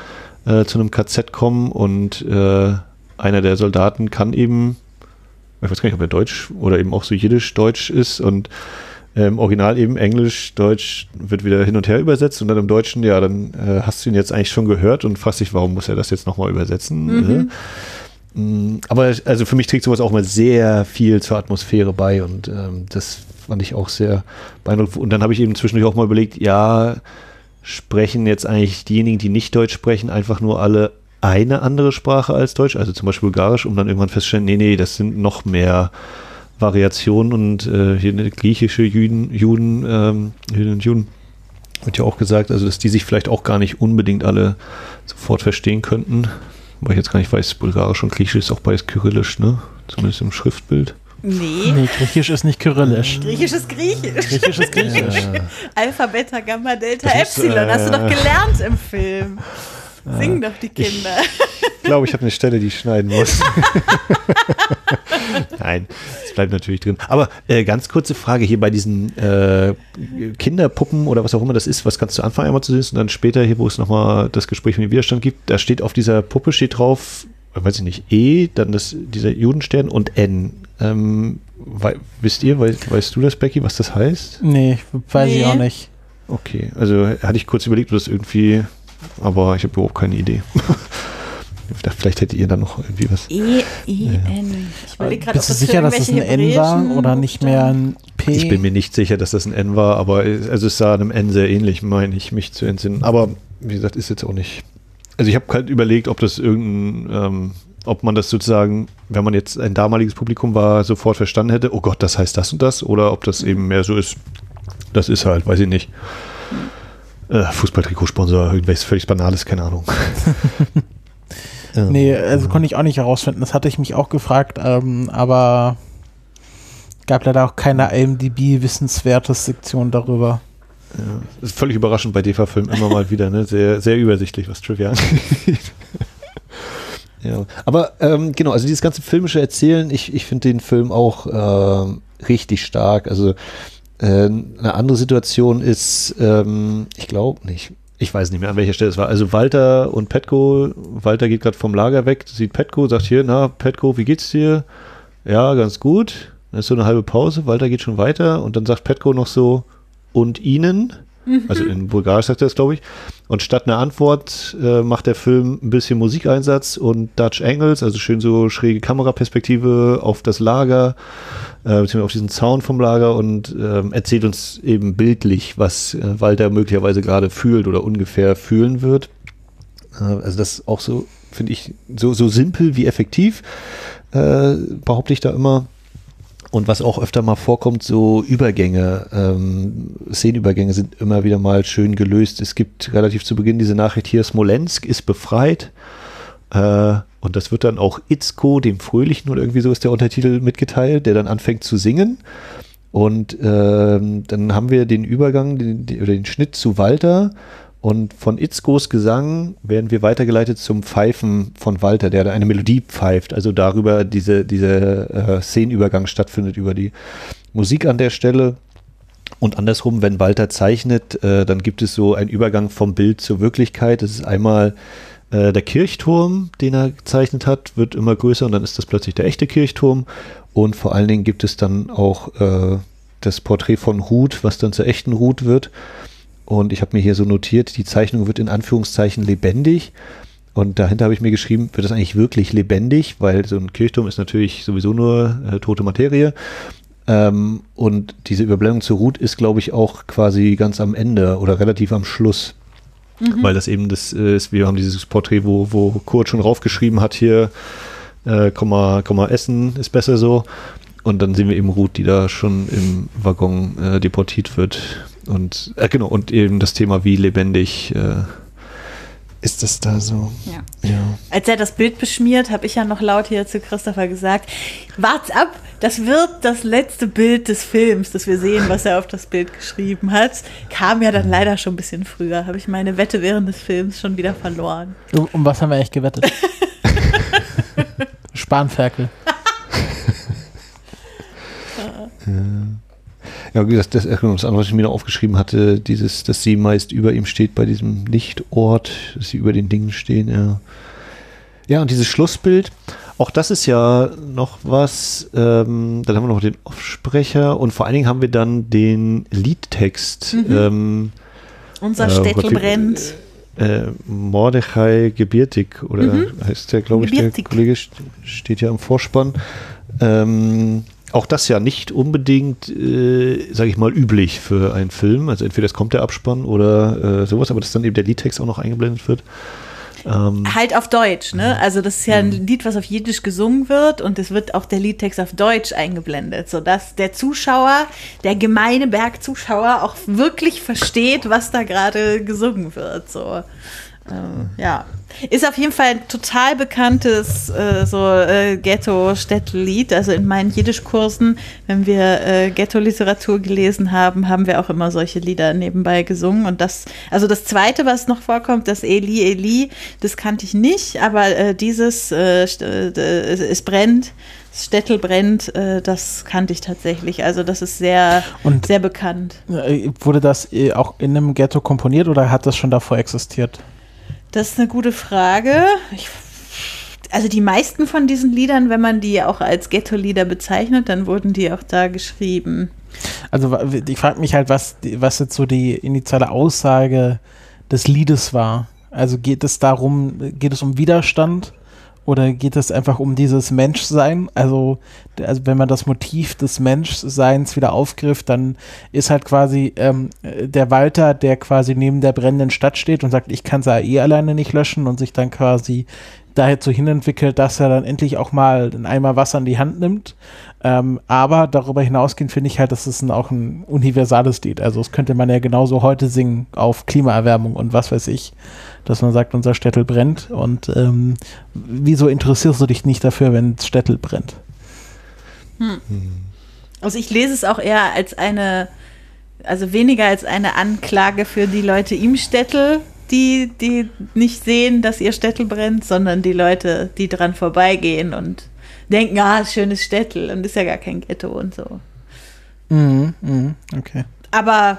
äh, zu einem KZ kommen und äh, einer der Soldaten kann eben, ich weiß gar nicht, ob er Deutsch oder eben auch so Jiddisch-Deutsch ist und im Original eben Englisch, Deutsch wird wieder hin und her übersetzt und dann im Deutschen, ja, dann äh, hast du ihn jetzt eigentlich schon gehört und fragst dich, warum muss er das jetzt nochmal übersetzen? Mhm. Äh? Mm, aber also für mich trägt sowas auch mal sehr viel zur Atmosphäre bei und ähm, das fand ich auch sehr beeindruckend. Und dann habe ich eben zwischendurch auch mal überlegt, ja, sprechen jetzt eigentlich diejenigen, die nicht Deutsch sprechen, einfach nur alle eine andere Sprache als Deutsch, also zum Beispiel Bulgarisch, um dann irgendwann festzustellen, nee, nee, das sind noch mehr Variation und äh, hier eine griechische Juden, Juden, ähm, Juden und Juden wird ja auch gesagt, also dass die sich vielleicht auch gar nicht unbedingt alle sofort verstehen könnten. Weil ich jetzt gar nicht weiß, Bulgarisch und Griechisch ist auch beides Kyrillisch, ne? Zumindest im Schriftbild. Nee. Nee, Griechisch ist nicht Kyrillisch. Griechisch ist Griechisch. Griechisch ist Griechisch. Ja. Alpha, Beta, Gamma, Delta, das Epsilon. Ist, äh, Hast du doch gelernt im Film. Singen doch die Kinder. Ich glaube, ich habe eine Stelle, die ich schneiden muss. Nein, es bleibt natürlich drin. Aber äh, ganz kurze Frage hier bei diesen äh, Kinderpuppen oder was auch immer das ist. Was kannst du anfangen einmal zu sehen und dann später hier, wo es nochmal das Gespräch mit dem Widerstand gibt, da steht auf dieser Puppe steht drauf, weiß ich nicht, E, dann das, dieser Judenstern und N. Ähm, wei wisst ihr, weißt, weißt du das, Becky, was das heißt? Nee, weiß nee. ich auch nicht. Okay, also hatte ich kurz überlegt, ob das irgendwie aber ich habe überhaupt keine Idee. Vielleicht hättet ihr da noch irgendwie was. E, E, N. Ich überlege gerade, Bist du sicher, dass es ein N war oder nicht mehr ein P? Ich bin mir nicht sicher, dass das ein N war, aber also es sah einem N sehr ähnlich, meine ich, mich zu entsinnen. Aber wie gesagt, ist jetzt auch nicht. Also ich habe halt überlegt, ob das irgendein, ähm, ob man das sozusagen, wenn man jetzt ein damaliges Publikum war, sofort verstanden hätte, oh Gott, das heißt das und das, oder ob das eben mehr so ist, das ist halt, weiß ich nicht. Äh, Fußballtrikotsponsor, irgendwas völlig Banales, keine Ahnung. nee, also konnte ich auch nicht herausfinden. Das hatte ich mich auch gefragt, ähm, aber Gab leider auch keine IMDb-Wissenswertes-Sektion darüber. Ja, ist völlig überraschend bei DEFA-Filmen immer mal wieder, ne? Sehr, sehr übersichtlich, was Trivia angeht. ja. Aber ähm, genau, also dieses ganze filmische Erzählen, ich, ich finde den Film auch äh, richtig stark. Also eine andere Situation ist, ähm, ich glaube nicht, ich weiß nicht mehr, an welcher Stelle es war. Also Walter und Petko, Walter geht gerade vom Lager weg, sieht Petko, sagt hier, na, Petko, wie geht's dir? Ja, ganz gut. Dann ist so eine halbe Pause, Walter geht schon weiter und dann sagt Petko noch so, und Ihnen? Also in Bulgarisch sagt er das, glaube ich. Und statt einer Antwort äh, macht der Film ein bisschen Musikeinsatz und Dutch Angles, also schön so schräge Kameraperspektive auf das Lager, äh, beziehungsweise auf diesen Zaun vom Lager und ähm, erzählt uns eben bildlich, was äh, Walter möglicherweise gerade fühlt oder ungefähr fühlen wird. Äh, also das ist auch so, finde ich, so, so simpel wie effektiv, äh, behaupte ich da immer. Und was auch öfter mal vorkommt, so Übergänge, ähm, Szenenübergänge sind immer wieder mal schön gelöst. Es gibt relativ zu Beginn diese Nachricht hier, Smolensk ist befreit. Äh, und das wird dann auch Itzko, dem Fröhlichen oder irgendwie so ist der Untertitel mitgeteilt, der dann anfängt zu singen. Und ähm, dann haben wir den Übergang, den, oder den Schnitt zu Walter. Und von Itzkos Gesang werden wir weitergeleitet zum Pfeifen von Walter, der da eine Melodie pfeift. Also darüber diese, diese äh, Szenenübergang stattfindet über die Musik an der Stelle. Und andersrum, wenn Walter zeichnet, äh, dann gibt es so einen Übergang vom Bild zur Wirklichkeit. Das ist einmal äh, der Kirchturm, den er gezeichnet hat, wird immer größer und dann ist das plötzlich der echte Kirchturm. Und vor allen Dingen gibt es dann auch äh, das Porträt von Ruth, was dann zur echten Ruth wird. Und ich habe mir hier so notiert, die Zeichnung wird in Anführungszeichen lebendig. Und dahinter habe ich mir geschrieben, wird das eigentlich wirklich lebendig, weil so ein Kirchturm ist natürlich sowieso nur äh, tote Materie. Ähm, und diese Überblendung zur Ruth ist, glaube ich, auch quasi ganz am Ende oder relativ am Schluss. Mhm. Weil das eben das ist, wir haben dieses Porträt, wo, wo Kurt schon raufgeschrieben hat, hier, äh, komm, mal, komm mal essen, ist besser so. Und dann sehen wir eben Ruth, die da schon im Waggon äh, deportiert wird. Und äh, genau, und eben das Thema, wie lebendig äh, ist das da so. Ja. ja. Als er das Bild beschmiert, habe ich ja noch laut hier zu Christopher gesagt, wart's ab, das wird das letzte Bild des Films, dass wir sehen, was er auf das Bild geschrieben hat. Kam ja dann leider schon ein bisschen früher. Habe ich meine Wette während des Films schon wieder verloren. Um, um was haben wir eigentlich gewettet? Spanferkel. ja. Ja, wie gesagt, das, das andere, was ich mir noch aufgeschrieben hatte, dieses, dass sie meist über ihm steht bei diesem Nichtort, dass sie über den Dingen stehen, ja. Ja, und dieses Schlussbild, auch das ist ja noch was, ähm, dann haben wir noch den Offsprecher und vor allen Dingen haben wir dann den Liedtext. Mhm. Ähm, Unser Städtel brennt. Äh, Mordechai Gebirtig, oder mhm. heißt der, glaube ich, Gebirtig. der Kollege steht ja im Vorspann. Ähm, auch das ja nicht unbedingt, äh, sage ich mal, üblich für einen Film. Also entweder es kommt der Abspann oder äh, sowas, aber dass dann eben der Liedtext auch noch eingeblendet wird. Ähm, halt auf Deutsch, ne? Also das ist ja ein Lied, was auf Jiddisch gesungen wird und es wird auch der Liedtext auf Deutsch eingeblendet, sodass der Zuschauer, der gemeine Bergzuschauer auch wirklich versteht, was da gerade gesungen wird. So. Ähm, ja. Ist auf jeden Fall ein total bekanntes äh, so äh, Ghetto-Städtelied. Also in meinen Jiddisch-Kursen, wenn wir äh, Ghetto-Literatur gelesen haben, haben wir auch immer solche Lieder nebenbei gesungen. Und das, also das zweite, was noch vorkommt, das Eli Eli, das kannte ich nicht, aber äh, dieses äh, äh, Es brennt, Städtel brennt, das kannte ich tatsächlich. Also das ist sehr, Und sehr bekannt. Wurde das auch in einem Ghetto komponiert oder hat das schon davor existiert? Das ist eine gute Frage. Ich, also die meisten von diesen Liedern, wenn man die auch als Ghetto-Lieder bezeichnet, dann wurden die auch da geschrieben. Also ich frage mich halt, was, was jetzt so die initiale Aussage des Liedes war. Also geht es darum, geht es um Widerstand? Oder geht es einfach um dieses Menschsein? Also, also wenn man das Motiv des Menschseins wieder aufgriff, dann ist halt quasi ähm, der Walter, der quasi neben der brennenden Stadt steht und sagt, ich kann es ja eh alleine nicht löschen und sich dann quasi dazu hinentwickelt, dass er dann endlich auch mal einen Eimer Wasser in die Hand nimmt. Ähm, aber darüber hinausgehend finde ich halt, dass es ein, auch ein universales Lied. Also das könnte man ja genauso heute singen auf Klimaerwärmung und was weiß ich, dass man sagt, unser Städtel brennt. Und ähm, wieso interessierst du dich nicht dafür, wenn Städtel brennt? Hm. Also ich lese es auch eher als eine, also weniger als eine Anklage für die Leute im Städtel, die, die nicht sehen, dass ihr Städtel brennt, sondern die Leute, die dran vorbeigehen und denken, ah, schönes Städtel und ist ja gar kein Ghetto und so. Mhm, mhm, okay. Aber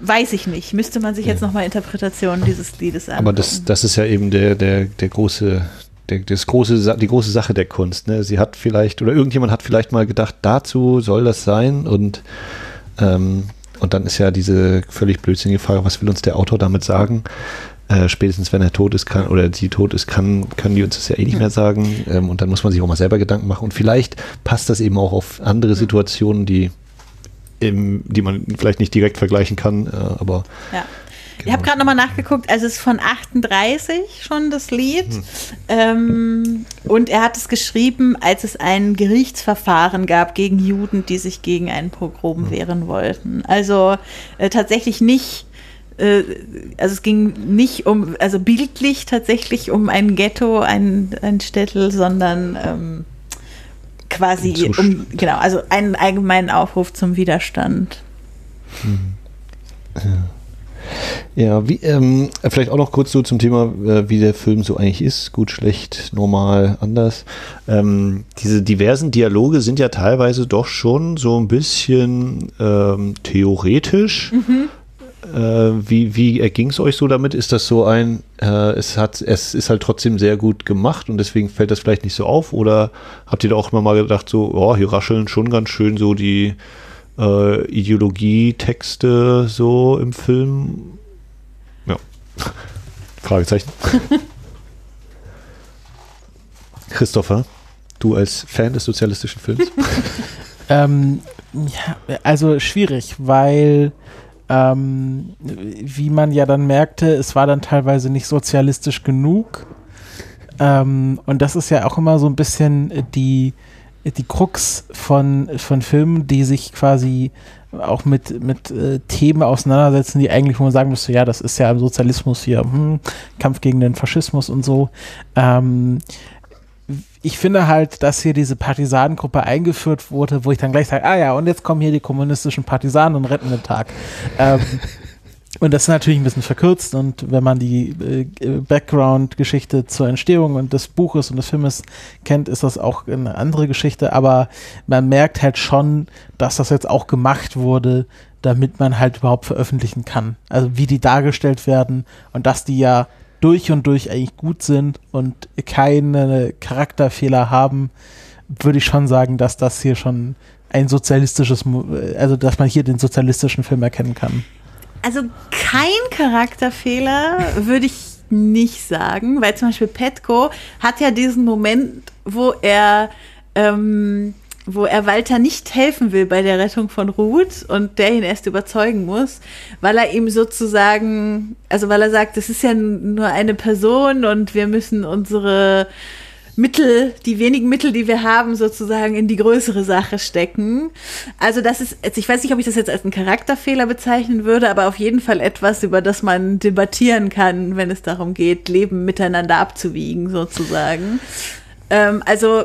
weiß ich nicht. Müsste man sich jetzt nochmal Interpretationen dieses Liedes angucken. Aber das, das ist ja eben der, der, der große, der, das große, Sa- die große Sache der Kunst. Ne? Sie hat vielleicht, oder irgendjemand hat vielleicht mal gedacht, dazu soll das sein und, ähm, und dann ist ja diese völlig blödsinnige Frage, was will uns der Autor damit sagen? Äh, spätestens wenn er tot ist, kann oder sie tot ist, kann, können die uns das ja eh nicht mehr sagen. Ähm, und dann muss man sich auch mal selber Gedanken machen. Und vielleicht passt das eben auch auf andere Situationen, die, im, die man vielleicht nicht direkt vergleichen kann, äh, aber Ja. Ich habe gerade nochmal nachgeguckt, also es ist von 38 schon das Lied. Ähm, und er hat es geschrieben, als es ein Gerichtsverfahren gab gegen Juden, die sich gegen einen Pogrom wehren wollten. Also äh, tatsächlich nicht, also es ging nicht um, also bildlich tatsächlich um ein Ghetto, ein, ein Städtel, sondern ähm, quasi um, genau, also einen allgemeinen Aufruf zum Widerstand. Ja, wie, ähm, vielleicht auch noch kurz so zum Thema, äh, wie der Film so eigentlich ist. Gut, schlecht, normal, anders. Ähm, diese diversen Dialoge sind ja teilweise doch schon so ein bisschen ähm, theoretisch. Äh, wie wie erging es euch so damit? Ist das so ein, äh, es hat, es ist halt trotzdem sehr gut gemacht und deswegen fällt das vielleicht nicht so auf? Oder habt ihr da auch immer mal gedacht, so, oh, hier rascheln schon ganz schön so die äh, Ideologie-Texte so im Film? Ja. Fragezeichen. Christopher, du als Fan des sozialistischen Films? Ähm, ja, also schwierig, weil ähm, wie man ja dann merkte, es war dann teilweise nicht sozialistisch genug. Ähm, und das ist ja auch immer so ein bisschen die, die Krux von, von Filmen, die sich quasi auch mit, mit äh, Themen auseinandersetzen, die eigentlich, wo man sagen müsste, ja, das ist ja im Sozialismus hier, hm, Kampf gegen den Faschismus und so. Ähm, ich finde halt, dass hier diese Partisanengruppe eingeführt wurde, wo ich dann gleich sage, ah ja, und jetzt kommen hier die kommunistischen Partisanen und retten den Tag. ähm, und das ist natürlich ein bisschen verkürzt und wenn man die äh, Background-Geschichte zur Entstehung und des Buches und des Filmes kennt, ist das auch eine andere Geschichte, aber man merkt halt schon, dass das jetzt auch gemacht wurde, damit man halt überhaupt veröffentlichen kann. Also wie die dargestellt werden und dass die ja durch und durch eigentlich gut sind und keine Charakterfehler haben, würde ich schon sagen, dass das hier schon ein sozialistisches, also dass man hier den sozialistischen Film erkennen kann. Also kein Charakterfehler würde ich nicht sagen, weil zum Beispiel Petko hat ja diesen Moment, wo er, ähm, wo er Walter nicht helfen will bei der Rettung von Ruth und der ihn erst überzeugen muss, weil er ihm sozusagen, also weil er sagt, das ist ja nur eine Person und wir müssen unsere Mittel, die wenigen Mittel, die wir haben, sozusagen in die größere Sache stecken. Also das ist, also ich weiß nicht, ob ich das jetzt als einen Charakterfehler bezeichnen würde, aber auf jeden Fall etwas, über das man debattieren kann, wenn es darum geht, Leben miteinander abzuwiegen, sozusagen. Ähm, also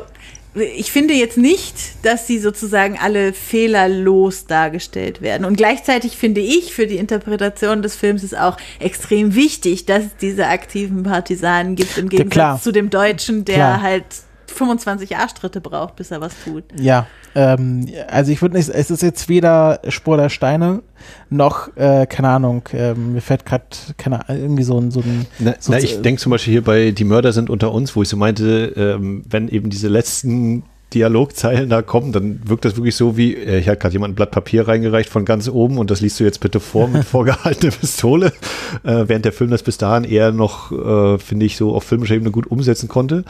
ich finde jetzt nicht, dass sie sozusagen alle fehlerlos dargestellt werden. Und gleichzeitig finde ich, für die Interpretation des Films ist auch extrem wichtig, dass es diese aktiven Partisanen gibt, im Gegensatz klar. zu dem Deutschen, der Klar. halt 25 Arschtritte braucht, bis er was tut. Ja, ähm, also ich würde nicht, es ist jetzt weder Spur der Steine noch, äh, keine Ahnung, ähm, mir fällt gerade keine Ahnung, irgendwie so ein, so ein Na, so, na, ich denke zum Beispiel hier bei Die Mörder sind unter uns, wo ich so meinte, ähm, wenn eben diese letzten Dialogzeilen da kommen, dann wirkt das wirklich so wie, äh, ich hat gerade jemand ein Blatt Papier reingereicht von ganz oben und das liest du jetzt bitte vor mit vorgehaltener Pistole, äh, während der Film das bis dahin eher noch, äh, finde ich, so auf filmischer Ebene gut umsetzen konnte.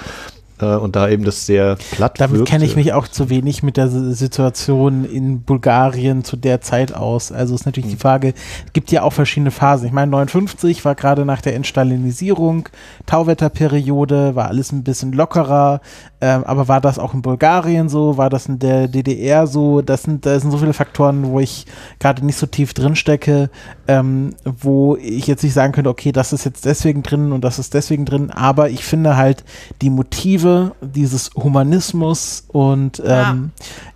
Äh, und da eben das sehr platt Damit kenne ich mich auch zu wenig mit der Situation in Bulgarien zu der Zeit aus. Also ist natürlich die Frage, es gibt ja auch verschiedene Phasen. Ich meine, 59 war gerade nach der Entstalinisierung, Tauwetterperiode, war alles ein bisschen lockerer. Ähm, aber war das auch in Bulgarien so? War das in der DDR so? Das sind, da sind so viele Faktoren, wo ich gerade nicht so tief drin stecke, ähm, wo ich jetzt nicht sagen könnte, okay, das ist jetzt deswegen drin und das ist deswegen drin. Aber ich finde halt die Motive dieses Humanismus und ähm,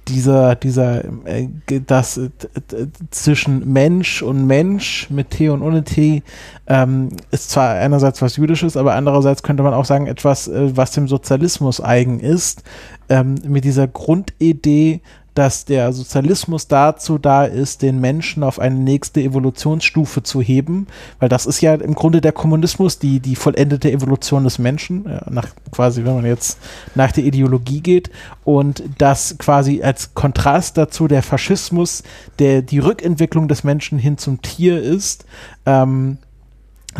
dieser, dieser, äh, das äh, zwischen Mensch und Mensch mit T und ohne T ähm, ist zwar einerseits was Jüdisches, aber andererseits könnte man auch sagen, etwas, äh, was dem Sozialismus eigen ist, ähm, mit dieser Grundidee, dass der Sozialismus dazu da ist, den Menschen auf eine nächste Evolutionsstufe zu heben, weil das ist ja im Grunde der Kommunismus, die, die vollendete Evolution des Menschen, nach quasi, wenn man jetzt nach der Ideologie geht, und das quasi als Kontrast dazu der Faschismus, der die Rückentwicklung des Menschen hin zum Tier ist, ähm,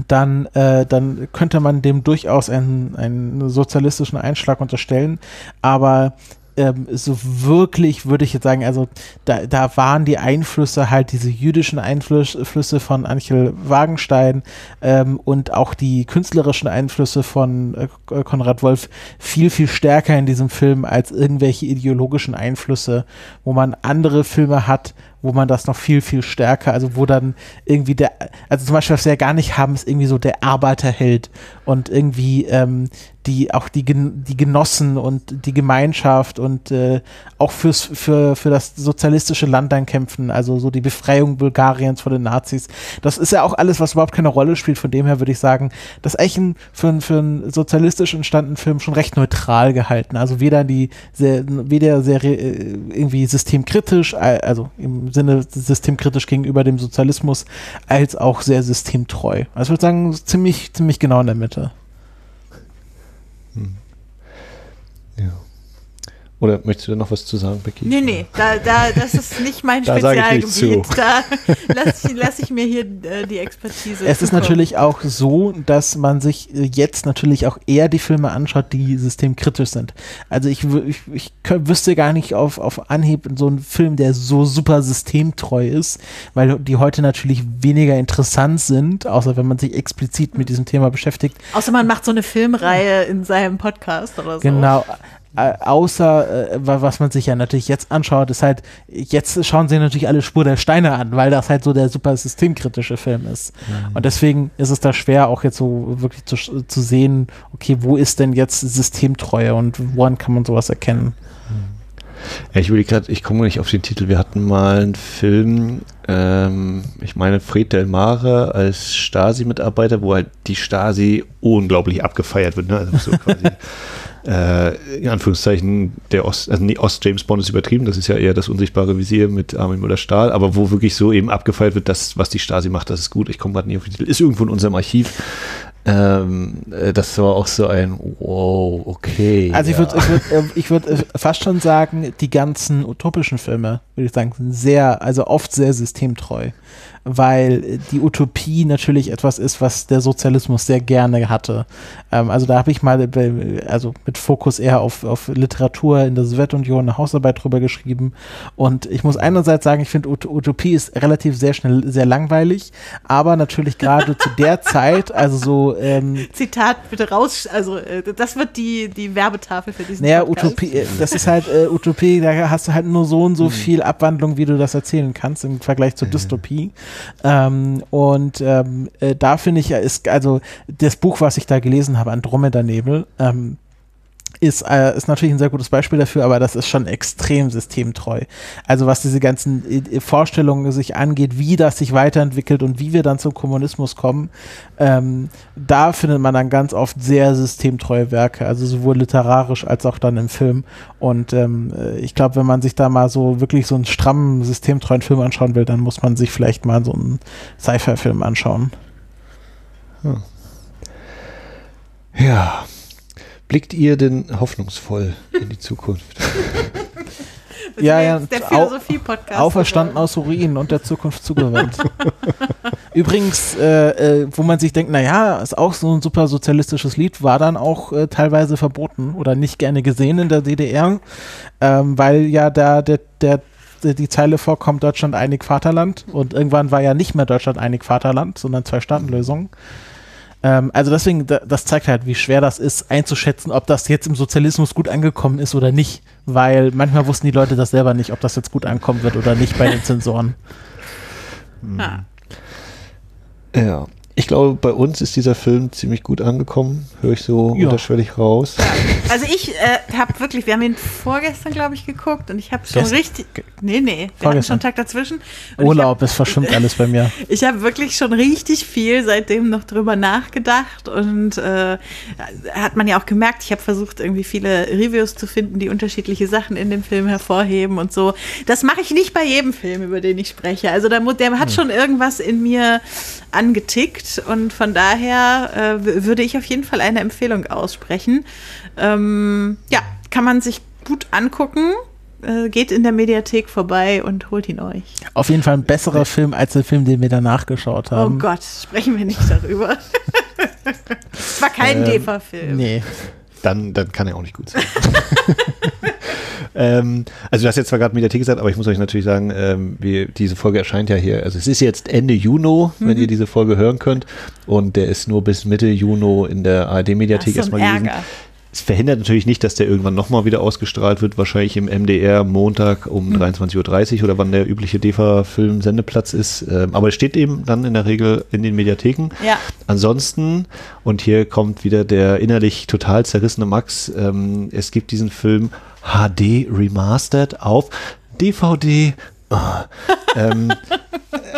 dann, äh, dann könnte man dem durchaus einen, einen sozialistischen Einschlag unterstellen. Aber ähm, so wirklich würde ich jetzt sagen, also da, da waren die Einflüsse halt diese jüdischen Einflüsse von Anchel Wagenstein ähm, und auch die künstlerischen Einflüsse von äh, Konrad Wolf viel, viel stärker in diesem Film als irgendwelche ideologischen Einflüsse, wo man andere Filme hat, wo man das noch viel, viel stärker, also wo dann irgendwie der, also zum Beispiel, was wir ja gar nicht haben, ist irgendwie so der Arbeiterheld und irgendwie ähm, die auch die, die Genossen und die Gemeinschaft und äh, auch fürs, für, für das sozialistische Land dann kämpfen, also so die Befreiung Bulgariens von den Nazis. Das ist ja auch alles, was überhaupt keine Rolle spielt. Von dem her würde ich sagen, das ein, für, für einen sozialistisch entstandenen Film schon recht neutral gehalten. Also weder die sehr, weder sehr äh, irgendwie systemkritisch, also im Sinne systemkritisch gegenüber dem Sozialismus, als auch sehr systemtreu. Also ich würde sagen, ziemlich, ziemlich genau in der Mitte. Hm. Ja. Oder möchtest du da noch was zu sagen, Becky? Nee, nee, da, da, das ist nicht mein Da sage ich Spezialgebiet. Da lasse ich, lass ich mir hier äh, die Expertise. Es ist zukommen. natürlich auch so, dass man sich äh, jetzt natürlich auch eher die Filme anschaut, die systemkritisch sind. Also ich, ich, ich wüsste gar nicht auf, auf Anhieb so einen Film, der so super systemtreu ist, weil die heute natürlich weniger interessant sind, außer wenn man sich explizit mit diesem Thema beschäftigt. Außer man macht so eine Filmreihe in seinem Podcast oder so. Genau. Äh, außer, äh, wa- was man sich ja natürlich jetzt anschaut, ist halt, jetzt schauen sie natürlich alle Spur der Steine an, weil das halt so der super systemkritische Film ist. Und deswegen ist es da schwer, auch jetzt so wirklich zu, zu sehen, okay, wo ist denn jetzt Systemtreue und woran kann man sowas erkennen? Ja, ich will gerade, ich komme nicht auf den Titel. Wir hatten mal einen Film, ähm, ich meine Fred Del Mare als Stasi-Mitarbeiter, wo halt die Stasi unglaublich abgefeiert wird. Ne? Also so quasi, äh, in Anführungszeichen, der Ost, also nee, Ost-James Bond ist übertrieben, das ist ja eher das unsichtbare Visier mit Armin Müller-Stahl, aber wo wirklich so eben abgefeiert wird, das, was die Stasi macht, das ist gut. Ich komme gerade nicht auf den Titel. Ist irgendwo in unserem Archiv. Ähm, äh, das war auch so ein Wow, okay. Also ich ja. würde ich würd, äh, ich würd äh, fast schon sagen, die ganzen utopischen Filme, würde ich sagen, sind sehr, also oft sehr systemtreu, weil die Utopie natürlich etwas ist, was der Sozialismus sehr gerne hatte. Ähm, also da habe ich mal, bei- also mit Fokus eher auf, auf Literatur in der Sowjetunion eine Hausarbeit drüber geschrieben und ich muss einerseits sagen, ich finde Ut Utopie ist relativ sehr schnell, sehr langweilig, aber natürlich gerade zu der Zeit, also so ähm, Zitat bitte raus, also äh, das wird die, die Werbetafel für diesen Naja, Podcast. Utopie, äh, das ist halt äh, Utopie, da hast du halt nur so und so viel Abwandlung, wie du das erzählen kannst im Vergleich zur Dystopie. Ähm, und ähm, äh, da finde ich, ja, ist, also das Buch, was ich da gelesen habe, Andromeda Nebel, ähm, ist, äh, ist natürlich ein sehr gutes Beispiel dafür, aber das ist schon extrem systemtreu. Also was diese ganzen äh, Vorstellungen sich angeht, wie das sich weiterentwickelt und wie wir dann zum Kommunismus kommen, ähm, da findet man dann ganz oft sehr systemtreue Werke, also sowohl literarisch als auch dann im Film. Und ähm, äh, ich glaube, wenn man sich da mal so wirklich so einen strammen, systemtreuen Film anschauen will, dann muss man sich vielleicht mal so einen Sci-Fi-Film anschauen. Ja. Blickt ihr denn hoffnungsvoll in die Zukunft? Ja, ja, der Philosophie-Podcast. Auferstanden aus Ruinen und der Zukunft zugewandt. Übrigens, äh, äh, wo man sich denkt, naja, ist auch so ein super sozialistisches Lied, war dann auch äh, teilweise verboten oder nicht gerne gesehen in der DDR, ähm, weil ja da der, der, der, die Zeile vorkommt, Deutschland einig Vaterland und irgendwann war ja nicht mehr Deutschland einig Vaterland, sondern Zwei-Staaten-Lösung. Ähm, also deswegen, da, das zeigt halt, wie schwer das ist, einzuschätzen, ob das jetzt im Sozialismus gut angekommen ist oder nicht. Weil manchmal wussten die Leute das selber nicht, ob das jetzt gut ankommen wird oder nicht bei den Zensoren. Ah. Ja. Ich glaube, bei uns ist dieser Film ziemlich gut angekommen. Höre ich so Ja. unterschwellig raus. Also ich äh, habe wirklich, wir haben ihn vorgestern, glaube ich, geguckt und ich habe schon Gestern? richtig, nee, nee, wir hatten Vorgestern. schon einen Tag dazwischen. Urlaub, das verschwimmt alles bei mir. Ich habe wirklich schon richtig viel seitdem noch drüber nachgedacht und äh, hat man ja auch gemerkt, ich habe versucht, irgendwie viele Reviews zu finden, die unterschiedliche Sachen in dem Film hervorheben und so. Das mache ich nicht bei jedem Film, über den ich spreche. Also mu- der hat schon irgendwas in mir angetickt und von daher äh, würde ich auf jeden Fall eine Empfehlung aussprechen. Ähm, ja, kann man sich gut angucken. Äh, geht in der Mediathek vorbei und holt ihn euch. Auf jeden Fall ein besserer Film als der Film, den wir danach geschaut Oh haben. Gott, sprechen wir nicht darüber. Es war kein Ähm, DEFA-Film. Nee. Dann, dann kann er auch nicht gut sein. ähm, also du hast jetzt zwar gerade Mediathek gesagt, aber ich muss euch natürlich sagen, ähm, wir, diese Folge erscheint ja hier, also es ist jetzt Ende Juni, wenn ihr diese Folge hören könnt. Und der ist nur bis Mitte Juni in der ARD-Mediathek erstmal gewesen. Es verhindert natürlich nicht, dass der irgendwann nochmal wieder ausgestrahlt wird, wahrscheinlich im MDR Montag um 23.30 Uhr oder wann der übliche DEFA-Film-Sendeplatz ist. Ähm, aber es steht eben dann in der Regel in den Mediatheken. Ja. Ansonsten, und hier kommt wieder der innerlich total zerrissene Max, ähm, es gibt diesen Film HD Remastered auf DVD. Ah. ähm,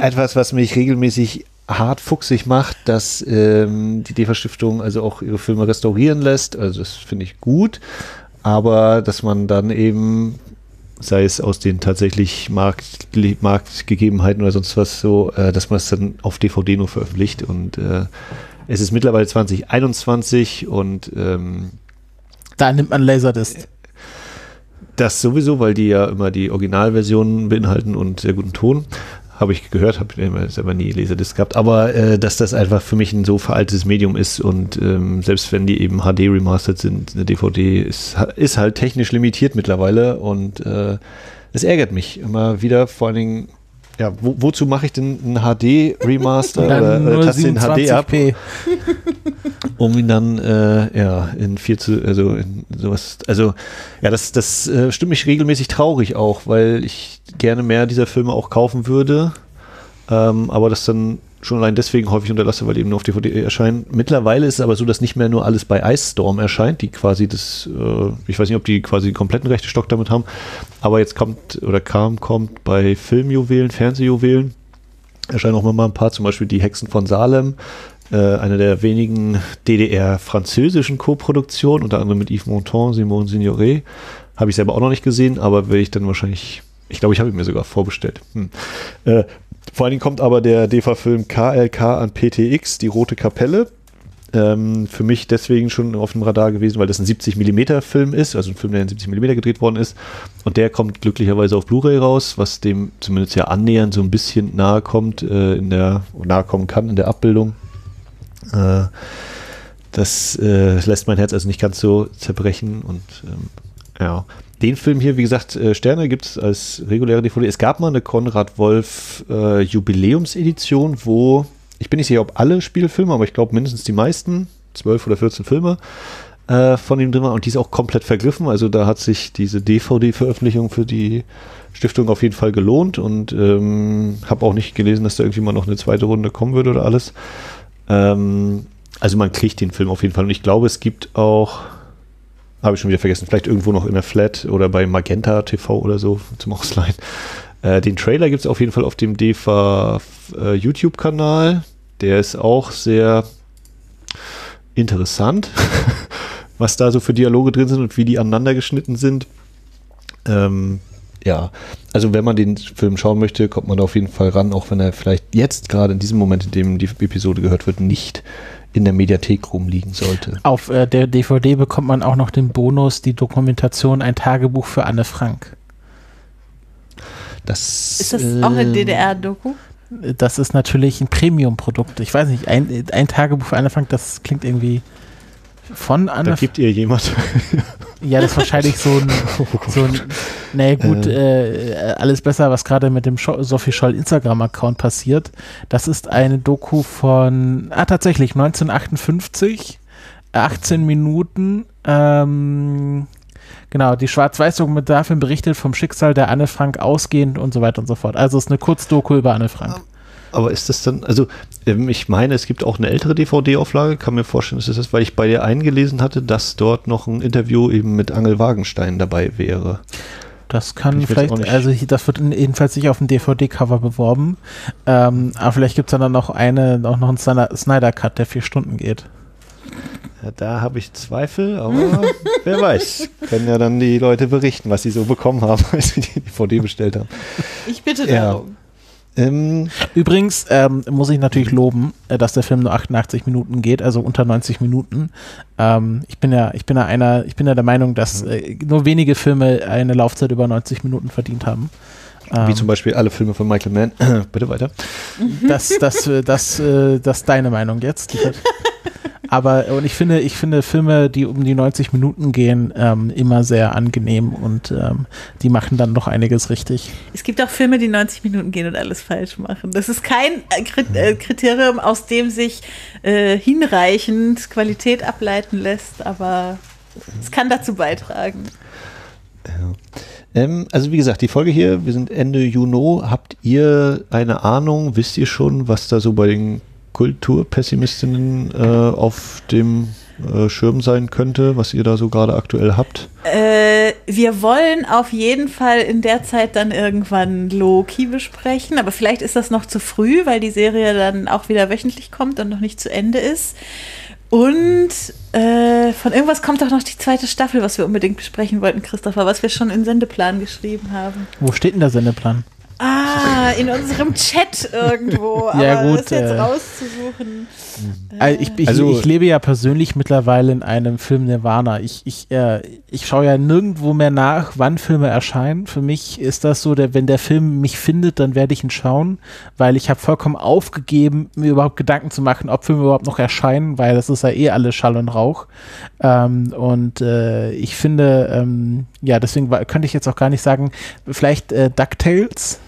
etwas, was mich regelmäßig hart fuchsig macht, dass ähm, die DEFA-Stiftung also auch ihre Filme restaurieren lässt. Also das finde ich gut. Aber dass man dann eben, sei es aus den tatsächlich Markt, Marktgegebenheiten oder sonst was so, äh, dass man es dann auf DVD nur veröffentlicht. Und äh, es ist mittlerweile 2021 und ähm, Da nimmt man Laserdisc. das sowieso, weil die ja immer die Originalversionen beinhalten und sehr guten Ton. Habe ich gehört, habe immer selber nie Laserdisc gehabt, aber äh, dass das einfach für mich ein so veraltetes Medium ist und ähm, selbst wenn die eben HD remastered sind, eine DVD ist, ist halt technisch limitiert mittlerweile und äh, es ärgert mich immer wieder, vor allen Dingen, ja, wo, wozu mache ich denn einen HD-Remaster oder, taste den HD ab? 27p. um ihn dann äh, ja in viel zu also in sowas also ja das das äh, stimmt mich regelmäßig traurig auch weil ich gerne mehr dieser Filme auch kaufen würde ähm, aber das dann schon allein deswegen häufig unterlasse weil die eben nur auf DVD erscheinen mittlerweile ist es aber so dass nicht mehr nur alles bei Ice Storm erscheint die quasi das äh, ich weiß nicht ob die quasi den kompletten rechte Stock damit haben aber jetzt kommt oder kam kommt bei Filmjuwelen Fernsehjuwelen erscheinen auch mal ein paar zum Beispiel die Hexen von Salem äh, eine der wenigen DDR-französischen Co-Produktionen, unter anderem mit Yves Montand, Simone Signoret. Habe ich selber auch noch nicht gesehen, aber werde ich dann wahrscheinlich, ich glaube, ich habe ihn mir sogar vorbestellt. Hm. Äh, vor allen Dingen kommt aber der DEFA-Film KLK an PTX, die Rote Kapelle. Ähm, für mich deswegen schon auf dem Radar gewesen, weil das ein 70 mm Film ist, also ein Film, der in 70 mm gedreht worden ist. Und der kommt glücklicherweise auf Blu-ray raus, was dem zumindest ja annähernd so ein bisschen nahe kommt, äh, in der, nahe kommen kann in der Abbildung. Äh, das äh, lässt mein Herz also nicht ganz so zerbrechen und ähm, ja. Den Film hier, wie gesagt, äh, Sterne gibt es als reguläre DVD. Es gab mal eine Konrad Wolf äh, Jubiläumsedition, wo, ich bin nicht sicher, ob alle Spielfilme, aber ich glaube mindestens die meisten, 12 oder 14 Filme äh, von ihm drin waren und die ist auch komplett vergriffen. Also da hat sich diese DVD-Veröffentlichung für die Stiftung auf jeden Fall gelohnt und ähm, habe auch nicht gelesen, dass da irgendwie mal noch eine zweite Runde kommen würde oder alles. Ähm, also man kriegt den Film auf jeden Fall. Und ich glaube, es gibt auch, habe ich schon wieder vergessen, vielleicht irgendwo noch in der Flat oder bei Magenta TV oder so zum Ausleihen. Äh, den Trailer gibt es auf jeden Fall auf dem DEFA äh, YouTube-Kanal. Der ist auch sehr interessant, was da so für Dialoge drin sind und wie die aneinander geschnitten sind. Ähm, ja, also wenn man den Film schauen möchte, kommt man da auf jeden Fall ran, auch wenn er vielleicht jetzt gerade in diesem Moment, in dem die Episode gehört wird, nicht in der Mediathek rumliegen sollte. Auf äh, der DVD bekommt man auch noch den Bonus, die Dokumentation Ein Tagebuch für Anne Frank. Das, Ist das auch eine äh, DDR-Doku? Das ist natürlich ein Premium-Produkt. Ich weiß nicht, ein, ein Tagebuch für Anne Frank, das klingt irgendwie von Da Anne gibt ihr jemand. Ja, das ist wahrscheinlich so ein, so ein nee, gut, äh, alles besser, was gerade mit dem Sophie Scholl Instagram-Account passiert. Das ist eine Doku von, ah, tatsächlich, 1958, 18 Minuten, ähm, Genau, die Schwarz-Weiß-Dokumentarfilm berichtet vom Schicksal der Anne Frank ausgehend und so weiter und so fort. Also es ist eine Kurzdoku über Anne Frank. Aber ist das dann, also ähm, ich meine, es gibt auch eine ältere DVD-Auflage, kann mir vorstellen, dass das ist, weil ich bei dir eingelesen hatte, dass dort noch ein Interview eben mit Angel Wagenstein dabei wäre. Das kann vielleicht, also das wird jedenfalls nicht auf dem DVD-Cover beworben. Ähm, aber vielleicht gibt es dann noch eine, auch noch einen Snyder- Snyder-Cut, der vier Stunden geht. Ja, da habe ich Zweifel, aber wer weiß. Können ja dann die Leute berichten, was sie so bekommen haben, als sie die DVD bestellt haben. Ich bitte Ja. Ähm, Übrigens ähm, muss ich natürlich loben, äh, dass der Film nur 88 Minuten geht, also unter 90 Minuten. Ähm, ich bin ja, ich bin ja einer, ich bin ja der Meinung, dass äh, nur wenige Filme eine Laufzeit über 90 Minuten verdient haben. wie Ähm, zum Beispiel alle Filme von Michael Mann. Bitte weiter. das, das, äh, das, äh, das ist deine Meinung jetzt. Aber und ich finde, ich finde Filme, die um die 90 Minuten gehen, ähm, immer sehr angenehm und ähm, die machen dann doch einiges richtig. Es gibt auch Filme, die 90 Minuten gehen und alles falsch machen. Das ist kein äh, äh, Kriterium, aus dem sich äh, hinreichend Qualität ableiten lässt, aber es kann dazu beitragen. Ähm, also wie gesagt, die Folge hier, wir sind Ende Juni. Habt ihr eine Ahnung, wisst ihr schon, was da so bei den Kulturpessimistinnen äh, auf dem äh, Schirm sein könnte, was ihr da so gerade aktuell habt? Äh, wir wollen auf jeden Fall in der Zeit dann irgendwann Loki besprechen, aber vielleicht ist das noch zu früh, weil die Serie dann auch wieder wöchentlich kommt und noch nicht zu Ende ist. Und äh, von irgendwas kommt auch noch die zweite Staffel, was wir unbedingt besprechen wollten, Christopher, was wir schon in Sendeplan geschrieben haben. Wo steht denn der Sendeplan? Ah, in unserem Chat irgendwo. Ja, aber gut, das jetzt äh, rauszusuchen. Also ich, ich, Also- ich lebe ja persönlich mittlerweile in einem Film Nirvana. Ich, ich, äh, ich schaue ja nirgendwo mehr nach, wann Filme erscheinen. Für mich ist das so, der, wenn der Film mich findet, dann werde ich ihn schauen, weil ich habe vollkommen aufgegeben, mir überhaupt Gedanken zu machen, ob Filme überhaupt noch erscheinen, weil das ist ja eh alles Schall und Rauch. Ähm, und äh, ich finde, ähm, ja, deswegen könnte ich jetzt auch gar nicht sagen, vielleicht äh, DuckTales.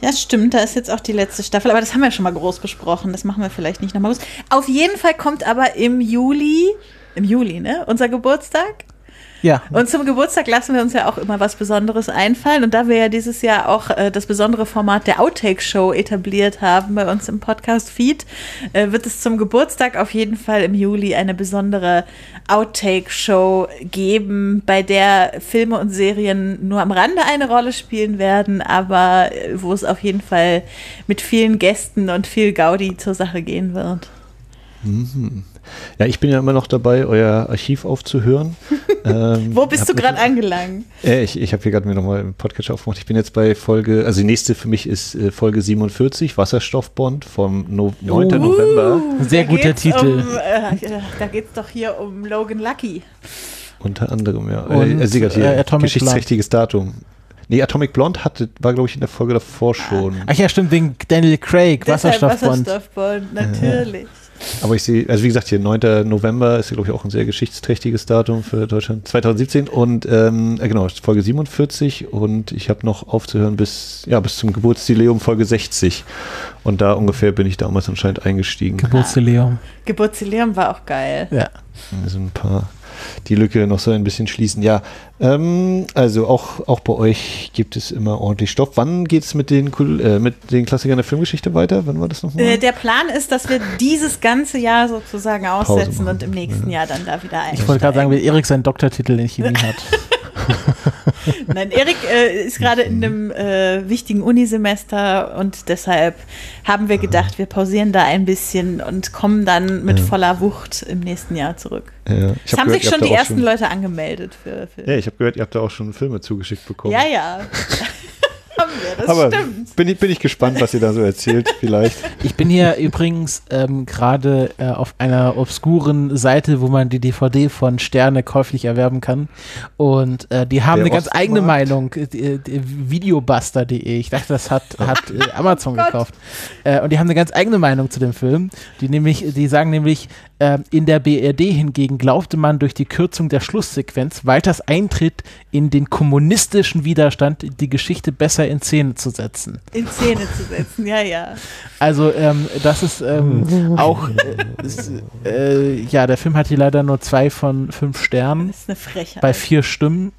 Ja, stimmt, da ist jetzt auch die letzte Staffel, aber das haben wir schon mal groß besprochen. Das machen wir vielleicht nicht nochmal groß. Auf jeden Fall kommt aber im Juli, im Juli, ne, unser Geburtstag. Ja, Und zum Geburtstag lassen wir uns ja auch immer was Besonderes einfallen. Und da wir ja dieses Jahr auch äh, das besondere Format der Outtake-Show etabliert haben bei uns im Podcast-Feed, äh, wird es zum Geburtstag auf jeden Fall im Juli eine besondere Outtake-Show geben, bei der Filme und Serien nur am Rande eine Rolle spielen werden, aber äh, wo es auf jeden Fall mit vielen Gästen und viel Gaudi zur Sache gehen wird. Ja, ich bin ja immer noch dabei, euer Archiv aufzuhören. ähm, Wo bist du gerade angelangt? Äh, ich ich habe hier gerade mir nochmal einen Podcast aufgemacht. Ich bin jetzt bei Folge, also die nächste für mich ist äh, Folge 47, Wasserstoffbond vom no 9. November. sehr guter Titel. Um, äh, da geht es doch hier um Logan Lucky. Unter anderem, ja. Und, äh, äh, Atomic geschichtsträchtiges Datum. Nee, Atomic Blonde hatte, war, glaube ich, in der Folge davor schon. Ach ja, stimmt, wegen Daniel Craig, Wasserstoffbond. Wasserstoffbond, natürlich. Aber ich sehe, also wie gesagt, hier 9. November ist ja, glaube ich, auch ein sehr geschichtsträchtiges Datum für Deutschland. 2017 und ähm, äh, genau, Folge 47 und ich habe noch aufzuhören bis, ja, bis zum Geburtsjubiläum Folge 60. Und da ungefähr bin ich damals anscheinend eingestiegen. Geburtsjubiläum. Geburtsjubiläum war auch geil. Ja. Also ein paar, die Lücke noch so ein bisschen schließen. Ja, ähm, also auch, auch bei euch gibt es immer ordentlich Stoff. Wann geht es mit, den äh, mit den Klassikern der Filmgeschichte weiter? Wann war das nochmal? Äh, der Plan ist, dass wir dieses ganze Jahr sozusagen aussetzen und im nächsten Jahr dann da wieder ein. Ich wollte gerade sagen, wie Erik seinen Doktortitel in Chemie hat. Nein, Erik äh, ist gerade in einem äh, wichtigen Unisemester und deshalb haben wir gedacht, wir pausieren da ein bisschen und kommen dann mit Ja. voller Wucht im nächsten Jahr zurück. ja, Es hab haben gehört, sich schon die ersten schon- Leute angemeldet für, für Ja, ich habe gehört, ihr habt da auch schon Filme zugeschickt bekommen. Ja, ja. haben wir, das Aber stimmt. bin ich, bin ich gespannt, was ihr da so erzählt, vielleicht. Ich bin hier übrigens ähm, gerade äh, auf einer obskuren Seite, wo man die DVD von Sterne käuflich erwerben kann. Und äh, die haben Der eine ganz Ostmarkt. eigene Meinung. äh, die Videobuster.de. Ich dachte, das hat, hat äh, Amazon gekauft. Äh, und die haben eine ganz eigene Meinung zu dem Film. Die nämlich, die sagen nämlich, äh, in der BRD hingegen glaubte man durch die Kürzung der Schlusssequenz Walters Eintritt in den kommunistischen Widerstand die Geschichte besser in Szene zu setzen. In Szene zu setzen, ja, ja. Also ähm, das ist ähm, auch, äh, ist, äh, ja, der Film hat hier leider nur zwei von fünf Sternen Das ist eine Frechheit. bei vier Stimmen.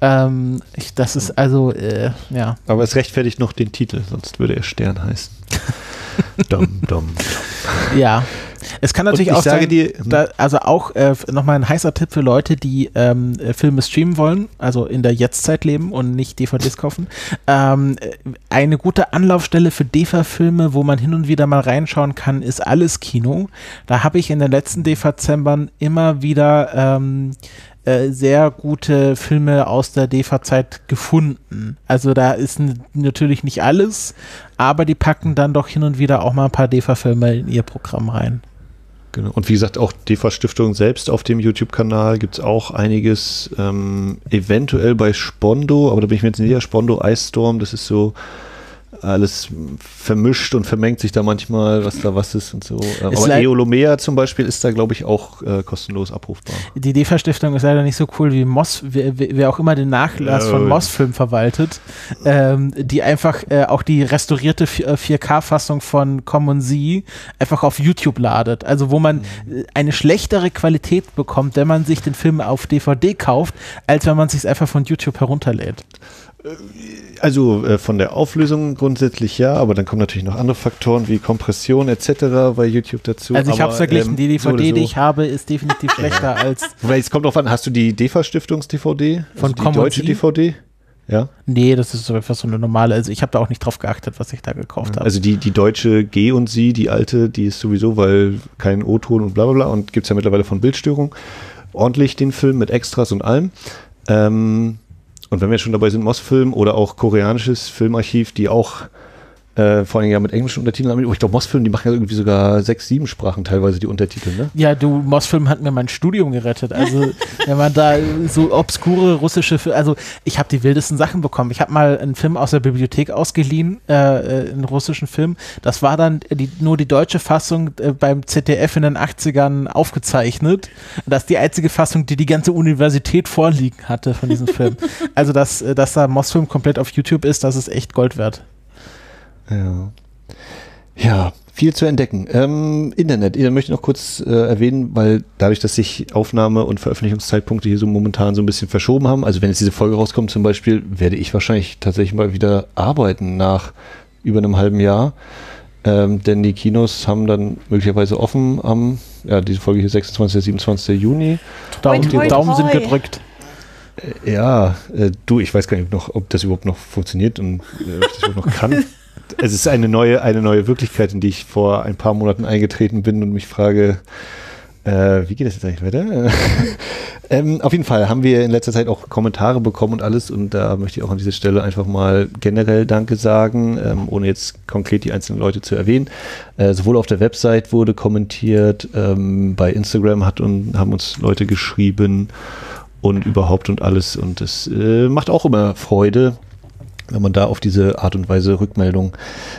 Ähm, ich, das ist also, äh, ja. Aber es rechtfertigt noch den Titel, sonst würde er Stern heißen. dum, dum. Ja. Es kann natürlich ich auch sage sein, dir- da, also auch äh, nochmal ein heißer Tipp für Leute, die ähm, äh, Filme streamen wollen, also in der Jetztzeit leben und nicht DVDs kaufen. Ähm, äh, eine gute Anlaufstelle für DEFA-Filme, wo man hin und wieder mal reinschauen kann, ist alles Kino. Da habe ich in den letzten DEFA-Zembern immer wieder ähm, äh, sehr gute Filme aus der DEFA-Zeit gefunden. Also da ist natürlich nicht alles, aber die packen dann doch hin und wieder auch mal ein paar DEFA-Filme in ihr Programm rein. Genau. Und wie gesagt, auch DEFA Stiftung selbst auf dem YouTube-Kanal gibt es auch einiges, ähm, eventuell bei Spondo, aber da bin ich mir jetzt nicht sicher, Spondo Ice Storm, das ist so alles vermischt und vermengt sich da manchmal, was da was ist und so. Ähm, Ist aber Eolomea zum Beispiel ist da, glaube ich, auch äh, kostenlos abrufbar. Die DEFA-Stiftung ist leider nicht so cool wie Moss, wer, wer auch immer den Nachlass von Ja. Moss-Film verwaltet, ähm, die einfach äh, auch die restaurierte 4K-Fassung von Common Z einfach auf YouTube ladet. Also wo man äh, eine schlechtere Qualität bekommt, wenn man sich den Film auf DVD kauft, als wenn man sich einfach von YouTube herunterlädt. Also äh, von der Auflösung grundsätzlich ja, aber dann kommen natürlich noch andere Faktoren wie Kompression etc. bei YouTube dazu. Also ich habe Aber, verglichen, ähm, die DVD, so so. die ich habe, ist definitiv schlechter als Wobei, es kommt drauf an, hast du die DEFA-Stiftungs-DVD? Von also die Common deutsche? DVD? Ja. Nee, das ist so einfach so eine normale. Also ich habe da auch nicht drauf geachtet, was ich da gekauft habe. Also die, die deutsche G und Sie, die alte, die ist sowieso, weil kein O-Ton und bla bla bla und gibt es ja mittlerweile von Bildstörung. Ordentlich den Film mit Extras und allem. Ähm, und wenn wir schon dabei sind, Moss-Film oder auch koreanisches Filmarchiv, die auch äh, vor allem ja mit englischen Untertiteln. Oh, ich glaube, Moss-Film, die machen ja irgendwie sogar sechs, sieben Sprachen teilweise die Untertitel, ne? Ja, du, Mossfilm hat mir mein Studium gerettet. Also, wenn man da so obskure russische Filme, also ich habe die wildesten Sachen bekommen. Ich habe mal einen Film aus der Bibliothek ausgeliehen, äh, äh, einen russischen Film. Das war dann die, nur die deutsche Fassung äh, beim ZDF in den 80ern aufgezeichnet. Das ist die einzige Fassung, die die ganze Universität vorliegen hatte von diesem Film. Also, dass, äh, dass da Mossfilm komplett auf YouTube ist, das ist echt Gold wert. Ja. Ja, viel zu entdecken. Ähm, Internet, ich möchte noch kurz äh, erwähnen, weil dadurch, dass sich Aufnahme- und Veröffentlichungszeitpunkte hier so momentan so ein bisschen verschoben haben, also wenn jetzt diese Folge rauskommt zum Beispiel, werde ich wahrscheinlich tatsächlich mal wieder arbeiten nach über einem halben Jahr. Ähm, denn die Kinos haben dann möglicherweise offen am, ja, diese Folge hier 26. 27. Juni. Daumen, die Daumen sind gedrückt. Äh, Ja, äh, du, ich weiß gar nicht noch, ob das überhaupt noch funktioniert und äh, ob ich das überhaupt noch kann. Es ist eine neue, eine neue Wirklichkeit, in die ich vor ein paar Monaten eingetreten bin und mich frage, äh, wie geht das jetzt eigentlich weiter? ähm, auf jeden Fall haben wir in letzter Zeit auch Kommentare bekommen und alles und da möchte ich auch an dieser Stelle einfach mal generell Danke sagen, ähm, ohne jetzt konkret die einzelnen Leute zu erwähnen. Äh, sowohl auf der Website wurde kommentiert, ähm, bei Instagram hat und haben uns Leute geschrieben und überhaupt und alles und es äh, macht auch immer Freude, wenn man da auf diese Art und Weise Rückmeldung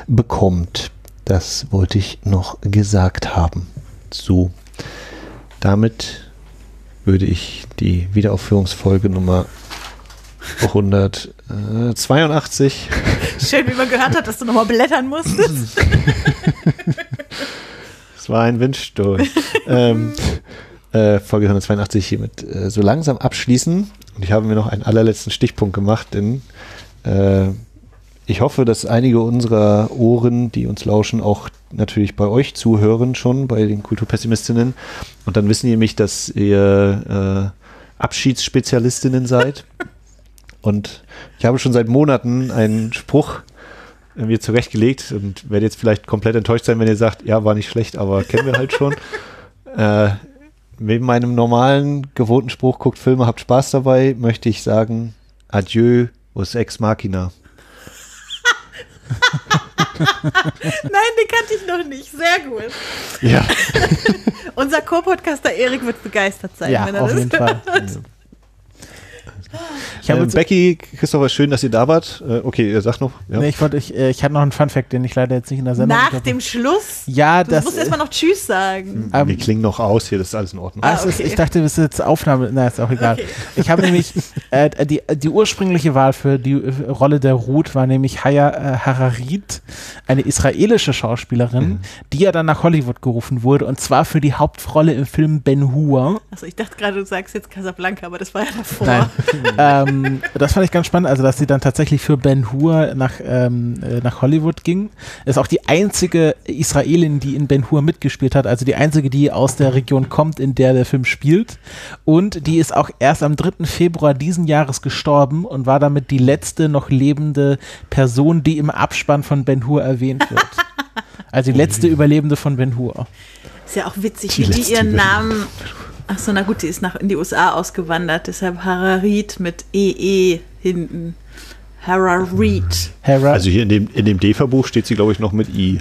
bekommt. Das wollte ich noch gesagt haben. So, damit würde ich die Wiederaufführungsfolge Nummer 182 Schön, wie man gehört hat, dass du nochmal blättern musstest. Es war ein Windsturm. ähm, äh, Folge 182 hiermit äh, so langsam abschließen. Und ich habe mir noch einen allerletzten Stichpunkt gemacht, denn äh, ich hoffe, dass einige unserer Ohren, die uns lauschen, auch natürlich bei euch zuhören schon, bei den Kulturpessimistinnen. Und dann wissen die nämlich, dass ihr äh, Abschiedsspezialistinnen seid. Und ich habe schon seit Monaten einen Spruch mir zurechtgelegt und werde jetzt vielleicht komplett enttäuscht sein, wenn ihr sagt, ja, war nicht schlecht, aber kennen wir halt schon. äh, neben meinem normalen, gewohnten Spruch, guckt Filme, habt Spaß dabei, möchte ich sagen, adieu, us ex machina. Nein, den kannte ich noch nicht. Sehr gut. Ja. Unser Co-Podcaster Erik wird begeistert sein, Ja, wenn er auf das jeden Fall. Ich habe äh, jetzt- Becky, Christopher, schön, dass ihr da wart. Äh, okay, ihr sagt noch. Ja. Nee, ich, wollte, ich, äh, ich hatte noch einen Fun-Fact, den ich leider jetzt nicht in der Sendung Nach hatte. dem Schluss. Ja, Du das. musst erstmal noch Tschüss sagen. ähm, Wir klingen noch aus hier, das ist alles in Ordnung. Ah, es ist, okay. ich dachte, das ist jetzt Aufnahme. Na, ist auch egal. Okay. Ich habe nämlich äh, die, die ursprüngliche Wahl für die äh, Rolle der Ruth war nämlich Haya äh, Hararit, eine israelische Schauspielerin, die ja dann nach Hollywood gerufen wurde und zwar für die Hauptrolle im Film Ben Hur. Achso, ich dachte gerade, du sagst jetzt Casablanca, aber das war ja davor. Nein. ähm, das fand ich ganz spannend, also dass sie dann tatsächlich für Ben Hur nach, ähm, äh, nach Hollywood ging. Ist auch die einzige Israelin, die in Ben Hur mitgespielt hat, also die einzige, die aus der Region kommt, in der der Film spielt. Und die ist auch erst am 3. Februar diesen Jahres gestorben und war damit die letzte noch lebende Person, die im Abspann von Ben Hur erwähnt wird. Also die letzte Überlebende von Ben Hur. Ist ja auch witzig, Die wie die ihren Überlebende. Namen. Achso, na gut, die ist nach in die USA ausgewandert, deshalb Hararit mit EE hinten. Hararit. Hera, Also hier in dem, in dem DEFA-Buch steht sie, glaube ich, noch mit I.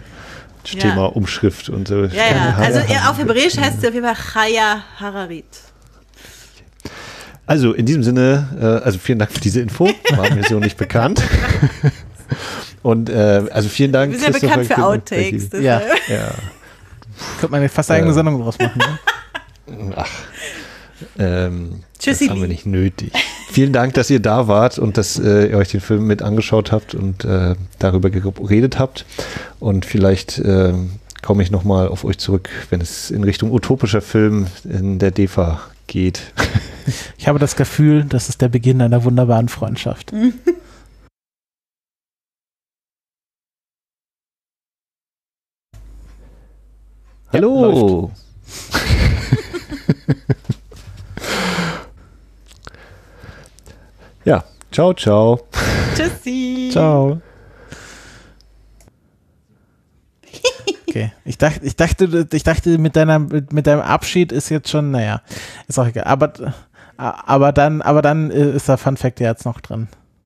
Ja. Thema Umschrift und so. Ja, ja. Also auf Hebräisch heißt sie auf jeden Fall Chaya Hararit. Also in diesem Sinne, äh, also vielen Dank für diese Info. War mir so nicht bekannt. Und äh, also vielen Dank. Wir sind ja bekannt für Outtakes. Ja. Ja. könnte man fast eine eigene Äh. Sendung draus machen. Ne? Ach. Ähm, Tschüssi. Das haben wir nicht nötig. Vielen Dank, dass ihr da wart und dass äh, ihr euch den Film mit angeschaut habt und äh, darüber geredet habt. Und vielleicht ähm, komme ich nochmal auf euch zurück, wenn es in Richtung utopischer Film in der DEFA geht. Ich habe das Gefühl, das ist der Beginn einer wunderbaren Freundschaft. Hallo! ja, ciao, ciao. Tschüssi. Ciao. Okay. Ich dachte, ich dachte, ich dachte, mit deiner, mit, mit deinem Abschied ist jetzt schon, naja, ist auch egal. Aber, aber dann, aber dann ist der Fun Fact ja jetzt noch drin.